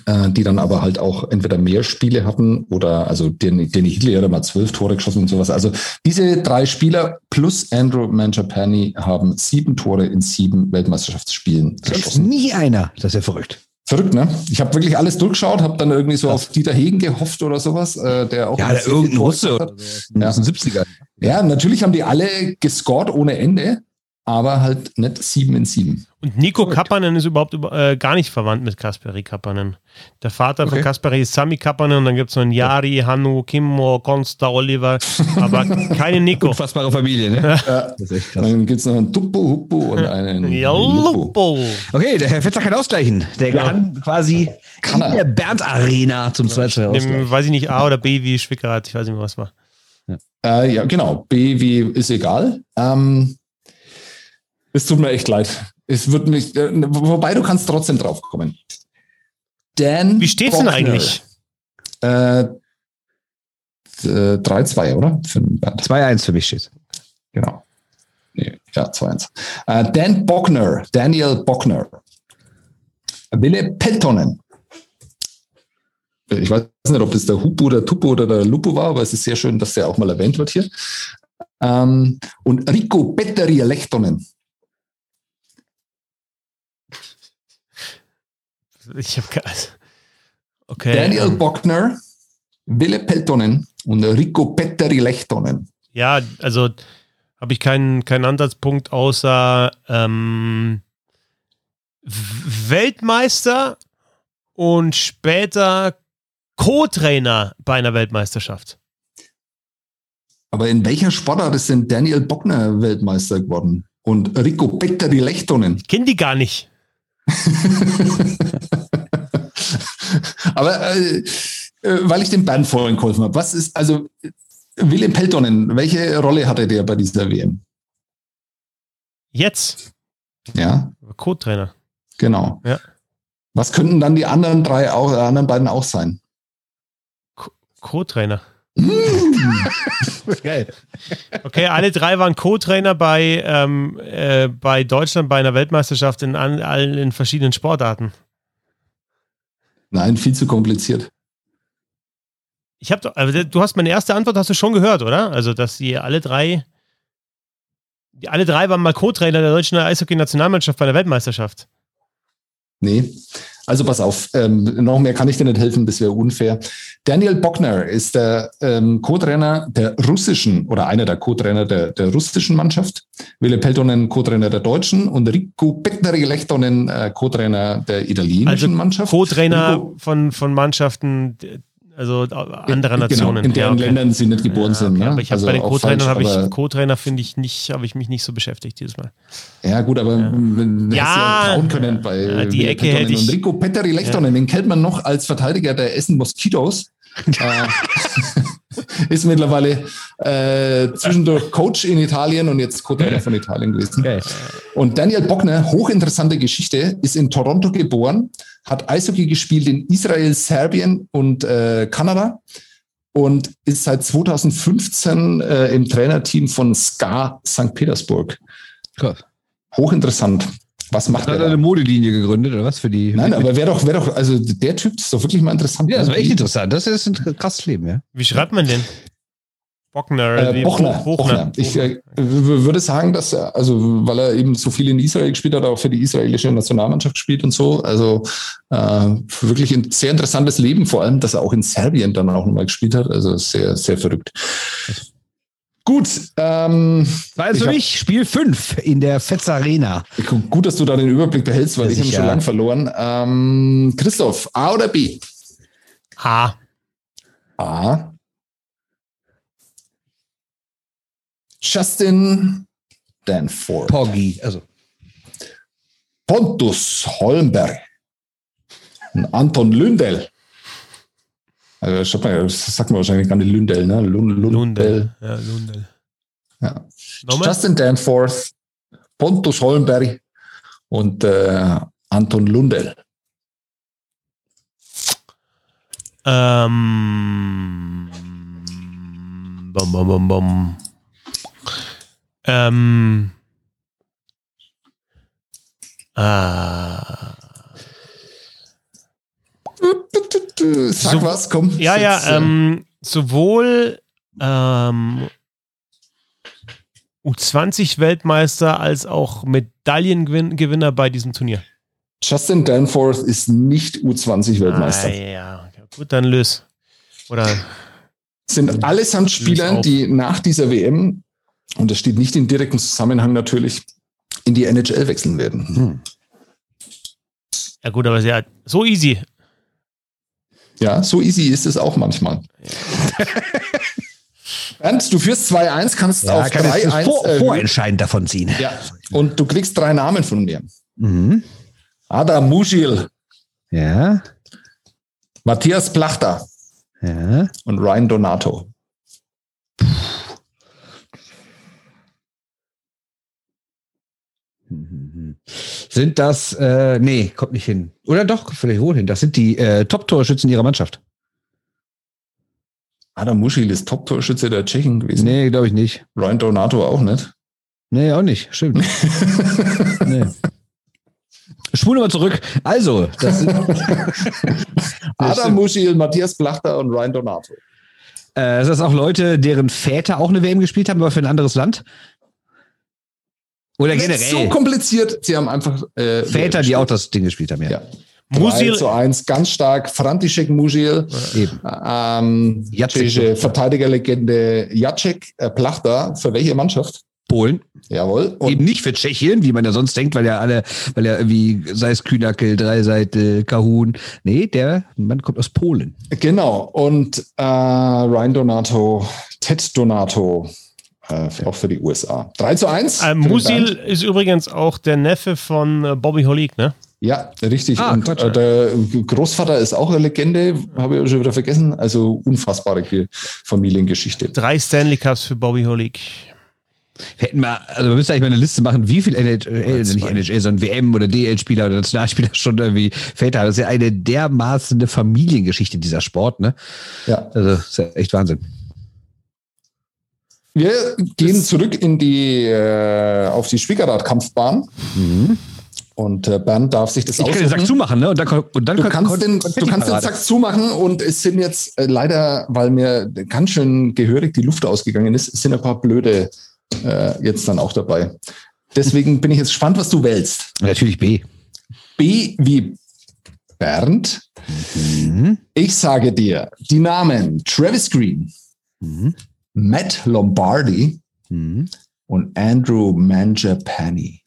äh, die dann aber halt auch entweder mehr Spiele hatten oder also den Hitler hat mal zwölf Tore geschossen und sowas. Also diese drei Spieler plus Andrew Mangiapane haben sieben Tore in sieben Weltmeisterschaftsspielen geschossen. Das ist nie einer. Das ist ja verrückt. Verrückt, ne? Ich habe wirklich alles durchgeschaut, habe dann irgendwie so auf Dieter Hegen gehofft oder sowas, äh, der auch. Ja, der irgendein Russe oder so. Ja. 70er. Ja, natürlich haben die alle gescored ohne Ende, aber halt nicht 7 in 7. Und Nico Kappanen ist überhaupt äh, gar nicht verwandt mit Kasperi Kappanen. Der Vater okay. von Kasperi ist Sami Kappanen und dann gibt es noch einen Yari, Hannu, Kimmo, Konsta, Oliver, aber keine Nico. Unfassbare Familie, ne? Ja. Das ist echt krass. Dann gibt es noch einen Tuppo, Huppo und einen ja, Lupo. Okay, der Herr Fetzer kann ausgleichen. Der ja. kann quasi kann in der Bernd Arena zum 2 2 ausgleichen. Weiß ich nicht, A oder B wie Schwickerath, ich weiß nicht mehr, was war. Ja. Äh, ja, genau. B wie ist egal. Ähm, es tut mir echt leid. Es wird nicht, äh, wobei du kannst trotzdem drauf kommen. Dan Wie steht's Bockner, denn eigentlich? Äh, 3-2, äh, oder? 2-1 für mich steht. Genau. Nee, ja, 2-1. Äh, Dan Bockner, Daniel Bockner. Wille Peltonen. Ich weiß nicht, ob das der Hupu, der Tupu oder der Lupu war, aber es ist sehr schön, dass der auch mal erwähnt wird hier. Ähm, und Rico Petteri Lechtonen. Ich habe okay. Daniel ähm, Bockner, Wille Peltonen und Rico Petteri Lechtonen. Ja, also habe ich keinen, keinen Ansatzpunkt außer ähm, Weltmeister und später Co-Trainer bei einer Weltmeisterschaft. Aber in welcher Sportart ist denn Daniel Bockner Weltmeister geworden? Und Rico Petteri Lechtonen? Ich kenne die gar nicht. Aber äh, äh, weil ich den Band vorhin geholfen habe, was ist, also Willem Peltonen, welche Rolle hatte der bei dieser WM? Jetzt? Ja. Co-Trainer. Genau. Ja. Was könnten dann die anderen drei auch, äh, anderen beiden auch sein? Co-Trainer. Geil. Okay, alle drei waren Co-Trainer bei, ähm, äh, bei Deutschland bei einer Weltmeisterschaft in allen in verschiedenen Sportarten. Nein, viel zu kompliziert. Ich habe also du hast meine erste Antwort hast du schon gehört, oder? Also, dass sie alle drei die alle drei waren mal Co-Trainer der deutschen Eishockey-Nationalmannschaft bei der Weltmeisterschaft. Nee. Also pass auf, ähm, noch mehr kann ich dir nicht helfen, das wäre unfair. Daniel Bockner ist der ähm, Co-Trainer der russischen oder einer der Co-Trainer der, der russischen Mannschaft. Wille Peltonen Co-Trainer der deutschen und Rico Petneri-Lechtonen äh, Co-Trainer der italienischen also Mannschaft. Co-Trainer von, von Mannschaften also anderer genau, Nationen. in deren ja, okay. Ländern sie nicht geboren ja, okay. sind. Ne? Aber ich habe also bei den Co-Trainern habe ich Co-Trainer finde ich nicht, habe ich mich nicht so beschäftigt dieses Mal. Ja gut, aber ja. wenn ja, ja trauen können bei ja, die Ecke hätte ich. Und Rico Petteri Lechtonen, den kennt man noch als Verteidiger der Essen Moskitos. Äh, ist mittlerweile äh, zwischendurch Coach in Italien und jetzt Co-Trainer von Italien gewesen. Okay. Und Daniel Bockner, hochinteressante Geschichte, ist in Toronto geboren, hat Eishockey gespielt in Israel, Serbien und äh, Kanada und ist seit 2015 äh, im Trainerteam von SKA St. Petersburg. Krass. Hochinteressant. Was macht er? Hat er eine Modelinie gegründet oder was für die? Nein, aber wäre doch, wäre doch, also der Typ ist doch wirklich mal interessant. Ja, das war echt interessant. Das ist ein krasses Leben, ja. Wie schreibt man denn? Bockner, äh, Bochner, Bochner. Ich äh, würde sagen, dass er, also weil er eben so viel in Israel gespielt hat, auch für die israelische Nationalmannschaft gespielt und so. Also äh, wirklich ein sehr interessantes Leben, vor allem, dass er auch in Serbien dann auch nochmal gespielt hat. Also sehr, sehr verrückt. Gut. Ähm, also ich, ich Spiel 5 in der Fetz Arena. Gut, dass du da den Überblick behältst, weil ja, ich habe schon lange verloren. Ähm, Christoph, A oder B? A. A. Justin Danforth. Poggi, also. Pontus Holmberg. Anton Lündel. Also, das sagt man wahrscheinlich gar nicht Lündel, ne? Lund, Lundel. Ja, Lundel. Ja. Justin Danforth, Pontus Holmberg und äh, Anton Lundel. Ähm, bom, bom, bom, bom. Ähm, ah. Sag so, was, komm. Ja, ja, äh, ähm, sowohl ähm, U20-Weltmeister als auch Medaillengewinner bei diesem Turnier. Justin Danforth ist nicht U20-Weltmeister. Ah, ja, gut, dann löse. Oder sind allesamt Spieler, die nach dieser WM und das steht nicht in direktem Zusammenhang natürlich, in die NHL wechseln werden. Hm. Ja gut, aber ja so easy. Ja, so easy ist es auch manchmal. Ja. Bernd, du führst 2-1, kannst ja, auf 3-1 vor, vorentscheidend davon ziehen. Ja. Und du kriegst drei Namen von mir. Mhm. Adam Muschil. Ja. Matthias Plachter. Ja. Und Ryan Donato. Sind das, äh, nee, kommt nicht hin. Oder doch, vielleicht wohl hin. Das sind die äh, Top-Torschützen ihrer Mannschaft. Adam Muschil ist Top-Torschütze der Tschechen gewesen. Nee, glaube ich nicht. Ryan Donato auch nicht. Nee, auch nicht. Stimmt. nee. Spule mal zurück. Also, das sind Adam Muschil, Matthias Plachter und Ryan Donato. Äh, das auch Leute, deren Väter auch eine WM gespielt haben, aber für ein anderes Land? Oder generell. so kompliziert. Sie haben einfach äh, Väter, die auch das Ding gespielt haben, ja. ja. Musil zu 1, ganz stark. František Musil, Eben. Ähm, Jacek. Verteidigerlegende Jacek äh, Plachter. Für welche Mannschaft? Polen. Jawohl. Und Eben nicht für Tschechien, wie man ja sonst denkt, weil ja alle, weil ja irgendwie, sei es Kühnackel, Dreiseite, Kahun. Nee, der Mann kommt aus Polen. Genau. Und äh, Ryan Donato, Ted Donato, äh, auch für die USA. 3 zu 1. Äh, Musil ist übrigens auch der Neffe von äh, Bobby Holik, ne? Ja, richtig. Ah, und äh, der Großvater ist auch eine Legende, habe ich schon wieder vergessen. Also unfassbare Familiengeschichte. Drei Stanley Cups für Bobby Holik. Wir hätten mal, also wir müssen eigentlich mal eine Liste machen, wie viel NHL, nicht NHL, sondern WM oder DL-Spieler oder Nationalspieler schon irgendwie Väter haben. Das ist ja eine dermaßen eine Familiengeschichte, dieser Sport, ne? Ja. Also, das ist ja echt Wahnsinn. Wir gehen zurück in die, äh, auf die Schwiegerrad-Kampfbahn. Und äh, Bernd darf sich das Ich kann den Sack zumachen, ne? Und dann, und dann Du kon- kannst, den, du kannst den. Sack zumachen und es sind jetzt äh, leider, weil mir ganz schön gehörig die Luft ausgegangen ist, sind ein paar blöde äh, jetzt dann auch dabei. Deswegen bin ich jetzt gespannt, was du wählst. Natürlich B. B wie Bernd. Mhm. Ich sage dir die Namen Travis Green, Mhm. Matt Lombardi Mhm. und Andrew Mangiapane.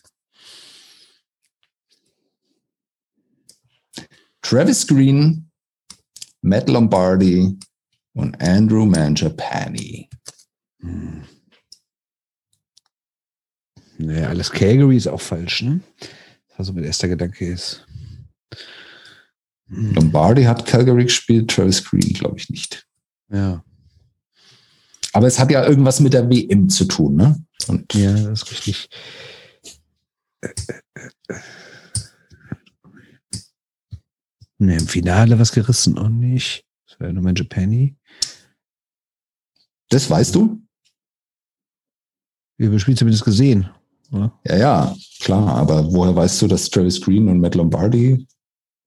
Travis Green, Matt Lombardi und Andrew Mangiapane. Nee, alles Calgary ist auch falsch, ne? Also mein erster Gedanke ist. Hm, Lombardi hat Calgary gespielt, Travis Green glaube ich nicht. Ja. Aber es hat ja irgendwas mit der WM zu tun, ne? Und Ja, das ist richtig. Ne, im Finale was gerissen und nicht. Das wäre nur mein Japani. das weißt du? Wir haben das Spiel zumindest gesehen. oder? Ja, ja, klar. Aber woher weißt du, dass Travis Green und Matt Lombardi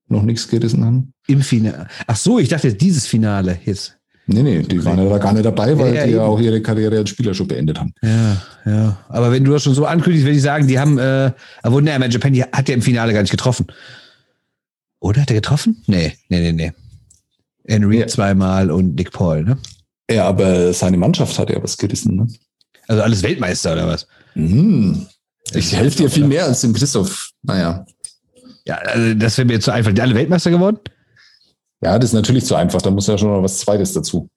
noch nichts gerissen haben? Im Finale. Ach so, ich dachte jetzt dieses Finale jetzt. Nee, nee, die waren ja da gar nicht dabei, weil Ja, ja, die ja eben. auch ihre Karriere als Spieler schon beendet haben. Ja, ja. Aber wenn du das schon so ankündigst, würde ich sagen, die haben, äh, aber ne, mein Japani hat ja im Finale gar nicht getroffen. Oder hat er getroffen? Nee, nee, nee, nee. Henry Ja. zweimal und Nick Paul, ne? Ja, aber seine Mannschaft hat ja was gerissen, ne? Also alles Weltmeister oder was? Mhm. Ich helfe dir viel mehr als dem Christoph. Naja. Ja, also das wäre mir zu einfach. Die alle Weltmeister geworden? Ja, das ist natürlich zu einfach. Da muss ja schon noch was Zweites dazu.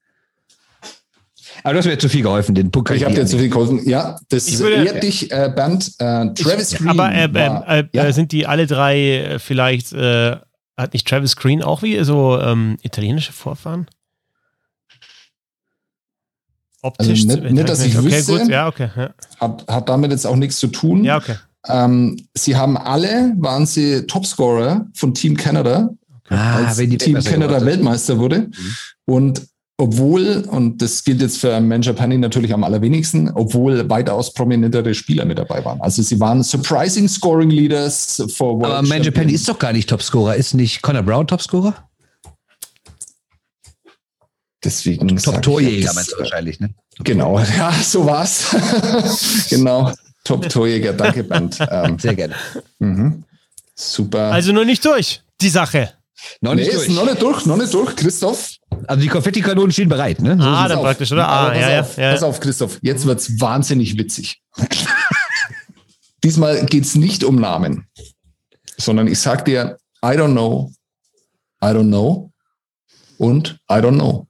Aber du hast mir zu viel geholfen, den Punkt Ich habe dir zu viel geholfen. Ja, das Ich würde- ehrt dich, äh, Bernd. Äh, Travis Green. Aber äh, war, äh, äh, ja, sind die alle drei äh, vielleicht, äh, hat nicht Travis Green auch wie so ähm, italienische Vorfahren? Optisch? Also nicht- nicht, dass ich okay, wüsste. gut, ja, okay. Ja, hat, hat damit jetzt auch nichts zu tun. ja okay. Ähm, sie haben alle, waren sie Topscorer von Team Canada, Ah, als wenn die Team Weltmeister Canada. Weltmeister wurde. Und obwohl, und das gilt jetzt für Manjapani natürlich am allerwenigsten, obwohl weitaus prominentere Spieler mit dabei waren. Also sie waren surprising scoring leaders for World Aber Man Japan Champions. ist doch gar nicht Topscorer. Ist nicht Conor Brown Topscorer? Deswegen Top-Torjäger meinst du wahrscheinlich, ne? Genau, ja, so war's. genau, Top-Torjäger, danke Bernd. Ähm, Sehr gerne. mhm. Super. Also nur nicht durch, die Sache. Noch nee, nicht ist durch. noch nicht durch, noch nicht durch, Christoph. Also die Konfettikanonen stehen bereit, ne? So Ah, dann aus. praktisch, oder? Ah, pass ja, ja, auf, ja. Pass auf, Christoph, jetzt wird's wahnsinnig witzig. Diesmal geht's nicht um Namen, sondern ich sag dir, I don't know, I don't know und I don't know.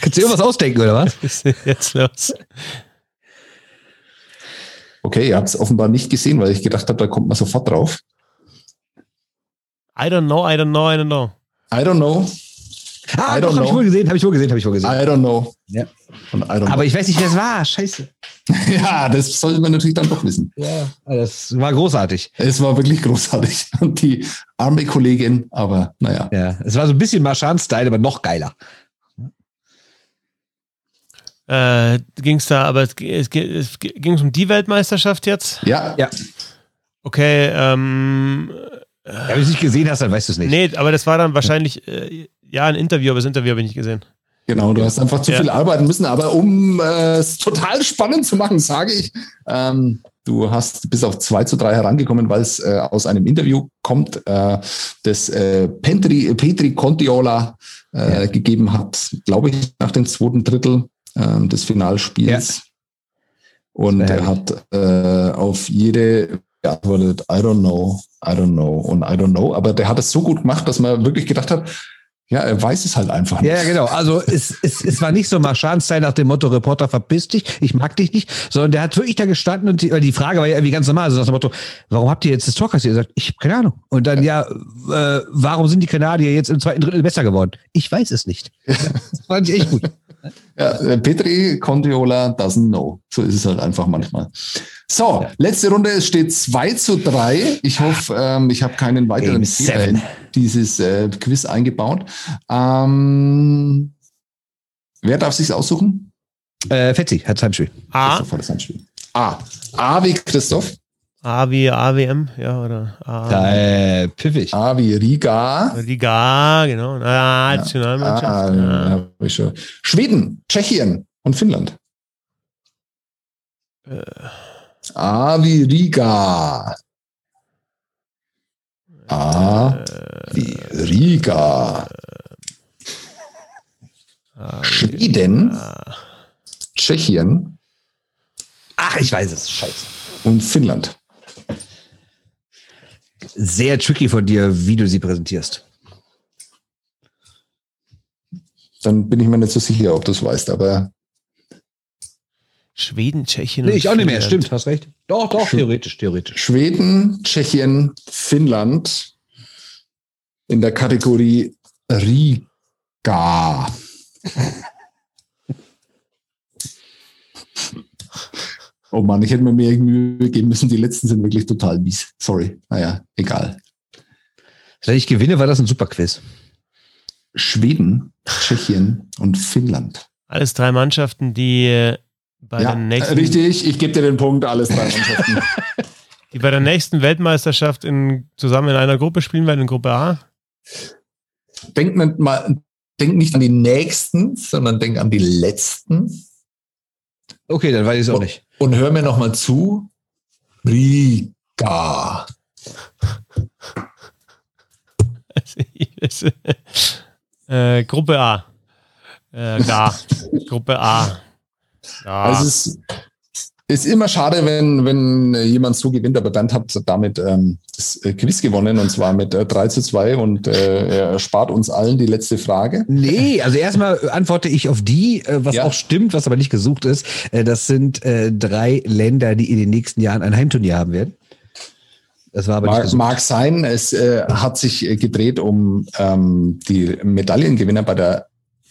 Kannst du dir irgendwas ausdenken, oder was? Ist jetzt los? Okay, ihr habt es offenbar nicht gesehen, weil ich gedacht habe, da kommt man sofort drauf. I don't know, I don't know, I don't know. I don't know, Ah, I doch, don't hab ich wohl gesehen, habe ich wohl gesehen, habe ich wohl gesehen. I don't know Ja. I don't know. Aber ich weiß nicht, wer es war. Scheiße. ja, das sollte man natürlich dann doch wissen. Ja, das war großartig. Es war wirklich großartig. Und die arme Kollegin, aber naja. Ja, es war so ein bisschen Marchand-Style, aber noch geiler. Äh, ging es da, aber es, es, es ging um die Weltmeisterschaft jetzt? Ja, Ja. Okay, ähm, Ja, wenn du es nicht gesehen hast, dann weißt du es nicht. nee, aber das war dann wahrscheinlich, äh, ja, ein Interview, aber das Interview habe ich nicht gesehen. Genau, du hast einfach zu Ja. viel arbeiten müssen, aber um äh, es total spannend zu machen, sage ich, ähm, du hast bis auf 2 zu 3 herangekommen, weil es äh, aus einem Interview kommt, äh, das äh, Petri, Petri Contiola äh, Ja. gegeben hat, glaube ich, nach dem zweiten Drittel ähm, des Finalspiels. Und Das war er hat äh, auf jede geantwortet, I don't know, I don't know und I don't know. Aber der hat es so gut gemacht, dass man wirklich gedacht hat, ja, er weiß es halt einfach nicht. Ja, genau. Also es, es, es war nicht so Marchand-Style nach dem Motto, Reporter, verpiss dich, ich mag dich nicht, sondern der hat wirklich da gestanden und die, die Frage war ja irgendwie ganz normal, so nach dem Motto, warum habt ihr jetzt das Tor kassiert? Er sagt, ich habe keine Ahnung. Und dann, ja, äh, warum sind die Kanadier jetzt im zweiten Drittel besser geworden? Ich weiß es nicht. Das fand ich echt gut. Ja, äh, Petri Contriola doesn't know. So ist es halt einfach manchmal. So, ja. letzte Runde. Es steht 2 zu 3. Ich hoffe, ähm, ich habe keinen weiteren Fehler in dieses äh, Quiz eingebaut. Ähm, wer darf sich aussuchen? Äh, Fetzi hat Handspiel. A. Das Handspiel. A. A wie Christoph. A wie AWM, ja, oder A. Da, äh, piffig. A wie Riga. Riga, genau. Nationalmannschaft. Ja. Ah. Ja, Schweden, Tschechien und Finnland. Äh. A wie Riga. A äh. wie Riga. Äh. Schweden, Tschechien. Ach, ich weiß es. Scheiße. Und Finnland sehr tricky von dir, wie du sie präsentierst. Dann bin ich mir nicht so sicher, ob du es weißt, aber. Schweden, Tschechien. Nee, ich auch nicht mehr, stimmt, hast recht. Doch, doch, Sch theoretisch, theoretisch. Schweden, Tschechien, Finnland in der Kategorie Riga. Oh Mann, ich hätte mir mehr Mühe geben müssen. Die letzten sind wirklich total mies. Sorry. Naja, egal. Wenn ich gewinne, war das ein super Quiz. Schweden, Tschechien und Finnland. Alles drei Mannschaften, die äh, bei ja, der nächsten. Richtig, ich gebe dir den Punkt, alles drei Mannschaften. die bei der nächsten Weltmeisterschaft in, zusammen in einer Gruppe spielen werden, in Gruppe A. Denk, mal, denk nicht an die nächsten, sondern denk an die letzten. Okay, dann weiß ich es auch nicht. Und hör mir nochmal zu. Riga. äh, Gruppe A. Äh. Gruppe A. Ja. Also es ist, immer schade, wenn, wenn jemand so gewinnt, aber Bernd hat damit ähm, das äh, Quiz gewonnen und zwar mit äh, 3 zu 2 und äh, er spart uns allen die letzte Frage. Nee, also erstmal antworte ich auf die, äh, was ja. auch stimmt, was aber nicht gesucht ist. Äh, das sind äh, drei Länder, die in den nächsten Jahren ein Heimturnier haben werden. Das war aber mag, nicht mag sein, es äh, hat sich äh, gedreht um ähm, die Medaillengewinner bei der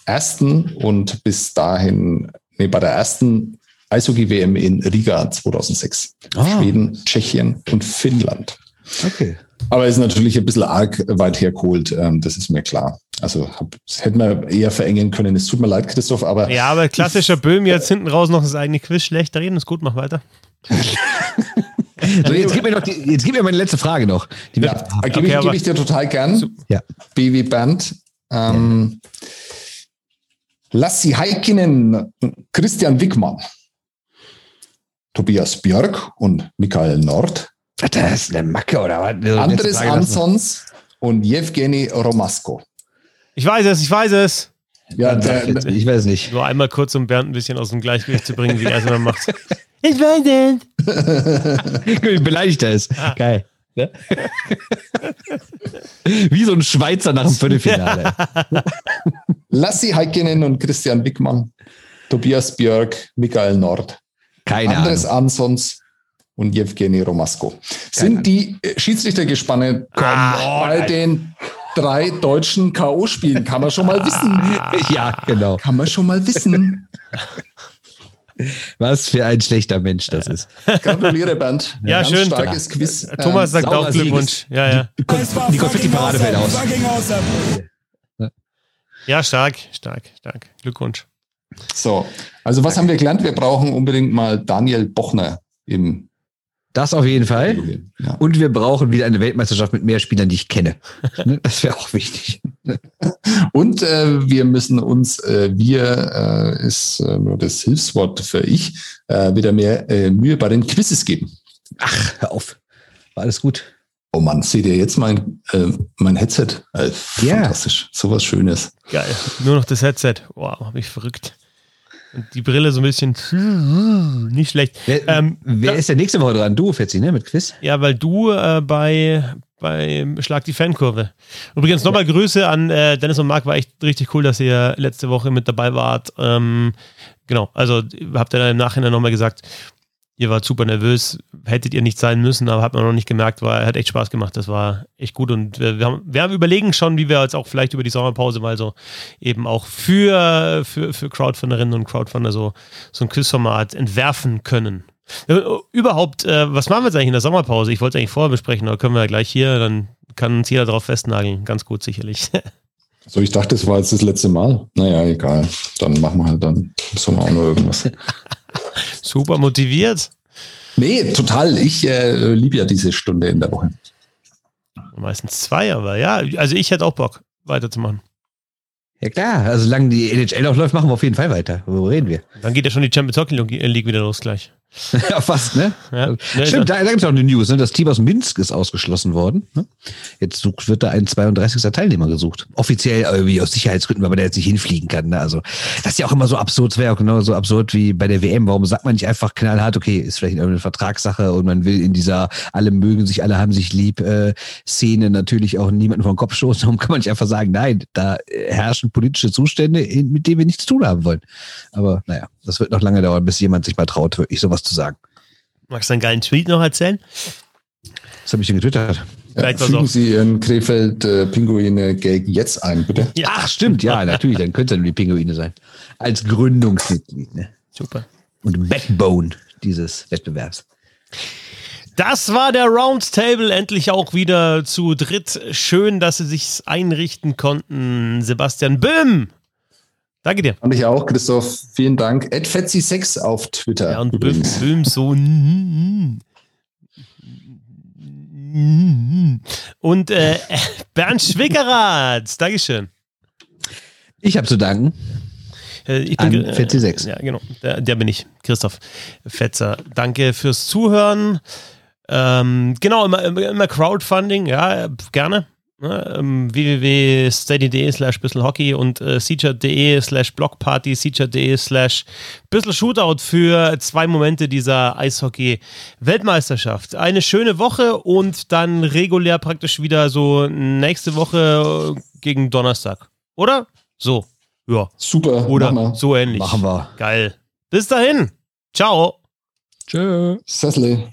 ersten und bis dahin, nee, bei der ersten Eishockey-WM in Riga 2006. Ah. Schweden, Tschechien und Finnland. Okay. Aber ist natürlich ein bisschen arg weit hergeholt, ähm, das ist mir klar. Also hab, hätten wir eher verengen können. Es tut mir leid, Christoph, aber. Ja, aber klassischer Böhm jetzt hinten raus noch das eigene Quiz schlecht reden, ist gut, mach weiter. so, jetzt gib mir noch die, jetzt gib mir meine letzte Frage noch. Die ja, okay, gebe ich, geb ich, dir total gern. Ja. BW Band. Ähm, ja. Lassi Heikkinen, Christian Wickmann. Tobias Björk und Michael Nord. Das ist eine Macke, oder was? Andres Ansons und Jewgeni Romasko. Ich weiß es, ich weiß es. Ja, der, ich weiß nicht. Nur einmal kurz, um Bernd ein bisschen aus dem Gleichgewicht zu bringen, wie er es immer macht. Ich weiß es. Wie beleidigt er ist. Ah. Geil. Ja? Wie so ein Schweizer nach dem Viertelfinale. Lassi Heikkinen und Christian Wickmann, Tobias Björk, Michael Nord. Keine Andres Ahnung. Ansons und Jewgeni Romasko. Sind die Schiedsrichtergespanne ah, bei nein. den drei deutschen K.O.-Spielen? Kann man schon mal wissen. Ja, genau. Kann man schon mal wissen. Was für ein schlechter Mensch das ist. Gratuliere, Bernd. Ja, Ganz schön. Starkes Quiz. Thomas sagt auch Glückwunsch. Ja, ja. Die, die Konfetti-Parade fällt aus. Ja, stark, stark, stark. Glückwunsch. So, also was haben wir gelernt? Wir brauchen unbedingt mal Daniel Bochner im. Das auf jeden Fall. Ja. Und wir brauchen wieder eine Weltmeisterschaft mit mehr Spielern, die ich kenne. Ne, das wäre auch wichtig. Und äh, wir müssen uns, äh, wir äh, ist äh, nur das Hilfswort für ich, äh, wieder mehr äh, Mühe bei den Quizzes geben. Ach, hör auf. War alles gut. Oh Mann, seht ihr jetzt mein, äh, mein Headset? Äh, fantastisch. So was Schönes. Geil. Nur noch das Headset. Wow, hab ich verrückt. Und die Brille so ein bisschen nicht schlecht. Wer, ähm, wer ist der nächste Woche dran? Du, Fetzi, ne? Mit Quiz? Ja, weil du äh, bei, bei Schlag die Fankurve. Übrigens nochmal ja. Grüße an äh, Dennis und Marc. War echt richtig cool, dass ihr letzte Woche mit dabei wart. Ähm, genau, also habt ihr dann im Nachhinein nochmal gesagt, Ihr wart super nervös, hättet ihr nicht sein müssen, aber hat man noch nicht gemerkt, war, hat echt Spaß gemacht. Das war echt gut und wir, wir, haben, wir haben überlegen schon, wie wir jetzt auch vielleicht über die Sommerpause mal so eben auch für, für, für Crowdfunderinnen und Crowdfunder so, so ein Quizformat entwerfen können. Äh, überhaupt, äh, was machen wir jetzt eigentlich in der Sommerpause? Ich wollte es eigentlich vorher besprechen, aber können wir ja gleich hier, dann kann uns jeder darauf festnageln. Ganz gut, sicherlich. So, ich dachte, es war jetzt das letzte Mal. Naja, egal. Dann machen wir halt dann im Sommer auch noch irgendwas. Super motiviert. Nee, total. Ich äh, liebe ja diese Stunde in der Woche. Meistens zwei, aber ja, also ich hätte auch Bock, weiterzumachen. Ja klar, also solange die NHL auch läuft, machen wir auf jeden Fall weiter. Wo reden wir? Dann geht ja schon die Champions Hockey League wieder los gleich. ja, fast, ne? Ja. Stimmt, da, da gibt es auch eine News, ne? Das Team aus Minsk ist ausgeschlossen worden. Ne? Jetzt sucht, wird da ein 32. Teilnehmer gesucht. Offiziell irgendwie aus Sicherheitsgründen, weil man da jetzt nicht hinfliegen kann. Ne? Also, das ist ja auch immer so absurd, das wäre auch genau so absurd wie bei der WM. Warum sagt man nicht einfach knallhart, okay, ist vielleicht eine Vertragssache und man will in dieser alle mögen sich, alle haben sich lieb äh, Szene natürlich auch niemanden vom Kopf stoßen. Warum kann man nicht einfach sagen, nein, da herrschen politische Zustände, mit denen wir nichts zu tun haben wollen. Aber naja, das wird noch lange dauern, bis jemand sich mal traut, wirklich sowas zu sagen. Magst du einen geilen Tweet noch erzählen? Was habe ich denn getwittert? Ja, fügen Sie Ihren Krefeld-Pinguine-Gag jetzt ein, bitte. Ja. Ach, stimmt, ja, natürlich. Dann könnte es nur die Pinguine sein. Als Gründungsmitglied. Ne? Super. Und Backbone dieses Wettbewerbs. Das war der Roundtable, endlich auch wieder zu dritt. Schön, dass Sie sich einrichten konnten. Sebastian Böhm, Danke dir. Und ich auch, Christoph. Vielen Dank. Fetzi6 auf Twitter. Ja, und Böhm, Böhm so. Und äh, Bernd Schwickerath. Dankeschön. Ich habe zu danken. Äh, ich bin, An Fetzi6. Äh, ja, genau. Der, der, bin ich. Christoph Fetzer. Danke fürs Zuhören. Ähm, genau, immer, immer Crowdfunding. Ja, gerne Ne, ähm, www.steady.de slash bisselhockey und äh, slash blockparty, seacher.de slash bisselshootout für zwei Momente dieser Eishockey-Weltmeisterschaft. Eine schöne Woche und dann regulär praktisch wieder so nächste Woche gegen Donnerstag. Oder? So. Ja. Super. Oder so ähnlich. Machen wir. Geil. Bis dahin. Ciao. Tschö. Sessle.